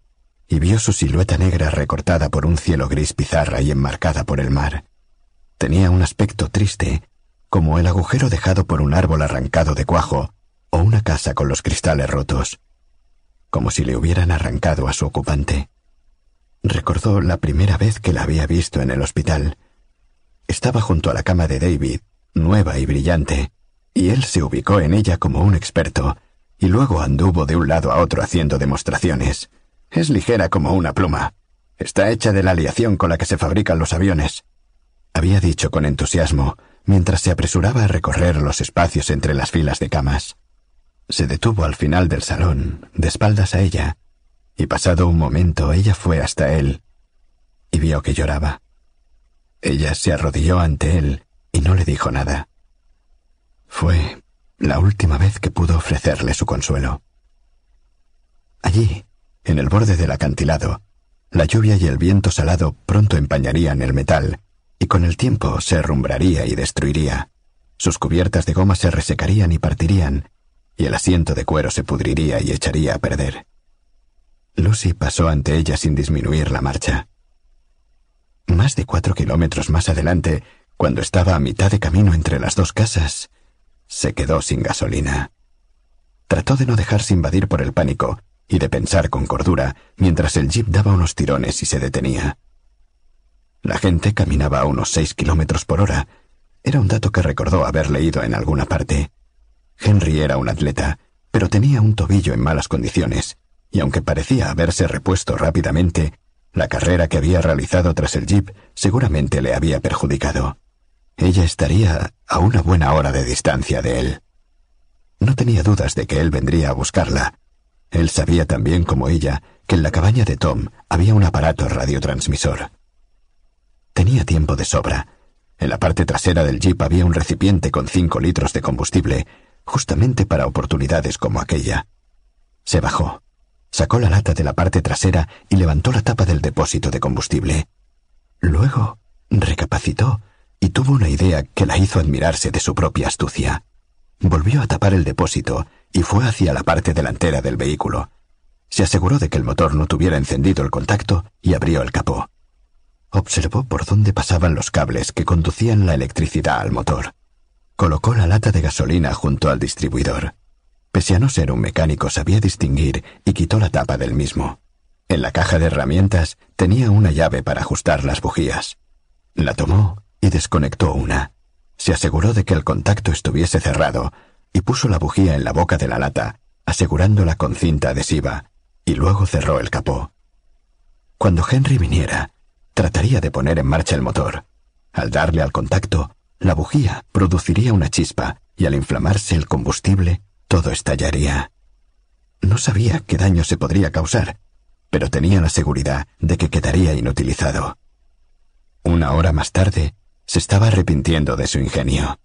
y vio su silueta negra recortada por un cielo gris pizarra y enmarcada por el mar. Tenía un aspecto triste, como el agujero dejado por un árbol arrancado de cuajo o una casa con los cristales rotos, como si le hubieran arrancado a su ocupante. Recordó la primera vez que la había visto en el hospital. Estaba junto a la cama de David, nueva y brillante, y él se ubicó en ella como un experto, y luego anduvo de un lado a otro haciendo demostraciones. Es ligera como una pluma. Está hecha de la aleación con la que se fabrican los aviones. Había dicho con entusiasmo, mientras se apresuraba a recorrer los espacios entre las filas de camas. Se detuvo al final del salón, de espaldas a ella, y pasado un momento ella fue hasta él y vio que lloraba. Ella se arrodilló ante él y no le dijo nada. Fue la última vez que pudo ofrecerle su consuelo. Allí, en el borde del acantilado, la lluvia y el viento salado pronto empañarían el metal, y con el tiempo se herrumbraría y destruiría. Sus cubiertas de goma se resecarían y partirían, y el asiento de cuero se pudriría y echaría a perder. Lucy pasó ante ella sin disminuir la marcha. Más de cuatro kilómetros más adelante, cuando estaba a mitad de camino entre las dos casas, se quedó sin gasolina. Trató de no dejarse invadir por el pánico y de pensar con cordura mientras el jeep daba unos tirones y se detenía. La gente caminaba a unos seis kilómetros por hora, Era un dato que recordó haber leído en alguna parte. Henry era un atleta, pero tenía un tobillo en malas condiciones, y aunque parecía haberse repuesto rápidamente, la carrera que había realizado tras el jeep seguramente le había perjudicado. Ella estaría a una buena hora de distancia de él. No tenía dudas de que él vendría a buscarla. Él sabía también como ella que en la cabaña de Tom había un aparato radiotransmisor. Tenía tiempo de sobra. En la parte trasera del jeep había un recipiente con cinco litros de combustible, justamente para oportunidades como aquella. Se bajó, sacó la lata de la parte trasera y levantó la tapa del depósito de combustible. Luego recapacitó y tuvo una idea que la hizo admirarse de su propia astucia. Volvió a tapar el depósito y fue hacia la parte delantera del vehículo. Se aseguró de que el motor no tuviera encendido el contacto y abrió el capó. Observó por dónde pasaban los cables que conducían la electricidad al motor. Colocó la lata de gasolina junto al distribuidor. Pese a no ser un mecánico, sabía distinguir y quitó la tapa del mismo. En la caja de herramientas tenía una llave para ajustar las bujías. La tomó y desconectó una. Se aseguró de que el contacto estuviese cerrado y puso la bujía en la boca de la lata, asegurándola con cinta adhesiva, y luego cerró el capó. Cuando Henry viniera, trataría de poner en marcha el motor. Al darle al contacto, la bujía produciría una chispa y al inflamarse el combustible, todo estallaría. No sabía qué daño se podría causar, pero tenía la seguridad de que quedaría inutilizado. Una hora más tarde, se estaba arrepintiendo de su ingenio.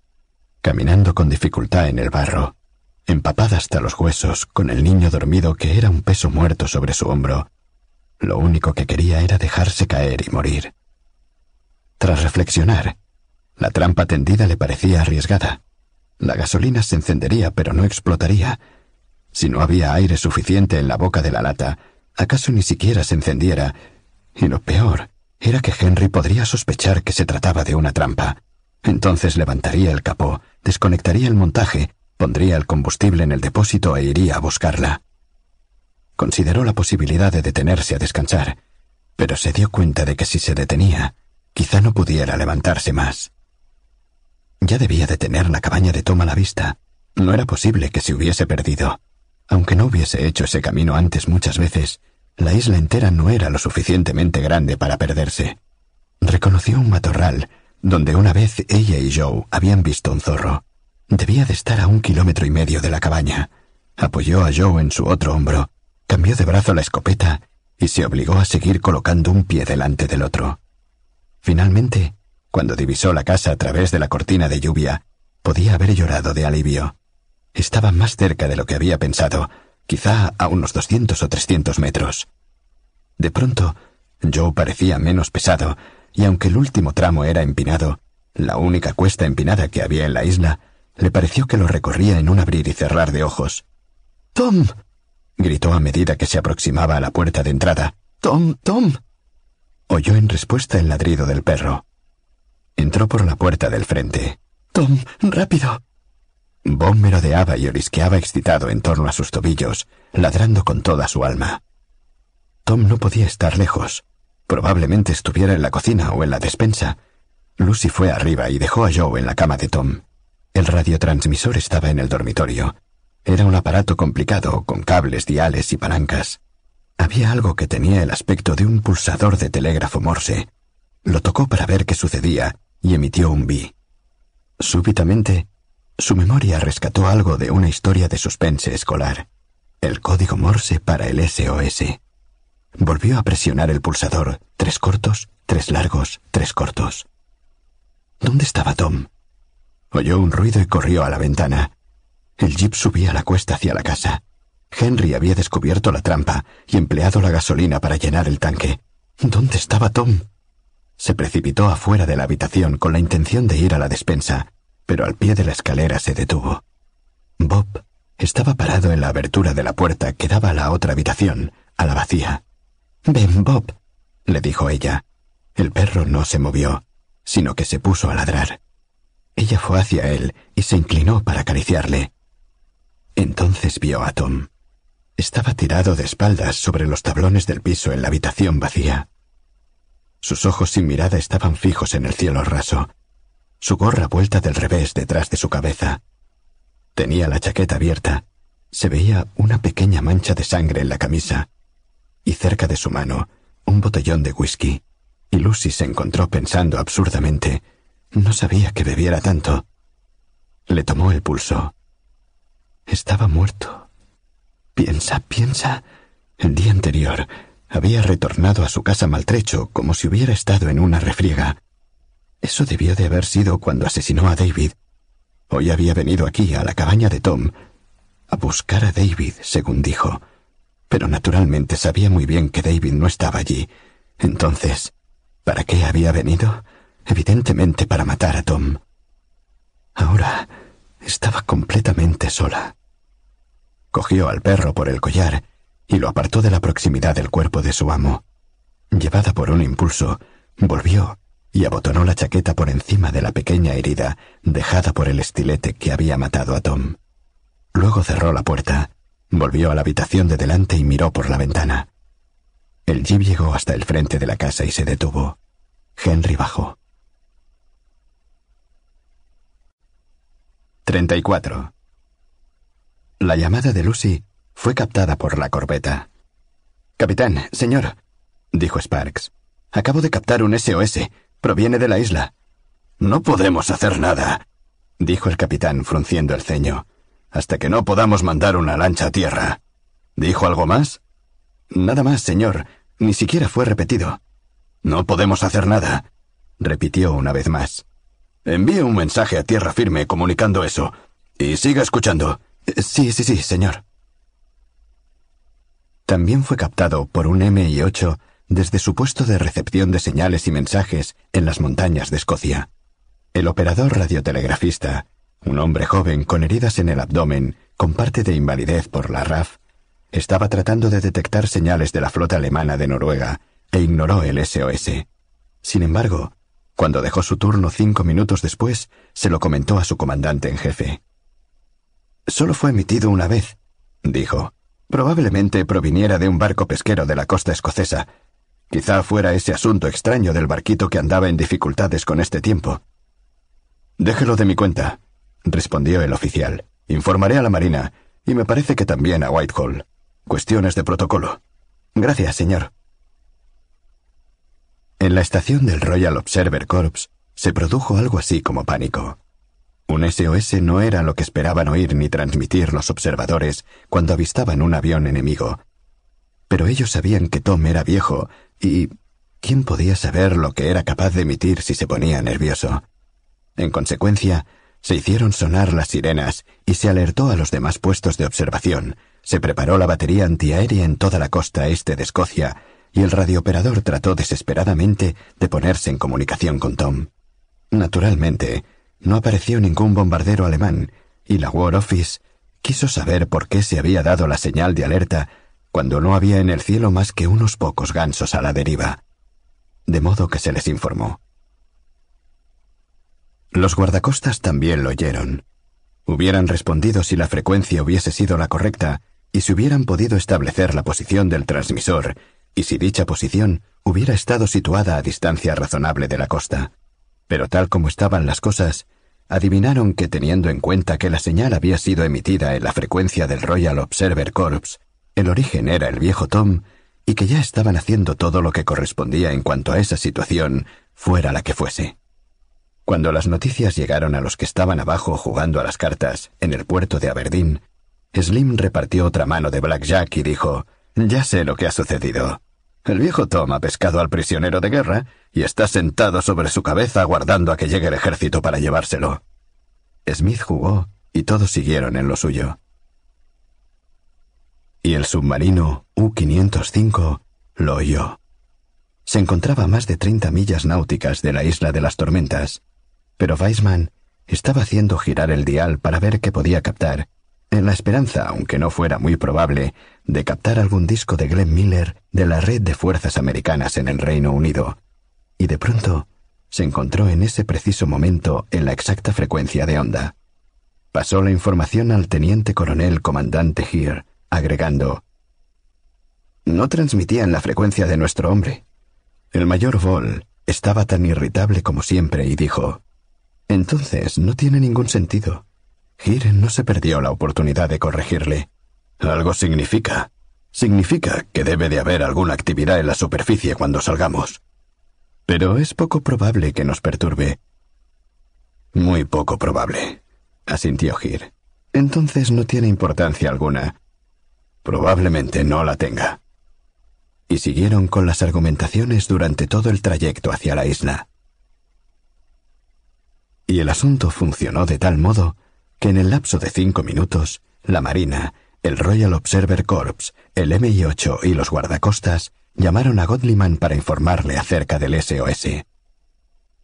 Caminando con dificultad en el barro, empapada hasta los huesos, con el niño dormido que era un peso muerto sobre su hombro, lo único que quería era dejarse caer y morir. Tras reflexionar, la trampa tendida le parecía arriesgada. La gasolina se encendería pero no explotaría. Si no había aire suficiente en la boca de la lata, acaso ni siquiera se encendiera. Y lo peor era que Henry podría sospechar que se trataba de una trampa. Entonces levantaría el capó, desconectaría el montaje, pondría el combustible en el depósito e iría a buscarla. Consideró la posibilidad de detenerse a descansar, pero se dio cuenta de que si se detenía, quizá no pudiera levantarse más. Ya debía de tener la cabaña de Tom a la vista. No era posible que se hubiese perdido. Aunque no hubiese hecho ese camino antes muchas veces, la isla entera no era lo suficientemente grande para perderse. Reconoció un matorral, donde una vez ella y Joe habían visto un zorro. Debía de estar a un kilómetro y medio de la cabaña. Apoyó a Joe en su otro hombro Cambió de brazo la escopeta y se obligó a seguir colocando un pie delante del otro. Finalmente, cuando divisó la casa a través de la cortina de lluvia, podía haber llorado de alivio. Estaba más cerca de lo que había pensado, quizá a unos doscientos o trescientos metros. De pronto, Joe parecía menos pesado, y aunque el último tramo era empinado, la única cuesta empinada que había en la isla, le pareció que lo recorría en un abrir y cerrar de ojos. Tom gritó a medida que se aproximaba a la puerta de entrada. Tom, Tom. Oyó en respuesta el ladrido del perro. Entró por la puerta del frente. Tom, rápido. Bob merodeaba y orisqueaba excitado en torno a sus tobillos, ladrando con toda su alma. Tom no podía estar lejos. Probablemente estuviera en la cocina o en la despensa. Lucy fue arriba y dejó a Joe en la cama de Tom. El radiotransmisor estaba en el dormitorio, era un aparato complicado, con cables, diales y palancas. Había algo que tenía el aspecto de un pulsador de telégrafo morse. Lo tocó para ver qué sucedía y emitió un bi. Súbitamente, su memoria rescató algo de una historia de suspense escolar. El código morse para el SOS. Volvió a presionar el pulsador, tres cortos, tres largos, tres cortos. ¿Dónde estaba Tom? Oyó un ruido y corrió a la ventana. El jeep subía la cuesta hacia la casa. Henry había descubierto la trampa y empleado la gasolina para llenar el tanque. ¿Dónde estaba Tom? Se precipitó afuera de la habitación con la intención de ir a la despensa, pero al pie de la escalera se detuvo. Bob estaba parado en la abertura de la puerta que daba a la otra habitación, a la vacía. Ven, Bob, le dijo ella. El perro no se movió, sino que se puso a ladrar. Ella fue hacia él y se inclinó para acariciarle. Entonces vio a Tom. Estaba tirado de espaldas sobre los tablones del piso en la habitación vacía. Sus ojos sin mirada estaban fijos en el cielo raso. Su gorra vuelta del revés detrás de su cabeza. Tenía la chaqueta abierta. Se veía una pequeña mancha de sangre en la camisa. Y cerca de su mano, un botellón de whisky. Y Lucy se encontró pensando absurdamente. No sabía que bebiera tanto. Le tomó el pulso. Estaba muerto. Piensa, piensa. El día anterior había retornado a su casa maltrecho como si hubiera estado en una refriega. Eso debió de haber sido cuando asesinó a David. Hoy había venido aquí, a la cabaña de Tom, a buscar a David, según dijo. Pero naturalmente sabía muy bien que David no estaba allí. Entonces, ¿para qué había venido? Evidentemente para matar a Tom. Ahora estaba completamente sola. Cogió al perro por el collar y lo apartó de la proximidad del cuerpo de su amo. Llevada por un impulso, volvió y abotonó la chaqueta por encima de la pequeña herida dejada por el estilete que había matado a Tom. Luego cerró la puerta, volvió a la habitación de delante y miró por la ventana. El jeep llegó hasta el frente de la casa y se detuvo. Henry bajó. 34. La llamada de Lucy fue captada por la corbeta. Capitán, señor, dijo Sparks. Acabo de captar un SOS. Proviene de la isla. No podemos hacer nada, dijo el capitán frunciendo el ceño, hasta que no podamos mandar una lancha a tierra. ¿Dijo algo más? Nada más, señor. Ni siquiera fue repetido. No podemos hacer nada, repitió una vez más. Envíe un mensaje a tierra firme comunicando eso. Y siga escuchando. Sí, sí, sí, señor. También fue captado por un MI-8 desde su puesto de recepción de señales y mensajes en las montañas de Escocia. El operador radiotelegrafista, un hombre joven con heridas en el abdomen, con parte de invalidez por la RAF, estaba tratando de detectar señales de la flota alemana de Noruega e ignoró el SOS. Sin embargo, cuando dejó su turno cinco minutos después, se lo comentó a su comandante en jefe. Solo fue emitido una vez, dijo. Probablemente proviniera de un barco pesquero de la costa escocesa. Quizá fuera ese asunto extraño del barquito que andaba en dificultades con este tiempo. Déjelo de mi cuenta, respondió el oficial. Informaré a la Marina, y me parece que también a Whitehall. Cuestiones de protocolo. Gracias, señor. En la estación del Royal Observer Corps se produjo algo así como pánico. Un SOS no era lo que esperaban oír ni transmitir los observadores cuando avistaban un avión enemigo. Pero ellos sabían que Tom era viejo y... ¿quién podía saber lo que era capaz de emitir si se ponía nervioso? En consecuencia, se hicieron sonar las sirenas y se alertó a los demás puestos de observación. Se preparó la batería antiaérea en toda la costa este de Escocia y el radiooperador trató desesperadamente de ponerse en comunicación con Tom. Naturalmente, no apareció ningún bombardero alemán, y la War Office quiso saber por qué se había dado la señal de alerta cuando no había en el cielo más que unos pocos gansos a la deriva. De modo que se les informó. Los guardacostas también lo oyeron. Hubieran respondido si la frecuencia hubiese sido la correcta y si hubieran podido establecer la posición del transmisor y si dicha posición hubiera estado situada a distancia razonable de la costa. Pero tal como estaban las cosas, adivinaron que teniendo en cuenta que la señal había sido emitida en la frecuencia del Royal Observer Corps, el origen era el viejo Tom, y que ya estaban haciendo todo lo que correspondía en cuanto a esa situación, fuera la que fuese. Cuando las noticias llegaron a los que estaban abajo jugando a las cartas, en el puerto de Aberdeen, Slim repartió otra mano de Blackjack y dijo, Ya sé lo que ha sucedido. El viejo Tom ha pescado al prisionero de guerra y está sentado sobre su cabeza aguardando a que llegue el ejército para llevárselo. Smith jugó y todos siguieron en lo suyo. Y el submarino U-505 lo oyó. Se encontraba a más de treinta millas náuticas de la isla de las tormentas, pero Weissman estaba haciendo girar el dial para ver qué podía captar en la esperanza, aunque no fuera muy probable, de captar algún disco de Glenn Miller de la red de fuerzas americanas en el Reino Unido. Y de pronto se encontró en ese preciso momento en la exacta frecuencia de onda. Pasó la información al teniente coronel comandante Here, agregando No transmitían la frecuencia de nuestro hombre. El mayor Vol estaba tan irritable como siempre y dijo Entonces no tiene ningún sentido. Gir no se perdió la oportunidad de corregirle. Algo significa. Significa que debe de haber alguna actividad en la superficie cuando salgamos. Pero es poco probable que nos perturbe. Muy poco probable, asintió Gir. Entonces no tiene importancia alguna. Probablemente no la tenga. Y siguieron con las argumentaciones durante todo el trayecto hacia la isla. Y el asunto funcionó de tal modo que en el lapso de cinco minutos, la Marina, el Royal Observer Corps, el MI-8 y los guardacostas llamaron a Godliman para informarle acerca del SOS.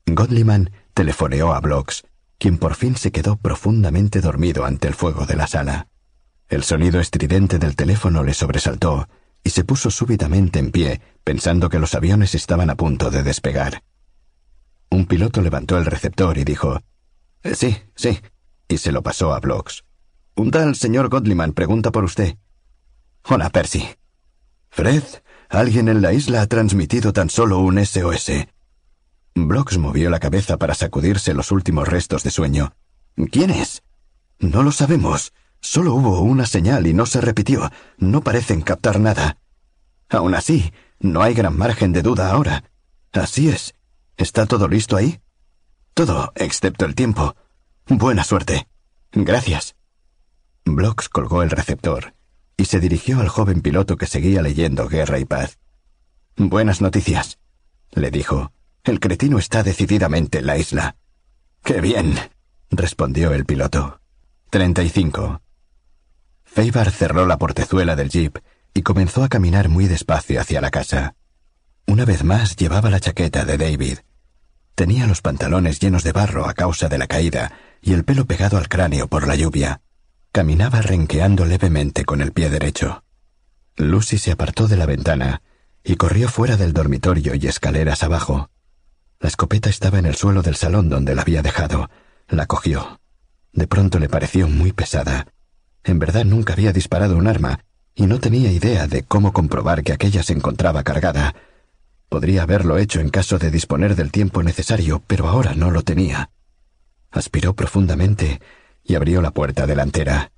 Godliman telefoneó a Blocks, quien por fin se quedó profundamente dormido ante el fuego de la sala. El sonido estridente del teléfono le sobresaltó y se puso súbitamente en pie, pensando que los aviones estaban a punto de despegar. Un piloto levantó el receptor y dijo eh, Sí, sí, y se lo pasó a Blocks. Un tal señor Godliman pregunta por usted. Hola, Percy. Fred, alguien en la isla ha transmitido tan solo un SOS. Blocks movió la cabeza para sacudirse los últimos restos de sueño. ¿Quién es? No lo sabemos. Solo hubo una señal y no se repitió. No parecen captar nada. Aún así, no hay gran margen de duda ahora. Así es. ¿Está todo listo ahí? Todo, excepto el tiempo. Buena suerte. Gracias. Blocks colgó el receptor y se dirigió al joven piloto que seguía leyendo Guerra y Paz. Buenas noticias, le dijo. El cretino está decididamente en la isla. Qué bien, respondió el piloto. Treinta y cinco. Feibar cerró la portezuela del jeep y comenzó a caminar muy despacio hacia la casa. Una vez más llevaba la chaqueta de David. Tenía los pantalones llenos de barro a causa de la caída y el pelo pegado al cráneo por la lluvia. Caminaba renqueando levemente con el pie derecho. Lucy se apartó de la ventana y corrió fuera del dormitorio y escaleras abajo. La escopeta estaba en el suelo del salón donde la había dejado. La cogió. De pronto le pareció muy pesada en verdad nunca había disparado un arma, y no tenía idea de cómo comprobar que aquella se encontraba cargada. Podría haberlo hecho en caso de disponer del tiempo necesario, pero ahora no lo tenía. Aspiró profundamente y abrió la puerta delantera.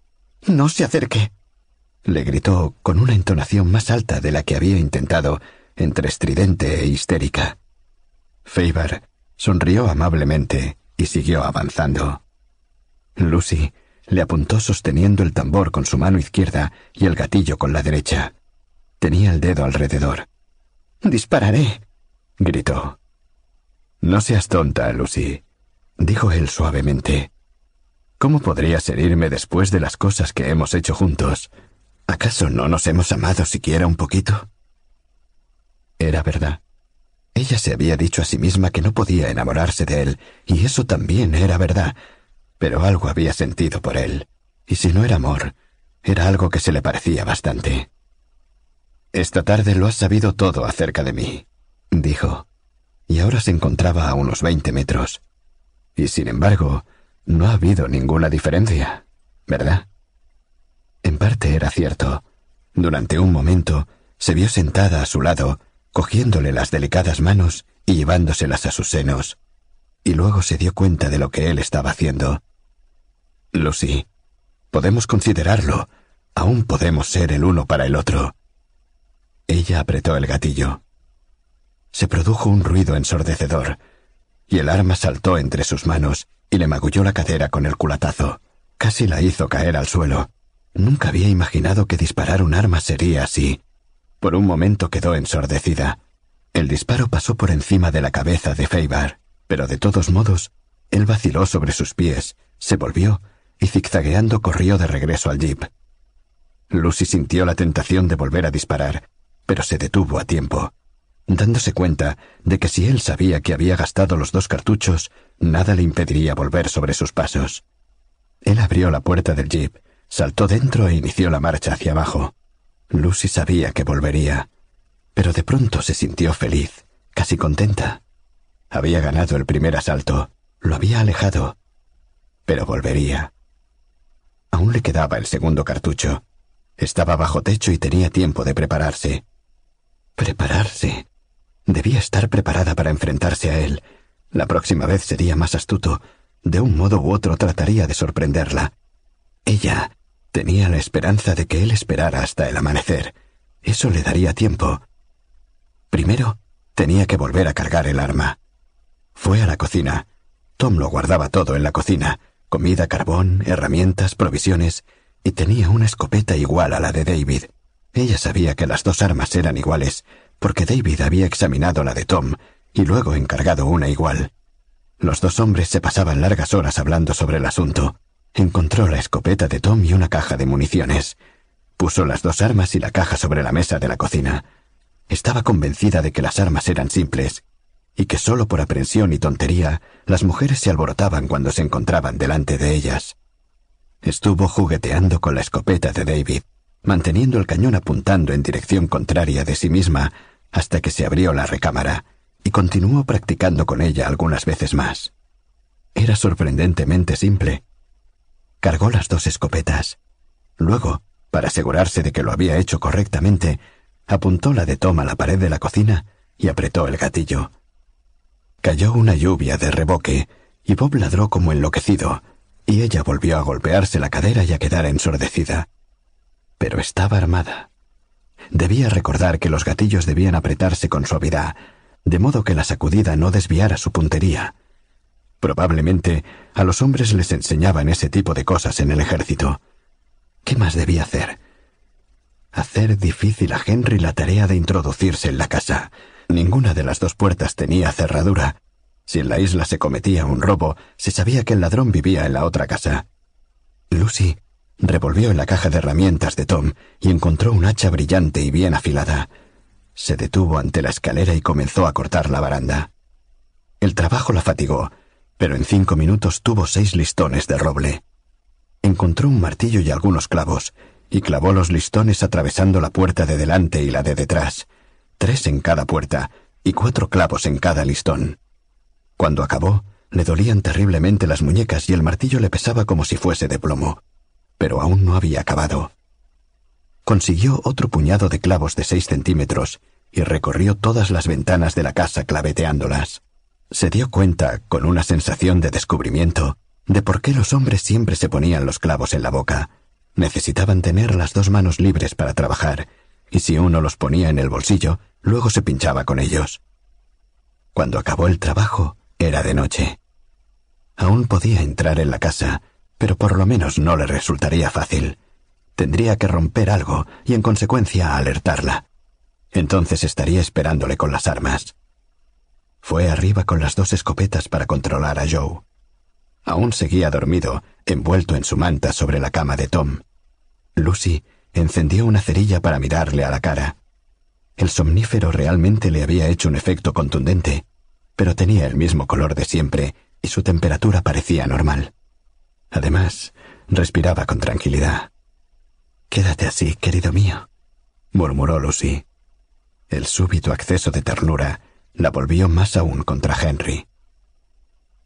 No se acerque. le gritó con una entonación más alta de la que había intentado, entre estridente e histérica. Faber sonrió amablemente y siguió avanzando. Lucy le apuntó sosteniendo el tambor con su mano izquierda y el gatillo con la derecha. Tenía el dedo alrededor. Dispararé, gritó. No seas tonta, Lucy, dijo él suavemente. ¿Cómo podrías herirme después de las cosas que hemos hecho juntos? ¿Acaso no nos hemos amado siquiera un poquito? Era verdad. Ella se había dicho a sí misma que no podía enamorarse de él, y eso también era verdad, pero algo había sentido por él, y si no era amor, era algo que se le parecía bastante. Esta tarde lo has sabido todo acerca de mí, dijo, y ahora se encontraba a unos veinte metros. Y sin embargo, no ha habido ninguna diferencia, ¿verdad? En parte era cierto. Durante un momento se vio sentada a su lado, cogiéndole las delicadas manos y llevándoselas a sus senos, y luego se dio cuenta de lo que él estaba haciendo. Lucy, podemos considerarlo. Aún podemos ser el uno para el otro. Ella apretó el gatillo. Se produjo un ruido ensordecedor, y el arma saltó entre sus manos y le magulló la cadera con el culatazo. Casi la hizo caer al suelo. Nunca había imaginado que disparar un arma sería así. Por un momento quedó ensordecida. El disparo pasó por encima de la cabeza de Feibar, pero de todos modos, él vaciló sobre sus pies, se volvió y zigzagueando corrió de regreso al jeep. Lucy sintió la tentación de volver a disparar, pero se detuvo a tiempo, dándose cuenta de que si él sabía que había gastado los dos cartuchos, nada le impediría volver sobre sus pasos. Él abrió la puerta del jeep, saltó dentro e inició la marcha hacia abajo. Lucy sabía que volvería, pero de pronto se sintió feliz, casi contenta. Había ganado el primer asalto, lo había alejado, pero volvería. Aún le quedaba el segundo cartucho. Estaba bajo techo y tenía tiempo de prepararse. Prepararse. Debía estar preparada para enfrentarse a él. La próxima vez sería más astuto. De un modo u otro trataría de sorprenderla. Ella tenía la esperanza de que él esperara hasta el amanecer. Eso le daría tiempo. Primero, tenía que volver a cargar el arma. Fue a la cocina. Tom lo guardaba todo en la cocina. Comida, carbón, herramientas, provisiones, y tenía una escopeta igual a la de David. Ella sabía que las dos armas eran iguales, porque David había examinado la de Tom y luego encargado una igual. Los dos hombres se pasaban largas horas hablando sobre el asunto. Encontró la escopeta de Tom y una caja de municiones. Puso las dos armas y la caja sobre la mesa de la cocina. Estaba convencida de que las armas eran simples, y que solo por aprensión y tontería las mujeres se alborotaban cuando se encontraban delante de ellas. Estuvo jugueteando con la escopeta de David, manteniendo el cañón apuntando en dirección contraria de sí misma hasta que se abrió la recámara, y continuó practicando con ella algunas veces más. Era sorprendentemente simple. Cargó las dos escopetas. Luego, para asegurarse de que lo había hecho correctamente, apuntó la de Tom a la pared de la cocina y apretó el gatillo. Cayó una lluvia de reboque, y Bob ladró como enloquecido, y ella volvió a golpearse la cadera y a quedar ensordecida. Pero estaba armada. Debía recordar que los gatillos debían apretarse con suavidad, de modo que la sacudida no desviara su puntería. Probablemente a los hombres les enseñaban ese tipo de cosas en el ejército. ¿Qué más debía hacer? Hacer difícil a Henry la tarea de introducirse en la casa. Ninguna de las dos puertas tenía cerradura. Si en la isla se cometía un robo, se sabía que el ladrón vivía en la otra casa. Lucy revolvió en la caja de herramientas de Tom y encontró un hacha brillante y bien afilada. Se detuvo ante la escalera y comenzó a cortar la baranda. El trabajo la fatigó, pero en cinco minutos tuvo seis listones de roble. Encontró un martillo y algunos clavos, y clavó los listones atravesando la puerta de delante y la de detrás, tres en cada puerta y cuatro clavos en cada listón. Cuando acabó, le dolían terriblemente las muñecas y el martillo le pesaba como si fuese de plomo. Pero aún no había acabado. Consiguió otro puñado de clavos de seis centímetros y recorrió todas las ventanas de la casa claveteándolas. Se dio cuenta, con una sensación de descubrimiento, de por qué los hombres siempre se ponían los clavos en la boca. Necesitaban tener las dos manos libres para trabajar, y si uno los ponía en el bolsillo, luego se pinchaba con ellos. Cuando acabó el trabajo, era de noche. Aún podía entrar en la casa, pero por lo menos no le resultaría fácil. Tendría que romper algo y en consecuencia alertarla. Entonces estaría esperándole con las armas. Fue arriba con las dos escopetas para controlar a Joe. Aún seguía dormido, envuelto en su manta sobre la cama de Tom. Lucy encendió una cerilla para mirarle a la cara. El somnífero realmente le había hecho un efecto contundente, pero tenía el mismo color de siempre y su temperatura parecía normal. Además, respiraba con tranquilidad. Quédate así, querido mío, murmuró Lucy. El súbito acceso de ternura la volvió más aún contra Henry.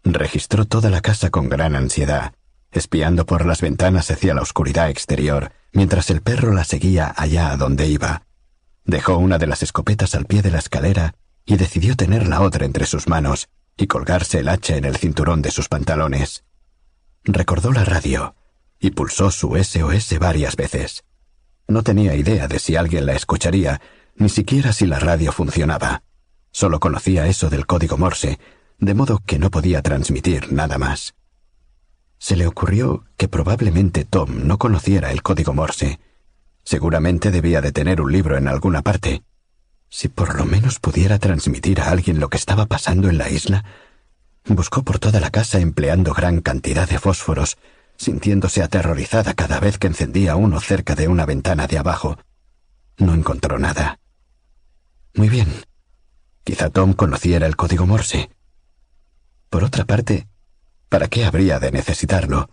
Registró toda la casa con gran ansiedad, espiando por las ventanas hacia la oscuridad exterior, mientras el perro la seguía allá a donde iba. Dejó una de las escopetas al pie de la escalera y decidió tener la otra entre sus manos y colgarse el hacha en el cinturón de sus pantalones. Recordó la radio y pulsó su SOS varias veces. No tenía idea de si alguien la escucharía, ni siquiera si la radio funcionaba. Solo conocía eso del código Morse, de modo que no podía transmitir nada más. Se le ocurrió que probablemente Tom no conociera el código Morse. Seguramente debía de tener un libro en alguna parte, si por lo menos pudiera transmitir a alguien lo que estaba pasando en la isla, buscó por toda la casa empleando gran cantidad de fósforos, sintiéndose aterrorizada cada vez que encendía uno cerca de una ventana de abajo. No encontró nada. Muy bien. Quizá Tom conociera el código Morse. Por otra parte, ¿para qué habría de necesitarlo?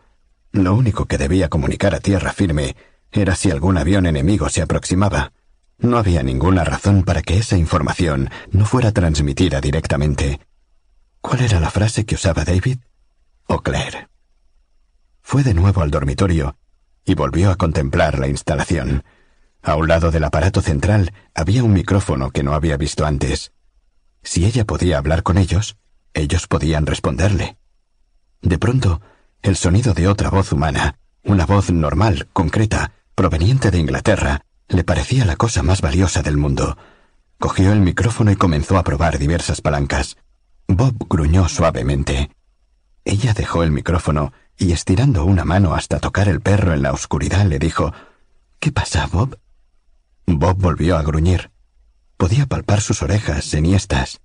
Lo único que debía comunicar a tierra firme era si algún avión enemigo se aproximaba. No había ninguna razón para que esa información no fuera transmitida directamente. ¿Cuál era la frase que usaba David? O Claire. Fue de nuevo al dormitorio y volvió a contemplar la instalación. A un lado del aparato central había un micrófono que no había visto antes. Si ella podía hablar con ellos, ellos podían responderle. De pronto, el sonido de otra voz humana, una voz normal, concreta, proveniente de Inglaterra, le parecía la cosa más valiosa del mundo. Cogió el micrófono y comenzó a probar diversas palancas. Bob gruñó suavemente. Ella dejó el micrófono y estirando una mano hasta tocar el perro en la oscuridad le dijo ¿Qué pasa, Bob? Bob volvió a gruñir. Podía palpar sus orejas enhiestas.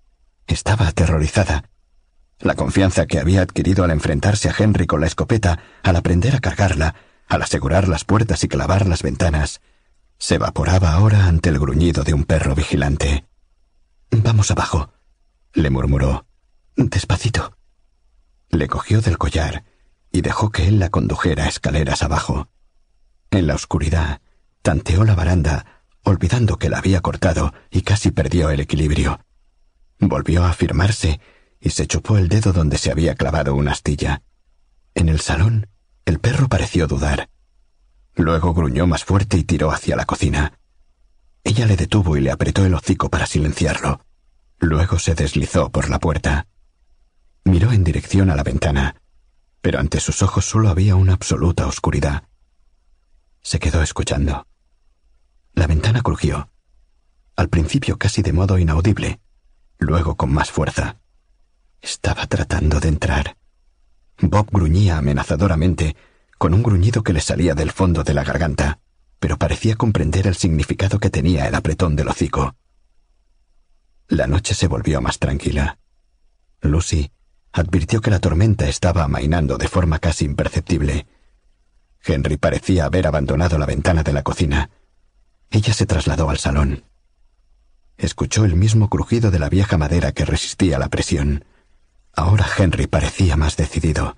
Estaba aterrorizada. La confianza que había adquirido al enfrentarse a Henry con la escopeta, al aprender a cargarla, al asegurar las puertas y clavar las ventanas, se evaporaba ahora ante el gruñido de un perro vigilante. Vamos abajo, le murmuró. Despacito. Le cogió del collar y dejó que él la condujera escaleras abajo. En la oscuridad, tanteó la baranda, olvidando que la había cortado y casi perdió el equilibrio. Volvió a afirmarse y se chupó el dedo donde se había clavado una astilla. En el salón, el perro pareció dudar. Luego gruñó más fuerte y tiró hacia la cocina. Ella le detuvo y le apretó el hocico para silenciarlo. Luego se deslizó por la puerta. Miró en dirección a la ventana, pero ante sus ojos solo había una absoluta oscuridad. Se quedó escuchando. La ventana crujió, al principio casi de modo inaudible, luego con más fuerza. Estaba tratando de entrar. Bob gruñía amenazadoramente, con un gruñido que le salía del fondo de la garganta, pero parecía comprender el significado que tenía el apretón del hocico. La noche se volvió más tranquila. Lucy advirtió que la tormenta estaba amainando de forma casi imperceptible. Henry parecía haber abandonado la ventana de la cocina. Ella se trasladó al salón. Escuchó el mismo crujido de la vieja madera que resistía la presión. Ahora Henry parecía más decidido.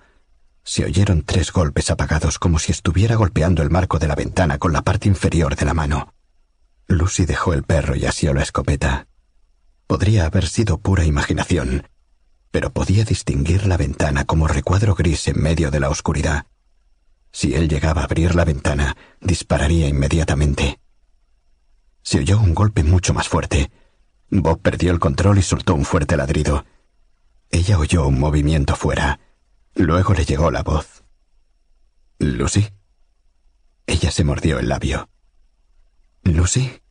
Se oyeron tres golpes apagados como si estuviera golpeando el marco de la ventana con la parte inferior de la mano. Lucy dejó el perro y asió la escopeta. Podría haber sido pura imaginación, pero podía distinguir la ventana como recuadro gris en medio de la oscuridad. Si él llegaba a abrir la ventana, dispararía inmediatamente. Se oyó un golpe mucho más fuerte. Bob perdió el control y soltó un fuerte ladrido. Ella oyó un movimiento fuera. Luego le llegó la voz. ¿Lucy? Ella se mordió el labio. ¿Lucy?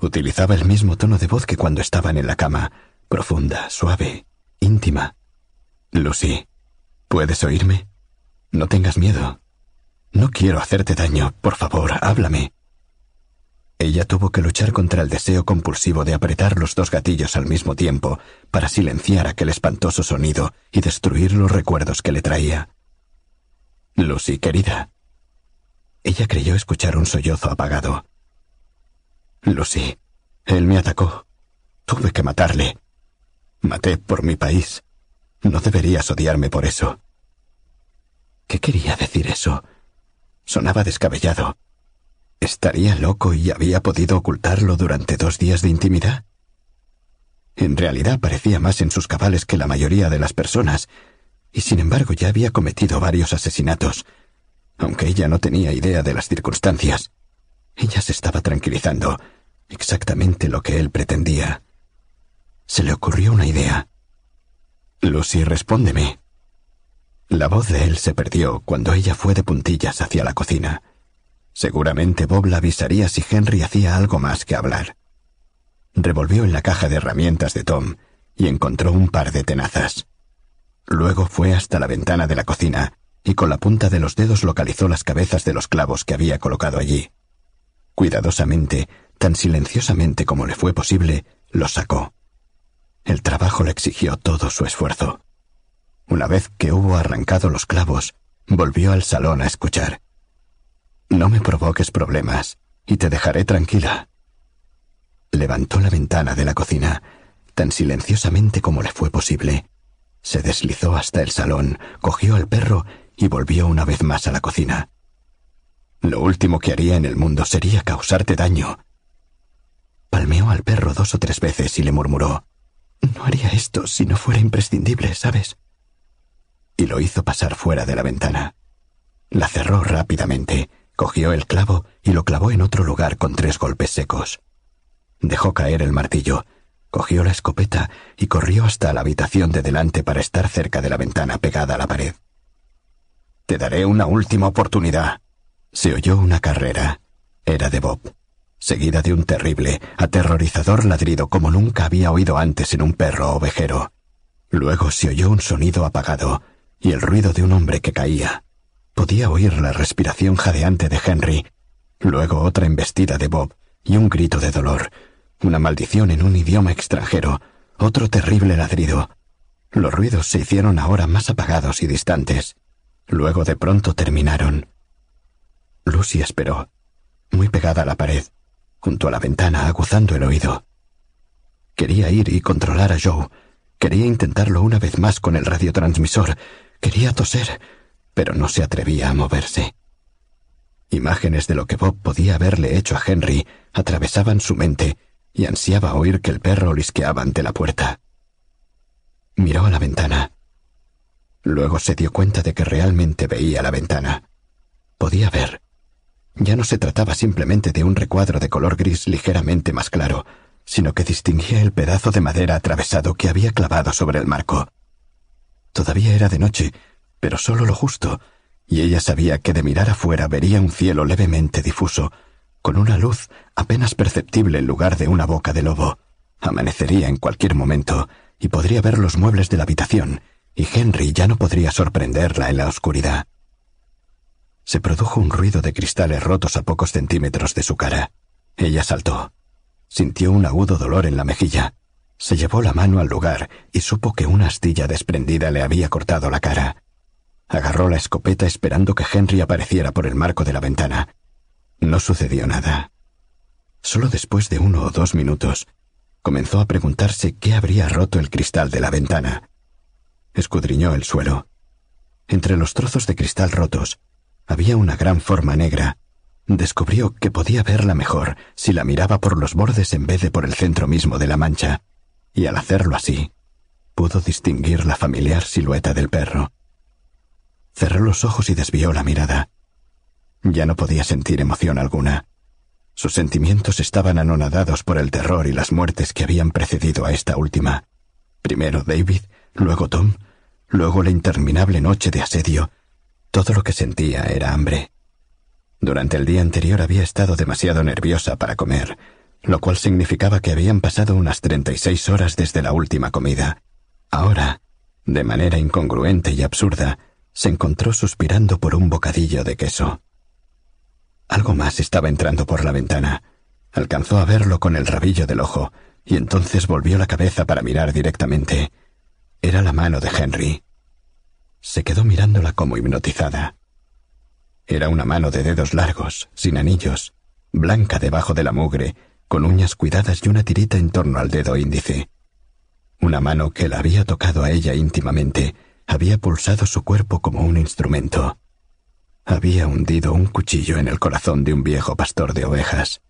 Utilizaba el mismo tono de voz que cuando estaban en la cama, profunda, suave, íntima. Lucy, ¿puedes oírme? No tengas miedo. No quiero hacerte daño. Por favor, háblame. Ella tuvo que luchar contra el deseo compulsivo de apretar los dos gatillos al mismo tiempo para silenciar aquel espantoso sonido y destruir los recuerdos que le traía. Lucy, querida. Ella creyó escuchar un sollozo apagado. Lucy, él me atacó. Tuve que matarle. Maté por mi país. No deberías odiarme por eso. ¿Qué quería decir eso? Sonaba descabellado. ¿Estaría loco y había podido ocultarlo durante dos días de intimidad? En realidad parecía más en sus cabales que la mayoría de las personas, y sin embargo ya había cometido varios asesinatos, aunque ella no tenía idea de las circunstancias. Ella se estaba tranquilizando, exactamente lo que él pretendía. Se le ocurrió una idea. Lucy, respóndeme. La voz de él se perdió cuando ella fue de puntillas hacia la cocina. Seguramente Bob la avisaría si Henry hacía algo más que hablar. Revolvió en la caja de herramientas de Tom y encontró un par de tenazas. Luego fue hasta la ventana de la cocina y con la punta de los dedos localizó las cabezas de los clavos que había colocado allí. Cuidadosamente, tan silenciosamente como le fue posible, los sacó. El trabajo le exigió todo su esfuerzo. Una vez que hubo arrancado los clavos, volvió al salón a escuchar. No me provoques problemas y te dejaré tranquila. Levantó la ventana de la cocina, tan silenciosamente como le fue posible. Se deslizó hasta el salón, cogió al perro y volvió una vez más a la cocina. Lo último que haría en el mundo sería causarte daño. Palmeó al perro dos o tres veces y le murmuró No haría esto si no fuera imprescindible, ¿sabes? Y lo hizo pasar fuera de la ventana. La cerró rápidamente, Cogió el clavo y lo clavó en otro lugar con tres golpes secos. Dejó caer el martillo, Cogió la escopeta y corrió hasta la habitación de delante para estar cerca de la ventana pegada a la pared. Te daré una última oportunidad. Se oyó una carrera. Era de Bob, seguida de un terrible, aterrorizador ladrido como nunca había oído antes en un perro ovejero. Luego se oyó un sonido apagado y el ruido de un hombre que caía. Podía oír la respiración jadeante de Henry, luego otra embestida de Bob y un grito de dolor, una maldición en un idioma extranjero, otro terrible ladrido. Los ruidos se hicieron ahora más apagados y distantes. Luego de pronto terminaron. Lucy esperó, muy pegada a la pared, junto a la ventana, aguzando el oído. Quería ir y controlar a Joe. Quería intentarlo una vez más con el radiotransmisor. Quería toser, pero no se atrevía a moverse. Imágenes de lo que Bob podía haberle hecho a Henry atravesaban su mente y ansiaba oír que el perro lisqueaba ante la puerta. Miró a la ventana. Luego se dio cuenta de que realmente veía la ventana. Podía ver. Ya no se trataba simplemente de un recuadro de color gris ligeramente más claro, sino que distinguía el pedazo de madera atravesado que había clavado sobre el marco. Todavía era de noche, pero solo lo justo, y ella sabía que de mirar afuera vería un cielo levemente difuso, con una luz apenas perceptible en lugar de una boca de lobo. Amanecería en cualquier momento, y podría ver los muebles de la habitación, y Henry ya no podría sorprenderla en la oscuridad. Se produjo un ruido de cristales rotos a pocos centímetros de su cara. Ella saltó. Sintió un agudo dolor en la mejilla. Se llevó la mano al lugar y supo que una astilla desprendida le había cortado la cara. Agarró la escopeta esperando que Henry apareciera por el marco de la ventana. No sucedió nada. Solo después de uno o dos minutos, comenzó a preguntarse qué habría roto el cristal de la ventana escudriñó el suelo. Entre los trozos de cristal rotos había una gran forma negra. Descubrió que podía verla mejor si la miraba por los bordes en vez de por el centro mismo de la mancha, y al hacerlo así, pudo distinguir la familiar silueta del perro. Cerró los ojos y desvió la mirada. Ya no podía sentir emoción alguna. Sus sentimientos estaban anonadados por el terror y las muertes que habían precedido a esta última. Primero David, luego Tom, luego la interminable noche de asedio. Todo lo que sentía era hambre. Durante el día anterior había estado demasiado nerviosa para comer, lo cual significaba que habían pasado unas treinta y seis horas desde la última comida. Ahora, de manera incongruente y absurda, se encontró suspirando por un bocadillo de queso. Algo más estaba entrando por la ventana. Alcanzó a verlo con el rabillo del ojo, y entonces volvió la cabeza para mirar directamente. Era la mano de Henry. Se quedó mirándola como hipnotizada. Era una mano de dedos largos, sin anillos, blanca debajo de la mugre, con uñas cuidadas y una tirita en torno al dedo índice. Una mano que la había tocado a ella íntimamente, había pulsado su cuerpo como un instrumento. Había hundido un cuchillo en el corazón de un viejo pastor de ovejas.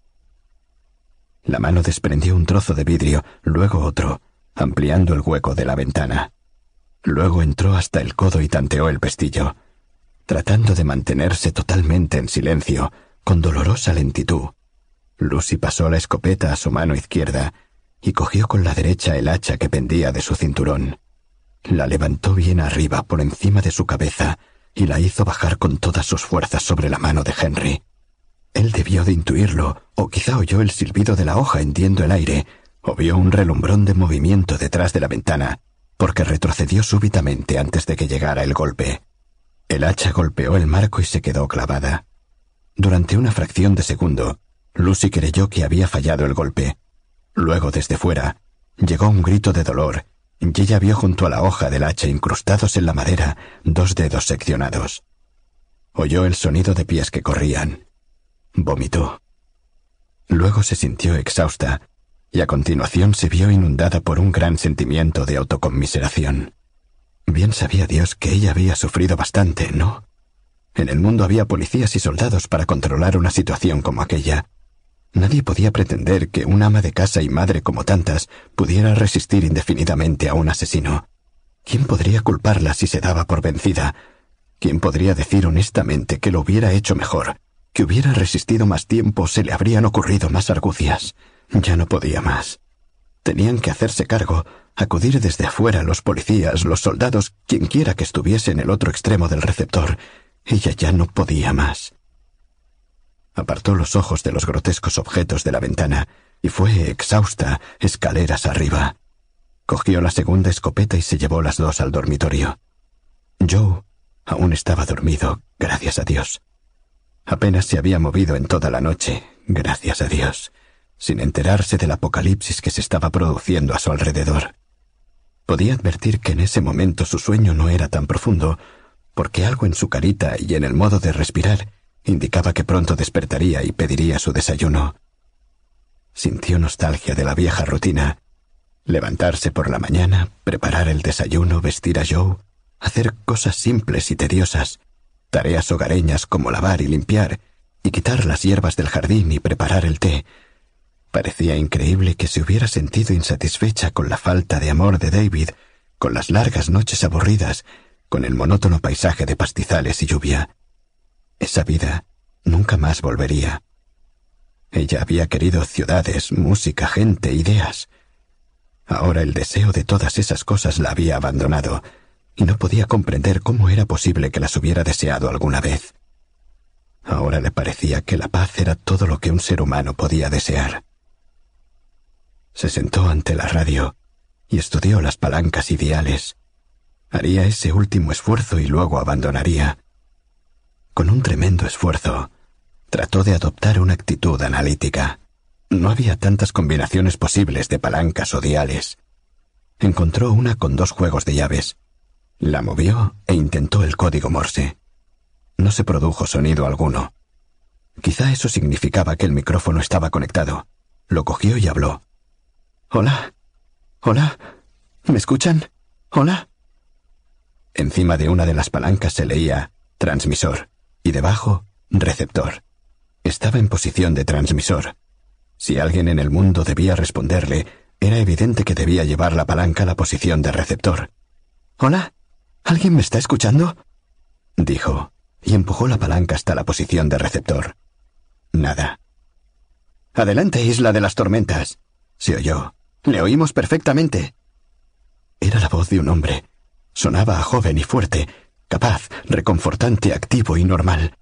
La mano desprendió un trozo de vidrio, luego otro, ampliando el hueco de la ventana. Luego entró hasta el codo y tanteó el pestillo, tratando de mantenerse totalmente en silencio, con dolorosa lentitud. Lucy pasó la escopeta a su mano izquierda y cogió con la derecha el hacha que pendía de su cinturón. La levantó bien arriba por encima de su cabeza y la hizo bajar con todas sus fuerzas sobre la mano de Henry. Él debió de intuirlo, o quizá oyó el silbido de la hoja hendiendo el aire, o vio un relumbrón de movimiento detrás de la ventana, porque retrocedió súbitamente antes de que llegara el golpe. El hacha golpeó el marco y se quedó clavada. Durante una fracción de segundo, Lucy creyó que había fallado el golpe. Luego, desde fuera, llegó un grito de dolor, ella vio junto a la hoja del hacha incrustados en la madera dos dedos seccionados. Oyó el sonido de pies que corrían. Vomitó. Luego se sintió exhausta y a continuación se vio inundada por un gran sentimiento de autoconmiseración. Bien sabía Dios que ella había sufrido bastante, ¿no? En el mundo había policías y soldados para controlar una situación como aquella. Nadie podía pretender que un ama de casa y madre como tantas pudiera resistir indefinidamente a un asesino. ¿Quién podría culparla si se daba por vencida? ¿Quién podría decir honestamente que lo hubiera hecho mejor, que hubiera resistido más tiempo, se le habrían ocurrido más argucias? Ya no podía más. Tenían que hacerse cargo, acudir desde afuera los policías, los soldados, quienquiera que estuviese en el otro extremo del receptor. Ella ya no podía más. Apartó los ojos de los grotescos objetos de la ventana y fue exhausta escaleras arriba. Cogió la segunda escopeta y se llevó las dos al dormitorio. Joe aún estaba dormido, gracias a Dios. Apenas se había movido en toda la noche, gracias a Dios, sin enterarse del apocalipsis que se estaba produciendo a su alrededor. Podía advertir que en ese momento su sueño no era tan profundo, porque algo en su carita y en el modo de respirar indicaba que pronto despertaría y pediría su desayuno. Sintió nostalgia de la vieja rutina. Levantarse por la mañana, preparar el desayuno, vestir a Joe, hacer cosas simples y tediosas, tareas hogareñas como lavar y limpiar, y quitar las hierbas del jardín y preparar el té. Parecía increíble que se hubiera sentido insatisfecha con la falta de amor de David, con las largas noches aburridas, con el monótono paisaje de pastizales y lluvia. Esa vida nunca más volvería. Ella había querido ciudades, música, gente, ideas. Ahora el deseo de todas esas cosas la había abandonado, y no podía comprender cómo era posible que las hubiera deseado alguna vez. Ahora le parecía que la paz era todo lo que un ser humano podía desear. Se sentó ante la radio y estudió las palancas ideales. Haría ese último esfuerzo y luego abandonaría. Con un tremendo esfuerzo, trató de adoptar una actitud analítica. No había tantas combinaciones posibles de palancas o diales. Encontró una con dos juegos de llaves. La movió e intentó el código Morse. No se produjo sonido alguno. Quizá eso significaba que el micrófono estaba conectado. Lo cogió y habló. Hola. Hola. ¿Me escuchan? Hola. Encima de una de las palancas se leía transmisor y debajo receptor. Estaba en posición de transmisor. Si alguien en el mundo debía responderle, era evidente que debía llevar la palanca a la posición de receptor. Hola. ¿Alguien me está escuchando? dijo, y empujó la palanca hasta la posición de receptor. Nada. Adelante, isla de las tormentas, se oyó. Le oímos perfectamente. Era la voz de un hombre. Sonaba joven y fuerte, capaz, reconfortante, activo y normal.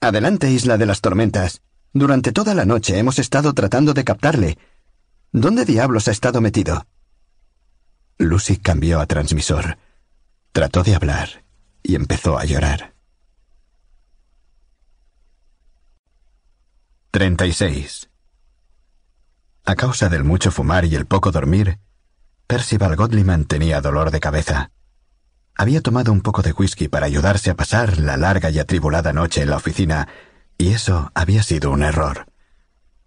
Adelante, isla de las tormentas. Durante toda la noche hemos estado tratando de captarle. ¿Dónde diablos ha estado metido? Lucy cambió a transmisor. Trató de hablar y empezó a llorar. 36. A causa del mucho fumar y el poco dormir, Percival Godliman tenía dolor de cabeza. Había tomado un poco de whisky para ayudarse a pasar la larga y atribulada noche en la oficina, y eso había sido un error.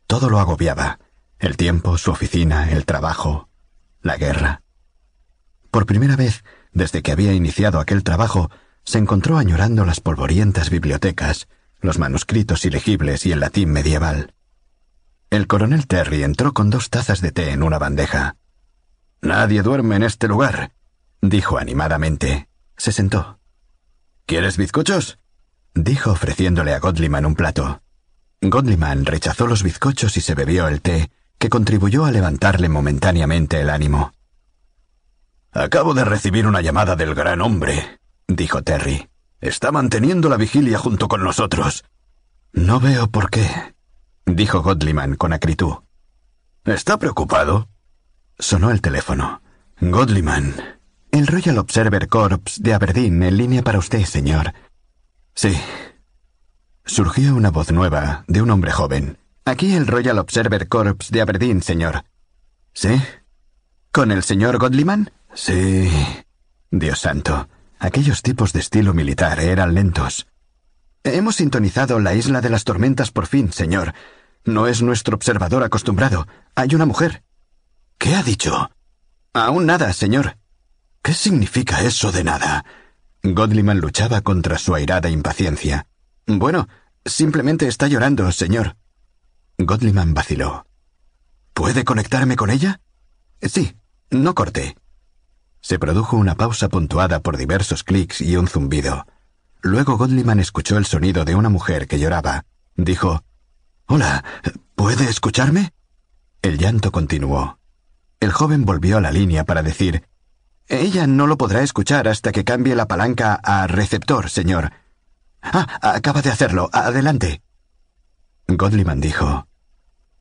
Todo lo agobiaba. El tiempo, su oficina, el trabajo, la guerra. Por primera vez, desde que había iniciado aquel trabajo, se encontró añorando las polvorientas bibliotecas, los manuscritos ilegibles y el latín medieval. El coronel Terry entró con dos tazas de té en una bandeja. Nadie duerme en este lugar, dijo animadamente. Se sentó. ¿Quieres bizcochos? dijo ofreciéndole a Godliman un plato. Godliman rechazó los bizcochos y se bebió el té, que contribuyó a levantarle momentáneamente el ánimo. Acabo de recibir una llamada del gran hombre, dijo Terry. Está manteniendo la vigilia junto con nosotros. No veo por qué, dijo Godliman con acritud. ¿Está preocupado? Sonó el teléfono. Godliman. El Royal Observer Corps de Aberdeen en línea para usted, señor. Sí. Surgió una voz nueva de un hombre joven. Aquí el Royal Observer Corps de Aberdeen, señor. ¿Sí? ¿Con el señor Godliman? Sí. Dios santo. Aquellos tipos de estilo militar eran lentos. Hemos sintonizado la isla de las tormentas por fin, señor. No es nuestro observador acostumbrado. Hay una mujer. ¿Qué ha dicho? Aún nada, señor. ¿Qué significa eso de nada? Godliman luchaba contra su airada impaciencia. Bueno, simplemente está llorando, señor. Godliman vaciló. ¿Puede conectarme con ella? Sí, no corte. Se produjo una pausa puntuada por diversos clics y un zumbido. Luego Godliman escuchó el sonido de una mujer que lloraba. Dijo, Hola, ¿puede escucharme? El llanto continuó. El joven volvió a la línea para decir Ella no lo podrá escuchar hasta que cambie la palanca a receptor, señor. Ah, acaba de hacerlo. Adelante. Godliman dijo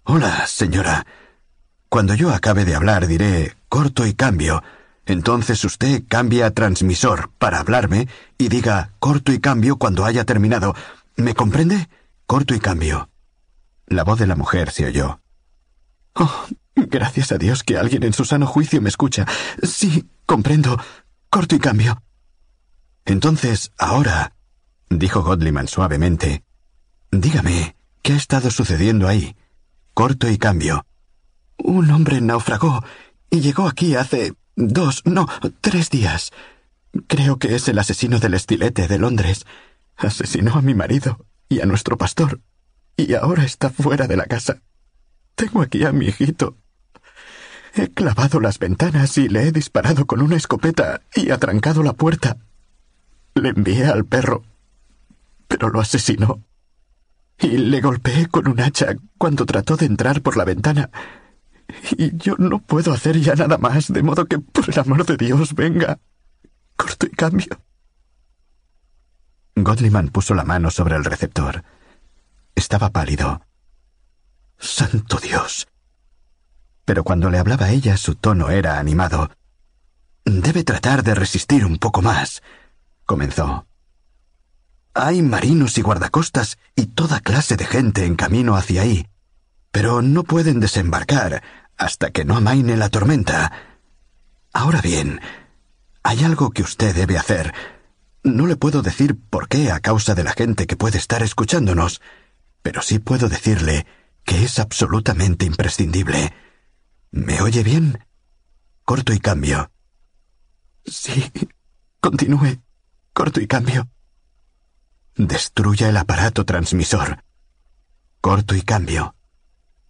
Hola, señora. Cuando yo acabe de hablar diré corto y cambio. Entonces usted cambia transmisor para hablarme y diga corto y cambio cuando haya terminado. ¿Me comprende? Corto y cambio. La voz de la mujer se oyó. Oh, gracias a Dios que alguien en su sano juicio me escucha. Sí, comprendo. Corto y cambio. Entonces, ahora, dijo Godliman suavemente, dígame, ¿qué ha estado sucediendo ahí? Corto y cambio. Un hombre naufragó y llegó aquí hace dos, no, tres días. Creo que es el asesino del estilete de Londres. Asesinó a mi marido y a nuestro pastor. Y ahora está fuera de la casa. Tengo aquí a mi hijito. He clavado las ventanas y le he disparado con una escopeta y atrancado la puerta. Le envié al perro, pero lo asesinó. Y le golpeé con un hacha cuando trató de entrar por la ventana y yo no puedo hacer ya nada más, de modo que, por el amor de Dios, venga. Corto y cambio. Godliman puso la mano sobre el receptor. Estaba pálido. Santo Dios. Pero cuando le hablaba a ella su tono era animado. Debe tratar de resistir un poco más, comenzó. Hay marinos y guardacostas y toda clase de gente en camino hacia ahí, pero no pueden desembarcar hasta que no amaine la tormenta. Ahora bien, hay algo que usted debe hacer. No le puedo decir por qué a causa de la gente que puede estar escuchándonos, pero sí puedo decirle que es absolutamente imprescindible. ¿Me oye bien? Corto y cambio. Sí, continúe. Corto y cambio. Destruya el aparato transmisor. Corto y cambio.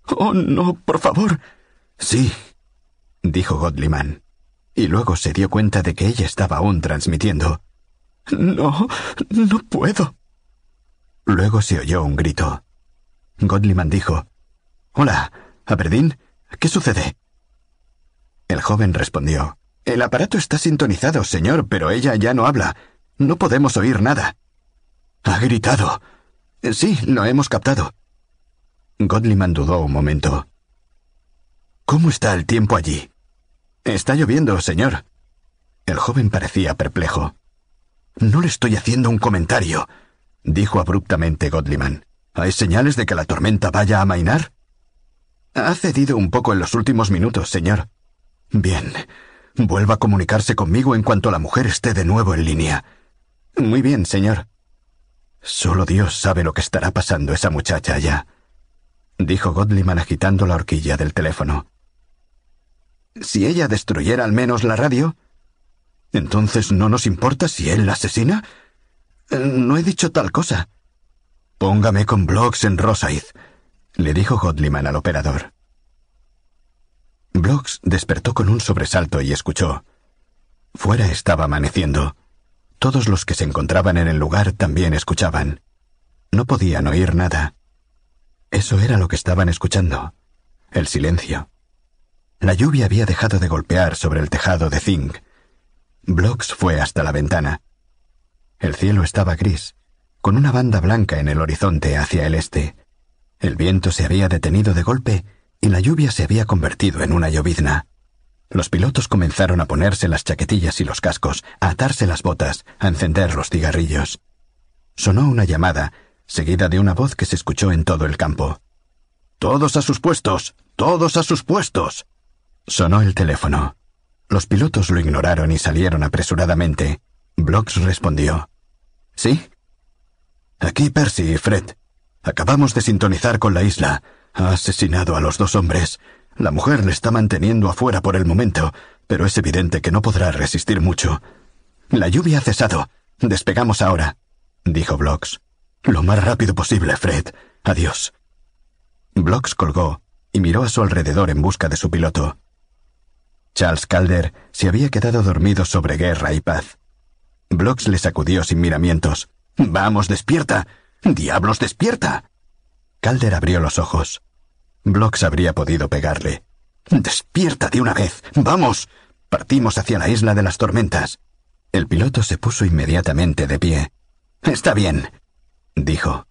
Oh, no, por favor. Sí, dijo Godliman, y luego se dio cuenta de que ella estaba aún transmitiendo. No, no puedo. Luego se oyó un grito. Godliman dijo Hola, Aberdeen, ¿qué sucede? El joven respondió El aparato está sintonizado, señor, pero ella ya no habla. No podemos oír nada. Ha gritado. Sí, lo hemos captado. Godliman dudó un momento. ¿Cómo está el tiempo allí? Está lloviendo, señor. El joven parecía perplejo. No le estoy haciendo un comentario, dijo abruptamente Godliman. ¿Hay señales de que la tormenta vaya a amainar? Ha cedido un poco en los últimos minutos, señor. Bien. Vuelva a comunicarse conmigo en cuanto la mujer esté de nuevo en línea. Muy bien, señor. Solo Dios sabe lo que estará pasando esa muchacha allá, dijo Godliman agitando la horquilla del teléfono. Si ella destruyera al menos la radio, entonces no nos importa si él la asesina. Eh, no he dicho tal cosa. Póngame con Blocks en Rosaid, le dijo Godliman al operador. Blocks despertó con un sobresalto y escuchó. Fuera estaba amaneciendo. Todos los que se encontraban en el lugar también escuchaban. No podían oír nada. Eso era lo que estaban escuchando. El silencio. La lluvia había dejado de golpear sobre el tejado de zinc. Blocks fue hasta la ventana. El cielo estaba gris, con una banda blanca en el horizonte hacia el este. El viento se había detenido de golpe y la lluvia se había convertido en una llovizna. Los pilotos comenzaron a ponerse las chaquetillas y los cascos, a atarse las botas, a encender los cigarrillos. Sonó una llamada, seguida de una voz que se escuchó en todo el campo. Todos a sus puestos. Todos a sus puestos. Sonó el teléfono. Los pilotos lo ignoraron y salieron apresuradamente. Blocks respondió. ¿Sí? Aquí Percy y Fred. Acabamos de sintonizar con la isla. Ha asesinado a los dos hombres. La mujer le está manteniendo afuera por el momento, pero es evidente que no podrá resistir mucho. La lluvia ha cesado. Despegamos ahora, dijo Blocks. Lo más rápido posible, Fred. Adiós. Blocks colgó y miró a su alrededor en busca de su piloto. Charles Calder se había quedado dormido sobre guerra y paz. Blocks le sacudió sin miramientos. Vamos, despierta. Diablos, despierta. Calder abrió los ojos. Blocks habría podido pegarle. Despierta de una vez. Vamos. Partimos hacia la isla de las tormentas. El piloto se puso inmediatamente de pie. Está bien, dijo.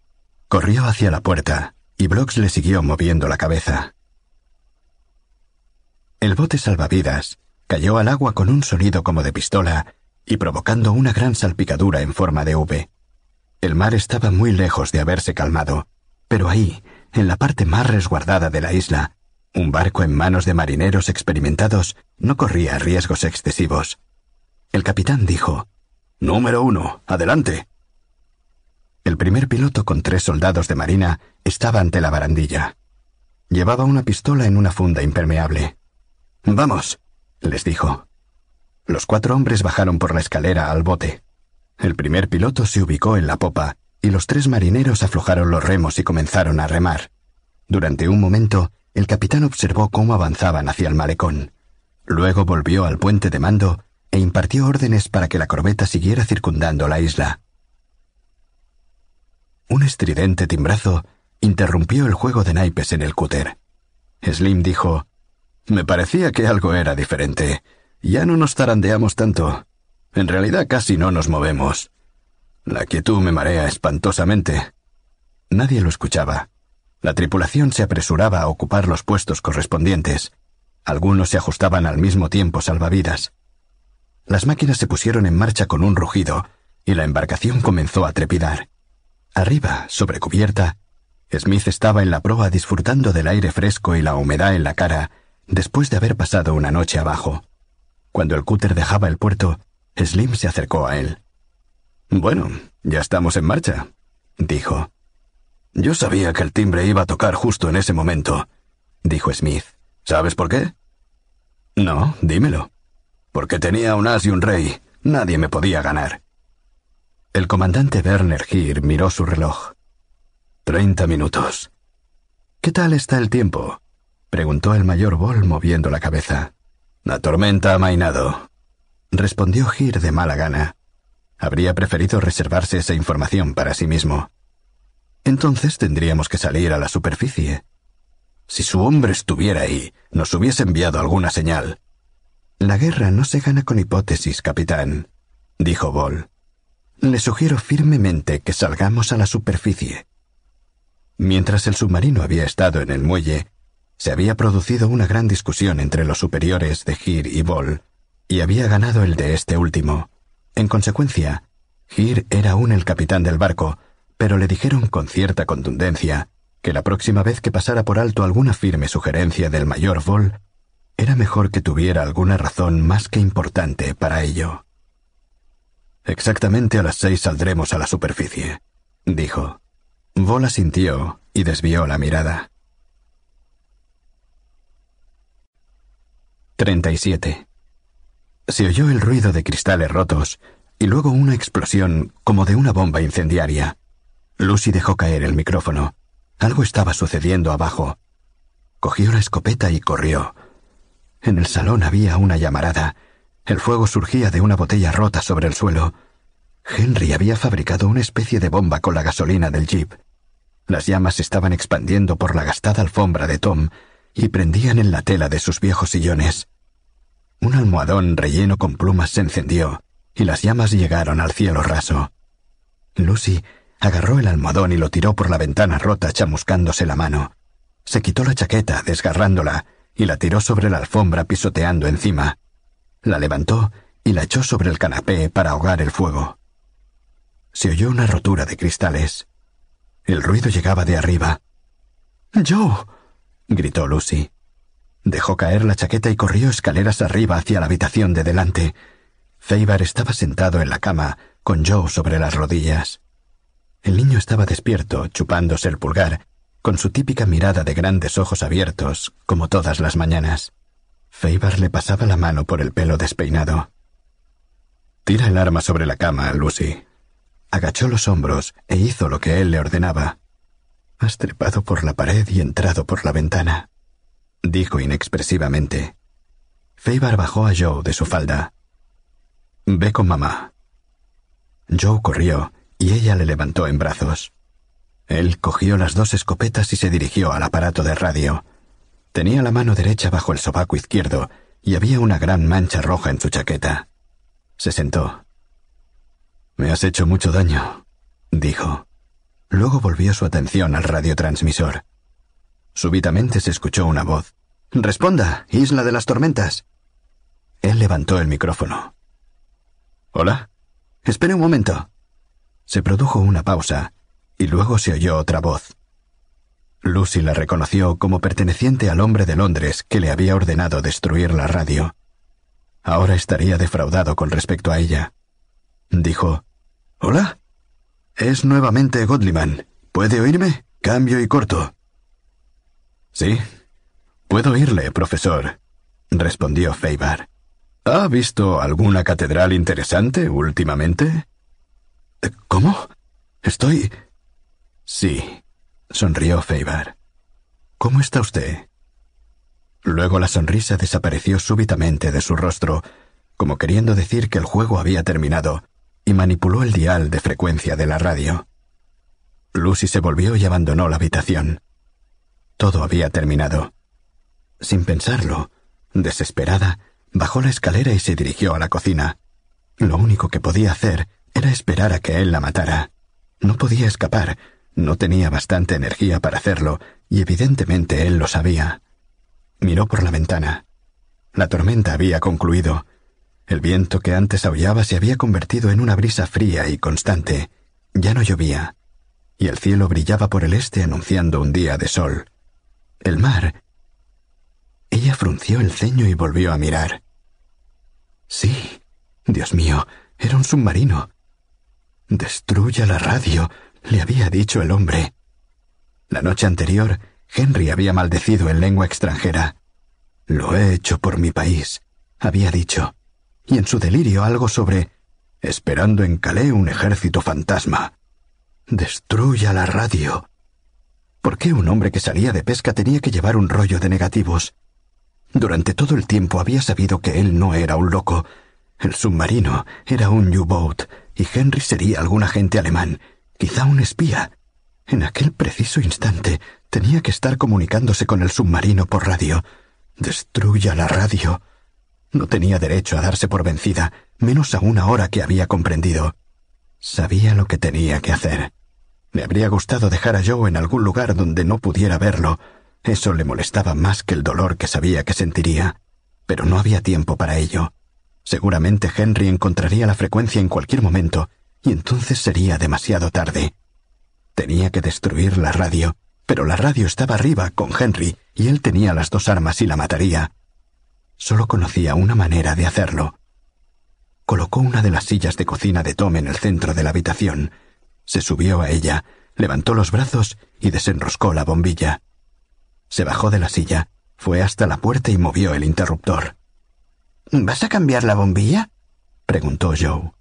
Corrió hacia la puerta, y Brooks le siguió moviendo la cabeza. El bote salvavidas cayó al agua con un sonido como de pistola y provocando una gran salpicadura en forma de V. El mar estaba muy lejos de haberse calmado, pero ahí, en la parte más resguardada de la isla, un barco en manos de marineros experimentados no corría riesgos excesivos. El capitán dijo, Número uno, adelante. El primer piloto con tres soldados de marina estaba ante la barandilla. Llevaba una pistola en una funda impermeable. Vamos, les dijo. Los cuatro hombres bajaron por la escalera al bote. El primer piloto se ubicó en la popa y los tres marineros aflojaron los remos y comenzaron a remar. Durante un momento, el capitán observó cómo avanzaban hacia el malecón. Luego volvió al puente de mando e impartió órdenes para que la corbeta siguiera circundando la isla. Un estridente timbrazo interrumpió el juego de naipes en el cúter. Slim dijo, Me parecía que algo era diferente. Ya no nos tarandeamos tanto. En realidad casi no nos movemos. La quietud me marea espantosamente. Nadie lo escuchaba. La tripulación se apresuraba a ocupar los puestos correspondientes. Algunos se ajustaban al mismo tiempo salvavidas. Las máquinas se pusieron en marcha con un rugido, y la embarcación comenzó a trepidar. Arriba, sobre cubierta, Smith estaba en la proa disfrutando del aire fresco y la humedad en la cara después de haber pasado una noche abajo. Cuando el cúter dejaba el puerto, Slim se acercó a él. Bueno, ya estamos en marcha, dijo. Yo sabía que el timbre iba a tocar justo en ese momento, dijo Smith. ¿Sabes por qué? No, dímelo. Porque tenía un as y un rey. Nadie me podía ganar. El comandante Werner Gir miró su reloj. Treinta minutos. ¿Qué tal está el tiempo? preguntó el mayor Ball moviendo la cabeza. La tormenta ha mainado, respondió Gir de mala gana. Habría preferido reservarse esa información para sí mismo. Entonces tendríamos que salir a la superficie. Si su hombre estuviera ahí, nos hubiese enviado alguna señal. La guerra no se gana con hipótesis, capitán, dijo Ball. Le sugiero firmemente que salgamos a la superficie. Mientras el submarino había estado en el muelle, se había producido una gran discusión entre los superiores de Gir y Ball, y había ganado el de este último. En consecuencia, Gir era aún el capitán del barco, pero le dijeron con cierta contundencia que la próxima vez que pasara por alto alguna firme sugerencia del mayor Ball, era mejor que tuviera alguna razón más que importante para ello. Exactamente a las seis saldremos a la superficie, dijo. Vola sintió y desvió la mirada. 37. Se oyó el ruido de cristales rotos y luego una explosión como de una bomba incendiaria. Lucy dejó caer el micrófono. Algo estaba sucediendo abajo. Cogió la escopeta y corrió. En el salón había una llamarada el fuego surgía de una botella rota sobre el suelo. Henry había fabricado una especie de bomba con la gasolina del jeep. Las llamas estaban expandiendo por la gastada alfombra de Tom y prendían en la tela de sus viejos sillones. Un almohadón relleno con plumas se encendió y las llamas llegaron al cielo raso. Lucy agarró el almohadón y lo tiró por la ventana rota chamuscándose la mano. Se quitó la chaqueta, desgarrándola, y la tiró sobre la alfombra pisoteando encima. La levantó y la echó sobre el canapé para ahogar el fuego. Se oyó una rotura de cristales. El ruido llegaba de arriba. ¡Joe! gritó Lucy. Dejó caer la chaqueta y corrió escaleras arriba hacia la habitación de delante. Feibar estaba sentado en la cama, con Joe sobre las rodillas. El niño estaba despierto, chupándose el pulgar, con su típica mirada de grandes ojos abiertos, como todas las mañanas. Feibar le pasaba la mano por el pelo despeinado. Tira el arma sobre la cama, Lucy. Agachó los hombros e hizo lo que él le ordenaba. Has trepado por la pared y entrado por la ventana, dijo inexpresivamente. Feibar bajó a Joe de su falda. Ve con mamá. Joe corrió y ella le levantó en brazos. Él cogió las dos escopetas y se dirigió al aparato de radio. Tenía la mano derecha bajo el sobaco izquierdo y había una gran mancha roja en su chaqueta. Se sentó. Me has hecho mucho daño, dijo. Luego volvió su atención al radiotransmisor. Súbitamente se escuchó una voz. Responda, Isla de las Tormentas. Él levantó el micrófono. ¿Hola? Espere un momento. Se produjo una pausa, y luego se oyó otra voz. Lucy la reconoció como perteneciente al hombre de Londres que le había ordenado destruir la radio. Ahora estaría defraudado con respecto a ella. Dijo, ¿Hola? Es nuevamente Godliman. ¿Puede oírme? Cambio y corto. Sí. Puedo oírle, profesor, respondió Feibar. ¿Ha visto alguna catedral interesante últimamente? ¿Cómo? Estoy... Sí, sonrió Feibar. ¿Cómo está usted? Luego la sonrisa desapareció súbitamente de su rostro, como queriendo decir que el juego había terminado, y manipuló el dial de frecuencia de la radio. Lucy se volvió y abandonó la habitación. Todo había terminado. Sin pensarlo, desesperada, bajó la escalera y se dirigió a la cocina. Lo único que podía hacer era esperar a que él la matara. No podía escapar, no tenía bastante energía para hacerlo, y evidentemente él lo sabía. Miró por la ventana. La tormenta había concluido. El viento que antes aullaba se había convertido en una brisa fría y constante. Ya no llovía, y el cielo brillaba por el este anunciando un día de sol. El mar. Ella frunció el ceño y volvió a mirar. Sí, Dios mío, era un submarino. Destruya la radio, le había dicho el hombre. La noche anterior, Henry había maldecido en lengua extranjera. Lo he hecho por mi país, había dicho, y en su delirio algo sobre esperando en Calais un ejército fantasma. Destruya la radio. ¿Por qué un hombre que salía de pesca tenía que llevar un rollo de negativos? Durante todo el tiempo había sabido que él no era un loco. El submarino era un U-boat y Henry sería algún agente alemán, quizá un espía. En aquel preciso instante tenía que estar comunicándose con el submarino por radio. Destruya la radio. No tenía derecho a darse por vencida, menos aún ahora que había comprendido. Sabía lo que tenía que hacer. Me habría gustado dejar a Joe en algún lugar donde no pudiera verlo. Eso le molestaba más que el dolor que sabía que sentiría. Pero no había tiempo para ello. Seguramente Henry encontraría la frecuencia en cualquier momento, y entonces sería demasiado tarde. Tenía que destruir la radio, pero la radio estaba arriba con Henry, y él tenía las dos armas y la mataría. Solo conocía una manera de hacerlo. Colocó una de las sillas de cocina de Tom en el centro de la habitación, se subió a ella, levantó los brazos y desenroscó la bombilla. Se bajó de la silla, fue hasta la puerta y movió el interruptor. ¿Vas a cambiar la bombilla? preguntó Joe.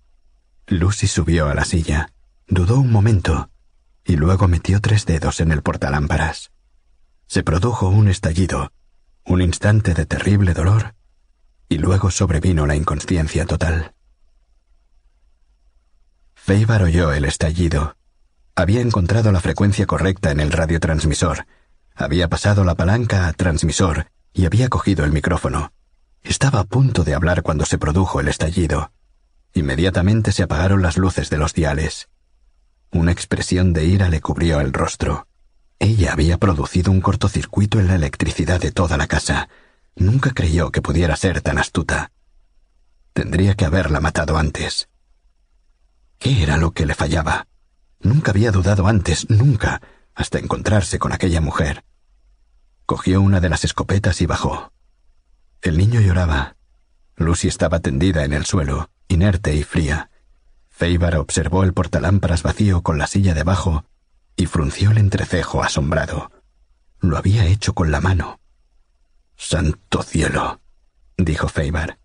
Lucy subió a la silla, dudó un momento, y luego metió tres dedos en el portalámparas. Se produjo un estallido, un instante de terrible dolor, y luego sobrevino la inconsciencia total. Feibar oyó el estallido. Había encontrado la frecuencia correcta en el radiotransmisor. Había pasado la palanca a transmisor y había cogido el micrófono. Estaba a punto de hablar cuando se produjo el estallido. Inmediatamente se apagaron las luces de los diales. Una expresión de ira le cubrió el rostro. Ella había producido un cortocircuito en la electricidad de toda la casa. Nunca creyó que pudiera ser tan astuta. Tendría que haberla matado antes. ¿Qué era lo que le fallaba? Nunca había dudado antes, nunca, hasta encontrarse con aquella mujer. Cogió una de las escopetas y bajó. El niño lloraba. Lucy estaba tendida en el suelo, inerte y fría. Feibar observó el portalámparas vacío con la silla debajo y frunció el entrecejo asombrado. Lo había hecho con la mano. Santo cielo, dijo Feibar.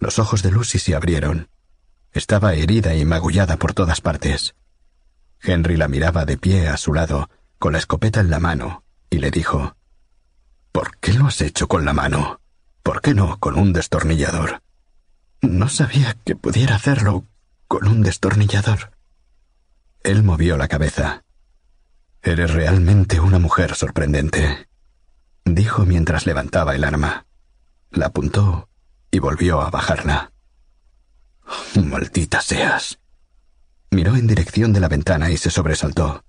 Los ojos de Lucy se abrieron. Estaba herida y magullada por todas partes. Henry la miraba de pie a su lado, con la escopeta en la mano, y le dijo ¿Por qué lo has hecho con la mano? ¿Por qué no con un destornillador? No sabía que pudiera hacerlo con un destornillador. Él movió la cabeza. Eres realmente una mujer sorprendente. dijo mientras levantaba el arma. La apuntó y volvió a bajarla. Maldita seas. Miró en dirección de la ventana y se sobresaltó.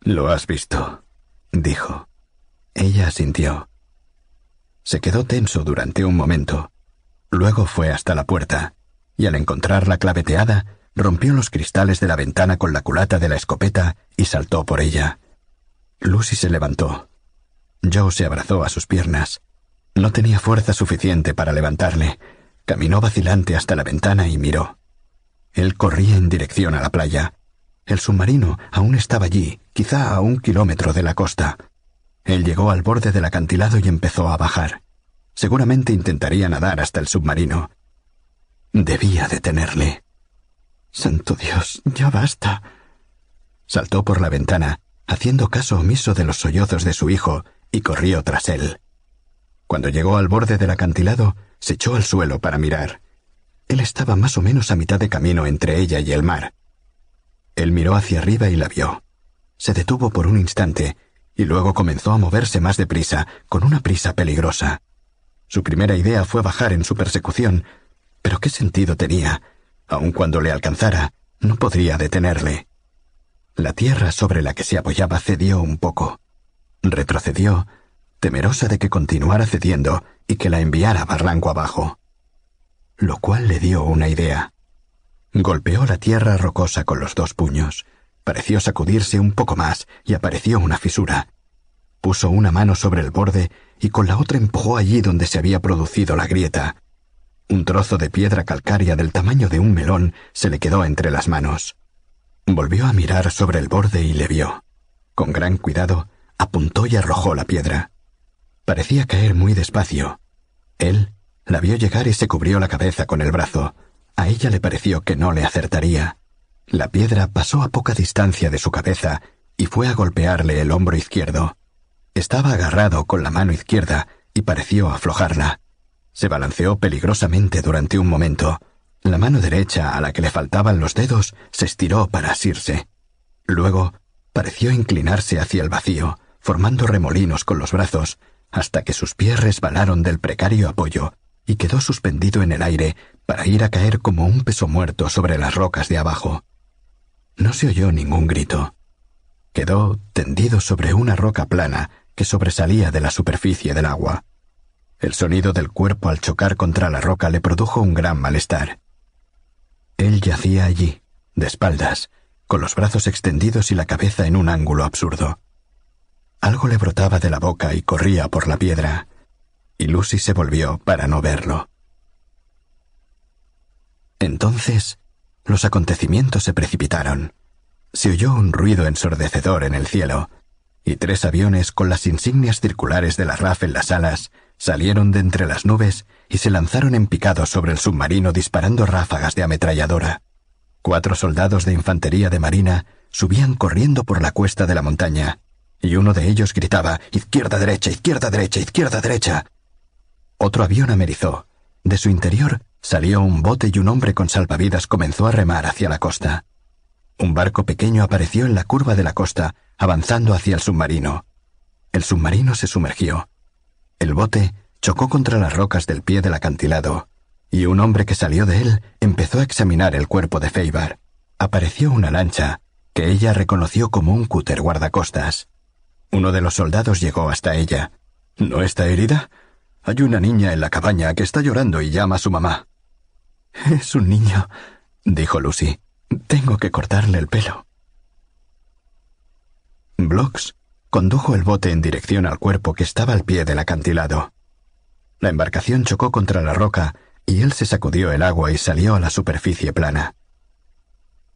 Lo has visto, dijo. Ella asintió. Se quedó tenso durante un momento. Luego fue hasta la puerta, y al encontrarla claveteada, rompió los cristales de la ventana con la culata de la escopeta y saltó por ella. Lucy se levantó. Joe se abrazó a sus piernas. No tenía fuerza suficiente para levantarle. Caminó vacilante hasta la ventana y miró. Él corría en dirección a la playa. El submarino aún estaba allí, quizá a un kilómetro de la costa. Él llegó al borde del acantilado y empezó a bajar. Seguramente intentaría nadar hasta el submarino. Debía detenerle. Santo Dios, ya basta. Saltó por la ventana, haciendo caso omiso de los sollozos de su hijo, y corrió tras él. Cuando llegó al borde del acantilado, se echó al suelo para mirar. Él estaba más o menos a mitad de camino entre ella y el mar. Él miró hacia arriba y la vio. Se detuvo por un instante y luego comenzó a moverse más deprisa, con una prisa peligrosa. Su primera idea fue bajar en su persecución, pero ¿qué sentido tenía? Aun cuando le alcanzara, no podría detenerle. La tierra sobre la que se apoyaba cedió un poco. Retrocedió, temerosa de que continuara cediendo y que la enviara barranco abajo. Lo cual le dio una idea. Golpeó la tierra rocosa con los dos puños. Pareció sacudirse un poco más y apareció una fisura. Puso una mano sobre el borde y con la otra empujó allí donde se había producido la grieta. Un trozo de piedra calcárea del tamaño de un melón se le quedó entre las manos. Volvió a mirar sobre el borde y le vio. Con gran cuidado, apuntó y arrojó la piedra. Parecía caer muy despacio. Él la vio llegar y se cubrió la cabeza con el brazo. A ella le pareció que no le acertaría. La piedra pasó a poca distancia de su cabeza y fue a golpearle el hombro izquierdo. Estaba agarrado con la mano izquierda y pareció aflojarla. Se balanceó peligrosamente durante un momento. La mano derecha, a la que le faltaban los dedos, se estiró para asirse. Luego pareció inclinarse hacia el vacío, formando remolinos con los brazos, hasta que sus pies resbalaron del precario apoyo y quedó suspendido en el aire para ir a caer como un peso muerto sobre las rocas de abajo. No se oyó ningún grito. Quedó tendido sobre una roca plana que sobresalía de la superficie del agua. El sonido del cuerpo al chocar contra la roca le produjo un gran malestar. Él yacía allí, de espaldas, con los brazos extendidos y la cabeza en un ángulo absurdo. Algo le brotaba de la boca y corría por la piedra, y Lucy se volvió para no verlo. Entonces los acontecimientos se precipitaron. Se oyó un ruido ensordecedor en el cielo, y tres aviones con las insignias circulares de la RAF en las alas salieron de entre las nubes y se lanzaron en picado sobre el submarino disparando ráfagas de ametralladora. Cuatro soldados de infantería de marina subían corriendo por la cuesta de la montaña, y uno de ellos gritaba Izquierda derecha, izquierda derecha, izquierda derecha. Otro avión amerizó. De su interior Salió un bote y un hombre con salvavidas comenzó a remar hacia la costa. Un barco pequeño apareció en la curva de la costa, avanzando hacia el submarino. El submarino se sumergió. El bote chocó contra las rocas del pie del acantilado, y un hombre que salió de él empezó a examinar el cuerpo de Feibar. Apareció una lancha, que ella reconoció como un cúter guardacostas. Uno de los soldados llegó hasta ella. ¿No está herida? Hay una niña en la cabaña que está llorando y llama a su mamá. Es un niño, dijo Lucy. Tengo que cortarle el pelo. Blocks condujo el bote en dirección al cuerpo que estaba al pie del acantilado. La embarcación chocó contra la roca y él se sacudió el agua y salió a la superficie plana.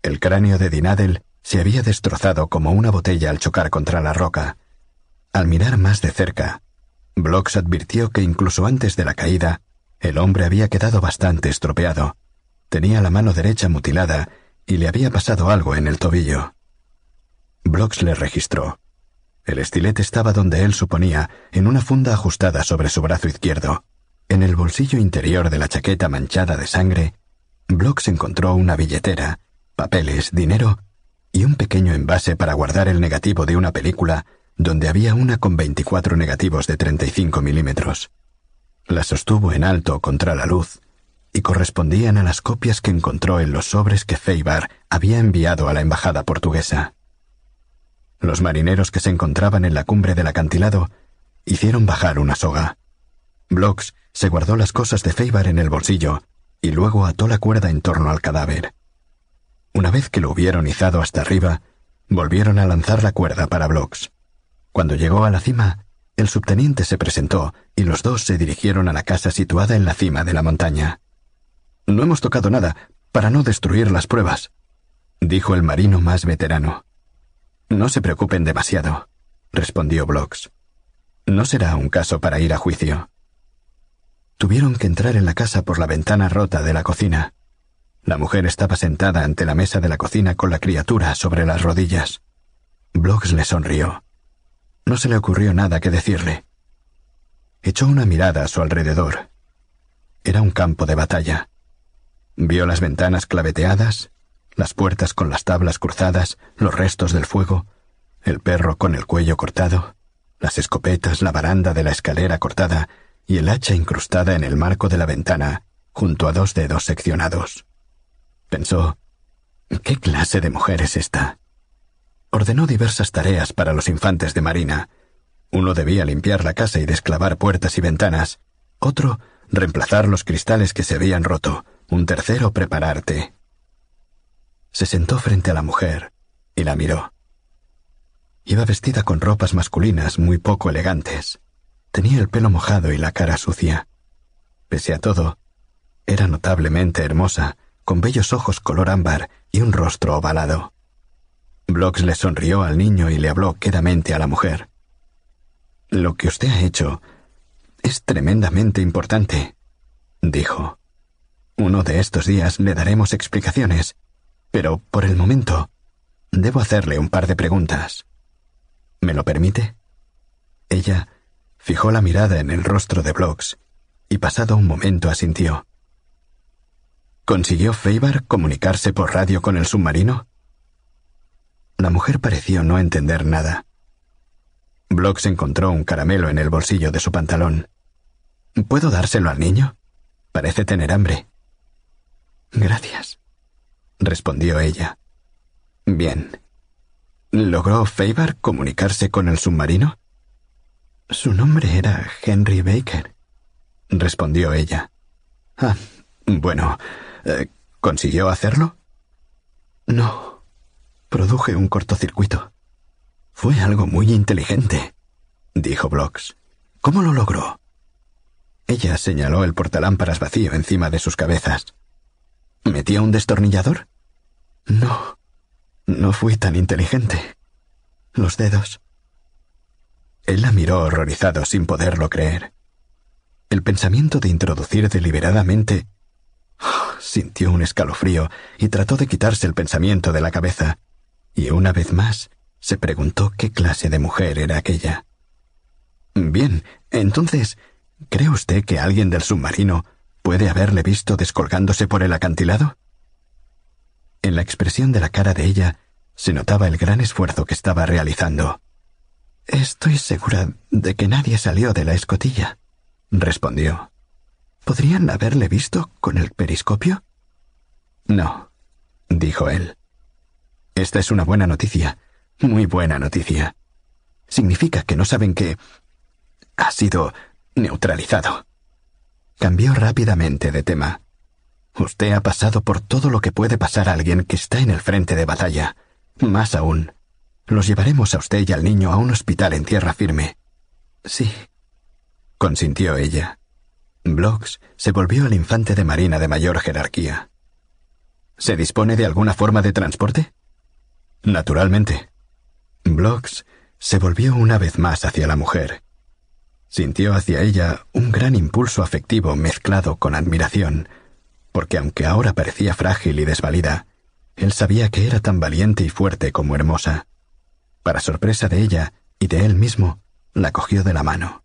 El cráneo de Dinadel se había destrozado como una botella al chocar contra la roca. Al mirar más de cerca, Blocks advirtió que incluso antes de la caída, el hombre había quedado bastante estropeado. Tenía la mano derecha mutilada y le había pasado algo en el tobillo. Blocks le registró. El estilete estaba donde él suponía, en una funda ajustada sobre su brazo izquierdo. En el bolsillo interior de la chaqueta manchada de sangre, Blocks encontró una billetera, papeles, dinero y un pequeño envase para guardar el negativo de una película donde había una con 24 negativos de 35 milímetros. La sostuvo en alto contra la luz y correspondían a las copias que encontró en los sobres que Feibar había enviado a la embajada portuguesa. Los marineros que se encontraban en la cumbre del acantilado hicieron bajar una soga. Blocks se guardó las cosas de Feibar en el bolsillo y luego ató la cuerda en torno al cadáver. Una vez que lo hubieron izado hasta arriba, volvieron a lanzar la cuerda para Blocks. Cuando llegó a la cima, el subteniente se presentó y los dos se dirigieron a la casa situada en la cima de la montaña. No hemos tocado nada, para no destruir las pruebas, dijo el marino más veterano. No se preocupen demasiado, respondió Blocks. No será un caso para ir a juicio. Tuvieron que entrar en la casa por la ventana rota de la cocina. La mujer estaba sentada ante la mesa de la cocina con la criatura sobre las rodillas. Blocks le sonrió. No se le ocurrió nada que decirle. Echó una mirada a su alrededor. Era un campo de batalla. Vio las ventanas claveteadas, las puertas con las tablas cruzadas, los restos del fuego, el perro con el cuello cortado, las escopetas, la baranda de la escalera cortada y el hacha incrustada en el marco de la ventana, junto a dos dedos seccionados. Pensó, ¿qué clase de mujer es esta? Ordenó diversas tareas para los infantes de Marina. Uno debía limpiar la casa y desclavar puertas y ventanas, otro reemplazar los cristales que se habían roto, un tercero preparar té. Se sentó frente a la mujer y la miró. Iba vestida con ropas masculinas muy poco elegantes. Tenía el pelo mojado y la cara sucia. Pese a todo, era notablemente hermosa, con bellos ojos color ámbar y un rostro ovalado. Blocks le sonrió al niño y le habló quedamente a la mujer. Lo que usted ha hecho es tremendamente importante, dijo. Uno de estos días le daremos explicaciones, pero por el momento debo hacerle un par de preguntas. ¿Me lo permite? Ella Fijó la mirada en el rostro de Blocks y pasado un momento asintió. ¿Consiguió Feibar comunicarse por radio con el submarino? La mujer pareció no entender nada. Blocks encontró un caramelo en el bolsillo de su pantalón. ¿Puedo dárselo al niño? Parece tener hambre. Gracias, respondió ella. Bien. ¿Logró Feibar comunicarse con el submarino? Su nombre era Henry Baker, respondió ella. Ah, bueno, eh, ¿consiguió hacerlo? No. Produje un cortocircuito. Fue algo muy inteligente, dijo Blocks. ¿Cómo lo logró? Ella señaló el portalámparas vacío encima de sus cabezas. ¿Metió un destornillador? No. No fui tan inteligente. Los dedos. Él la miró horrorizado sin poderlo creer. El pensamiento de introducir deliberadamente... sintió un escalofrío y trató de quitarse el pensamiento de la cabeza, y una vez más se preguntó qué clase de mujer era aquella. Bien, entonces, ¿cree usted que alguien del submarino puede haberle visto descolgándose por el acantilado? En la expresión de la cara de ella se notaba el gran esfuerzo que estaba realizando. Estoy segura de que nadie salió de la escotilla, respondió. ¿Podrían haberle visto con el periscopio? No, dijo él. Esta es una buena noticia, muy buena noticia. Significa que no saben que... ha sido neutralizado. Cambió rápidamente de tema. Usted ha pasado por todo lo que puede pasar a alguien que está en el frente de batalla. Más aún, los llevaremos a usted y al niño a un hospital en tierra firme. Sí, consintió ella. Blocks se volvió al infante de marina de mayor jerarquía. ¿Se dispone de alguna forma de transporte? Naturalmente. Blocks se volvió una vez más hacia la mujer. Sintió hacia ella un gran impulso afectivo mezclado con admiración, porque aunque ahora parecía frágil y desvalida, él sabía que era tan valiente y fuerte como hermosa. Para sorpresa de ella y de él mismo, la cogió de la mano.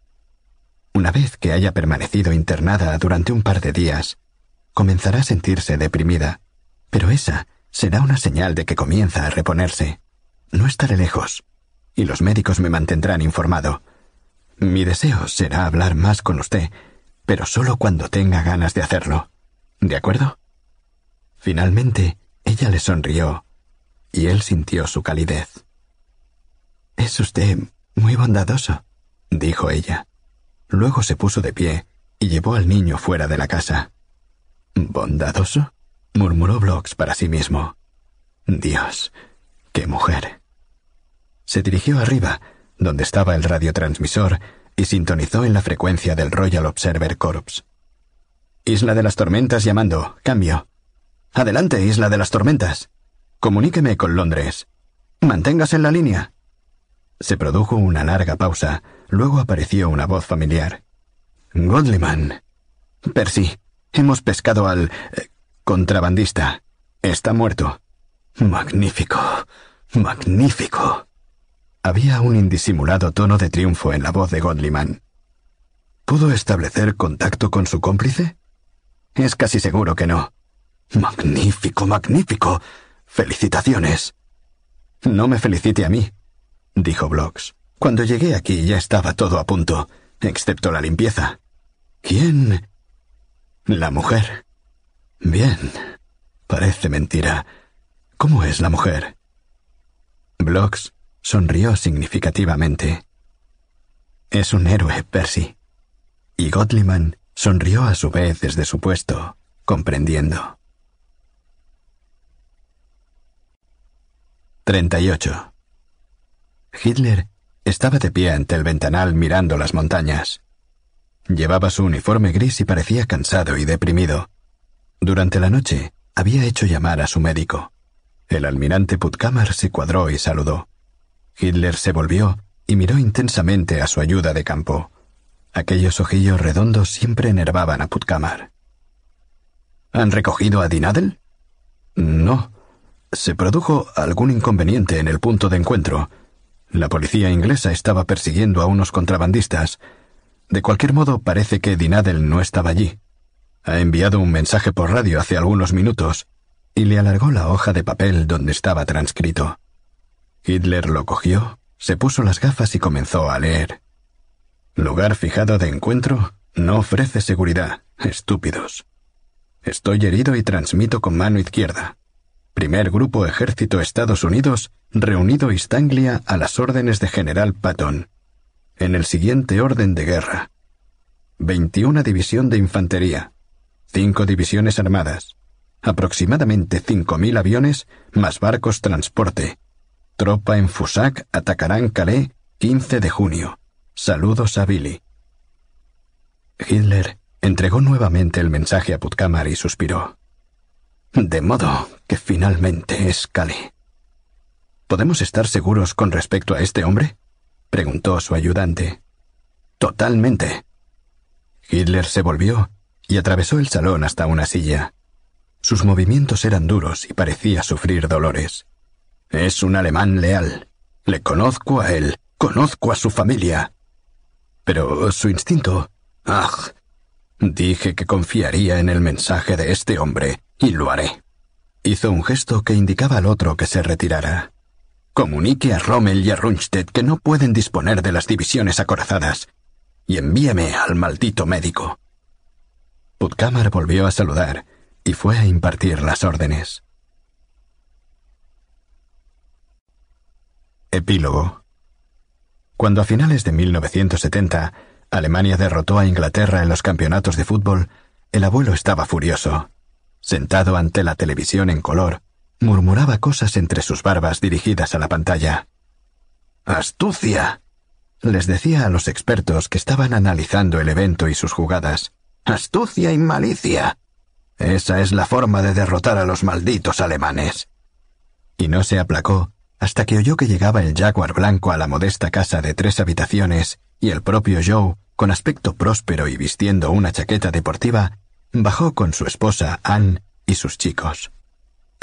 Una vez que haya permanecido internada durante un par de días, comenzará a sentirse deprimida, pero esa será una señal de que comienza a reponerse. No estaré lejos. y los médicos me mantendrán informado. Mi deseo será hablar más con usted, pero solo cuando tenga ganas de hacerlo. ¿De acuerdo? Finalmente, ella le sonrió, y él sintió su calidez. Es usted muy bondadoso, dijo ella. Luego se puso de pie y llevó al niño fuera de la casa. ¿Bondadoso? murmuró Blocks para sí mismo. Dios, qué mujer. Se dirigió arriba, donde estaba el radiotransmisor, y sintonizó en la frecuencia del Royal Observer Corps. Isla de las Tormentas llamando. Cambio. Adelante, Isla de las Tormentas. Comuníqueme con Londres. Manténgase en la línea. Se produjo una larga pausa, luego apareció una voz familiar. Godliman. Percy, hemos pescado al... Eh, contrabandista. Está muerto. Magnífico. Magnífico. Había un indisimulado tono de triunfo en la voz de Godliman. ¿Pudo establecer contacto con su cómplice? Es casi seguro que no. Magnífico, magnífico. Felicitaciones. No me felicite a mí, dijo Blocks. Cuando llegué aquí ya estaba todo a punto, excepto la limpieza. ¿Quién? La mujer. Bien. Parece mentira. ¿Cómo es la mujer? Blocks sonrió significativamente. Es un héroe, Percy. Y Godliman sonrió a su vez desde su puesto, comprendiendo. 38. Hitler estaba de pie ante el ventanal mirando las montañas. Llevaba su uniforme gris y parecía cansado y deprimido. Durante la noche había hecho llamar a su médico. El almirante Puttkammer se cuadró y saludó. Hitler se volvió y miró intensamente a su ayuda de campo. Aquellos ojillos redondos siempre enervaban a Puttkammer. ¿Han recogido a Dinadel? No, se produjo algún inconveniente en el punto de encuentro. La policía inglesa estaba persiguiendo a unos contrabandistas. De cualquier modo, parece que Dinadel no estaba allí. Ha enviado un mensaje por radio hace algunos minutos y le alargó la hoja de papel donde estaba transcrito. Hitler lo cogió, se puso las gafas y comenzó a leer. Lugar fijado de encuentro no ofrece seguridad, estúpidos. Estoy herido y transmito con mano izquierda. Primer Grupo Ejército Estados Unidos, reunido Istanglia a las órdenes de General Patton. En el siguiente orden de guerra. 21 División de Infantería. 5 divisiones armadas. Aproximadamente 5.000 aviones más barcos transporte. Tropa en Fusac atacarán Calais 15 de junio. Saludos a Billy. Hitler entregó nuevamente el mensaje a Puttkammer y suspiró. De modo que finalmente es Cali. ¿Podemos estar seguros con respecto a este hombre? preguntó su ayudante. Totalmente. Hitler se volvió y atravesó el salón hasta una silla. Sus movimientos eran duros y parecía sufrir dolores. Es un alemán leal. Le conozco a él, conozco a su familia. Pero su instinto... ¡Ah! Dije que confiaría en el mensaje de este hombre y lo haré. Hizo un gesto que indicaba al otro que se retirara. Comunique a Rommel y a Rundstedt que no pueden disponer de las divisiones acorazadas y envíeme al maldito médico. Puttkammer volvió a saludar y fue a impartir las órdenes. Epílogo. Cuando a finales de 1970 Alemania derrotó a Inglaterra en los campeonatos de fútbol, el abuelo estaba furioso. Sentado ante la televisión en color, murmuraba cosas entre sus barbas dirigidas a la pantalla. Astucia. les decía a los expertos que estaban analizando el evento y sus jugadas. Astucia y malicia. Esa es la forma de derrotar a los malditos alemanes. Y no se aplacó hasta que oyó que llegaba el jaguar blanco a la modesta casa de tres habitaciones y el propio Joe, con aspecto próspero y vistiendo una chaqueta deportiva, Bajó con su esposa, Anne, y sus chicos.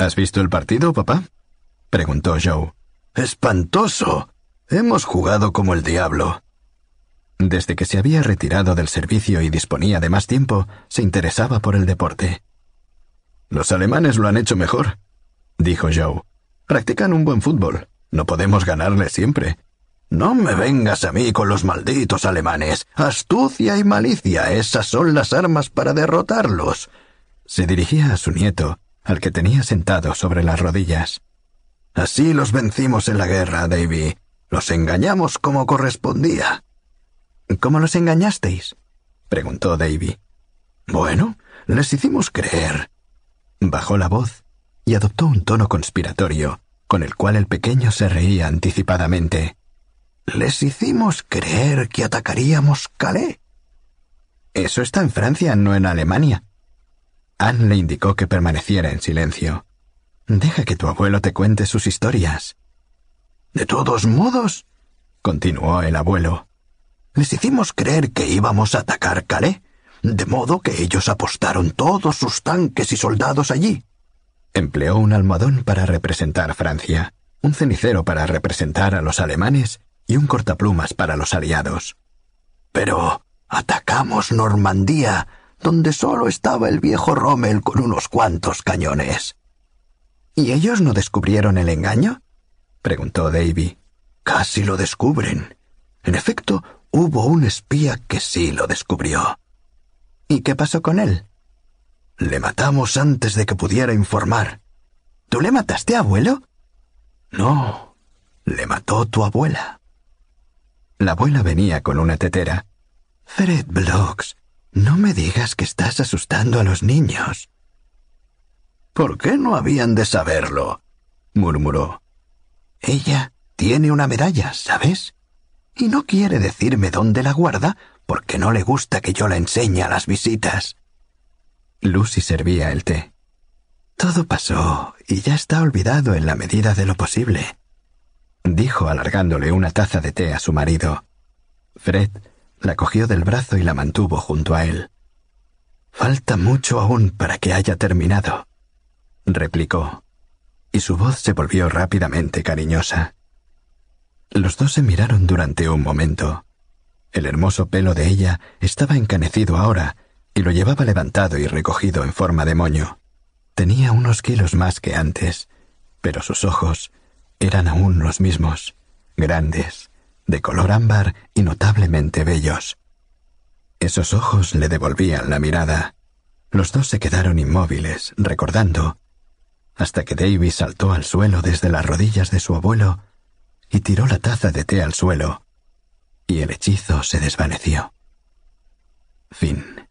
¿Has visto el partido, papá? preguntó Joe. Espantoso. Hemos jugado como el diablo. Desde que se había retirado del servicio y disponía de más tiempo, se interesaba por el deporte. Los alemanes lo han hecho mejor, dijo Joe. Practican un buen fútbol. No podemos ganarle siempre. No me vengas a mí con los malditos alemanes. Astucia y malicia, esas son las armas para derrotarlos. Se dirigía a su nieto, al que tenía sentado sobre las rodillas. Así los vencimos en la guerra, Davy. Los engañamos como correspondía. ¿Cómo los engañasteis? preguntó Davy. Bueno, les hicimos creer. Bajó la voz y adoptó un tono conspiratorio, con el cual el pequeño se reía anticipadamente. Les hicimos creer que atacaríamos Calais. Eso está en Francia, no en Alemania. Anne le indicó que permaneciera en silencio. Deja que tu abuelo te cuente sus historias. De todos modos, continuó el abuelo, les hicimos creer que íbamos a atacar Calais, de modo que ellos apostaron todos sus tanques y soldados allí. Empleó un almohadón para representar Francia, un cenicero para representar a los alemanes y un cortaplumas para los aliados. Pero atacamos Normandía, donde solo estaba el viejo Rommel con unos cuantos cañones. ¿Y ellos no descubrieron el engaño? preguntó Davy. Casi lo descubren. En efecto, hubo un espía que sí lo descubrió. ¿Y qué pasó con él? Le matamos antes de que pudiera informar. ¿Tú le mataste, abuelo? No, le mató tu abuela. La abuela venía con una tetera. Fred Blocks, no me digas que estás asustando a los niños. ¿Por qué no habían de saberlo? murmuró. Ella tiene una medalla, ¿sabes? Y no quiere decirme dónde la guarda porque no le gusta que yo la enseñe a las visitas. Lucy servía el té. Todo pasó y ya está olvidado en la medida de lo posible dijo alargándole una taza de té a su marido. Fred la cogió del brazo y la mantuvo junto a él. Falta mucho aún para que haya terminado, replicó, y su voz se volvió rápidamente cariñosa. Los dos se miraron durante un momento. El hermoso pelo de ella estaba encanecido ahora y lo llevaba levantado y recogido en forma de moño. Tenía unos kilos más que antes, pero sus ojos eran aún los mismos, grandes, de color ámbar y notablemente bellos. Esos ojos le devolvían la mirada. Los dos se quedaron inmóviles, recordando, hasta que Davy saltó al suelo desde las rodillas de su abuelo y tiró la taza de té al suelo, y el hechizo se desvaneció. Fin.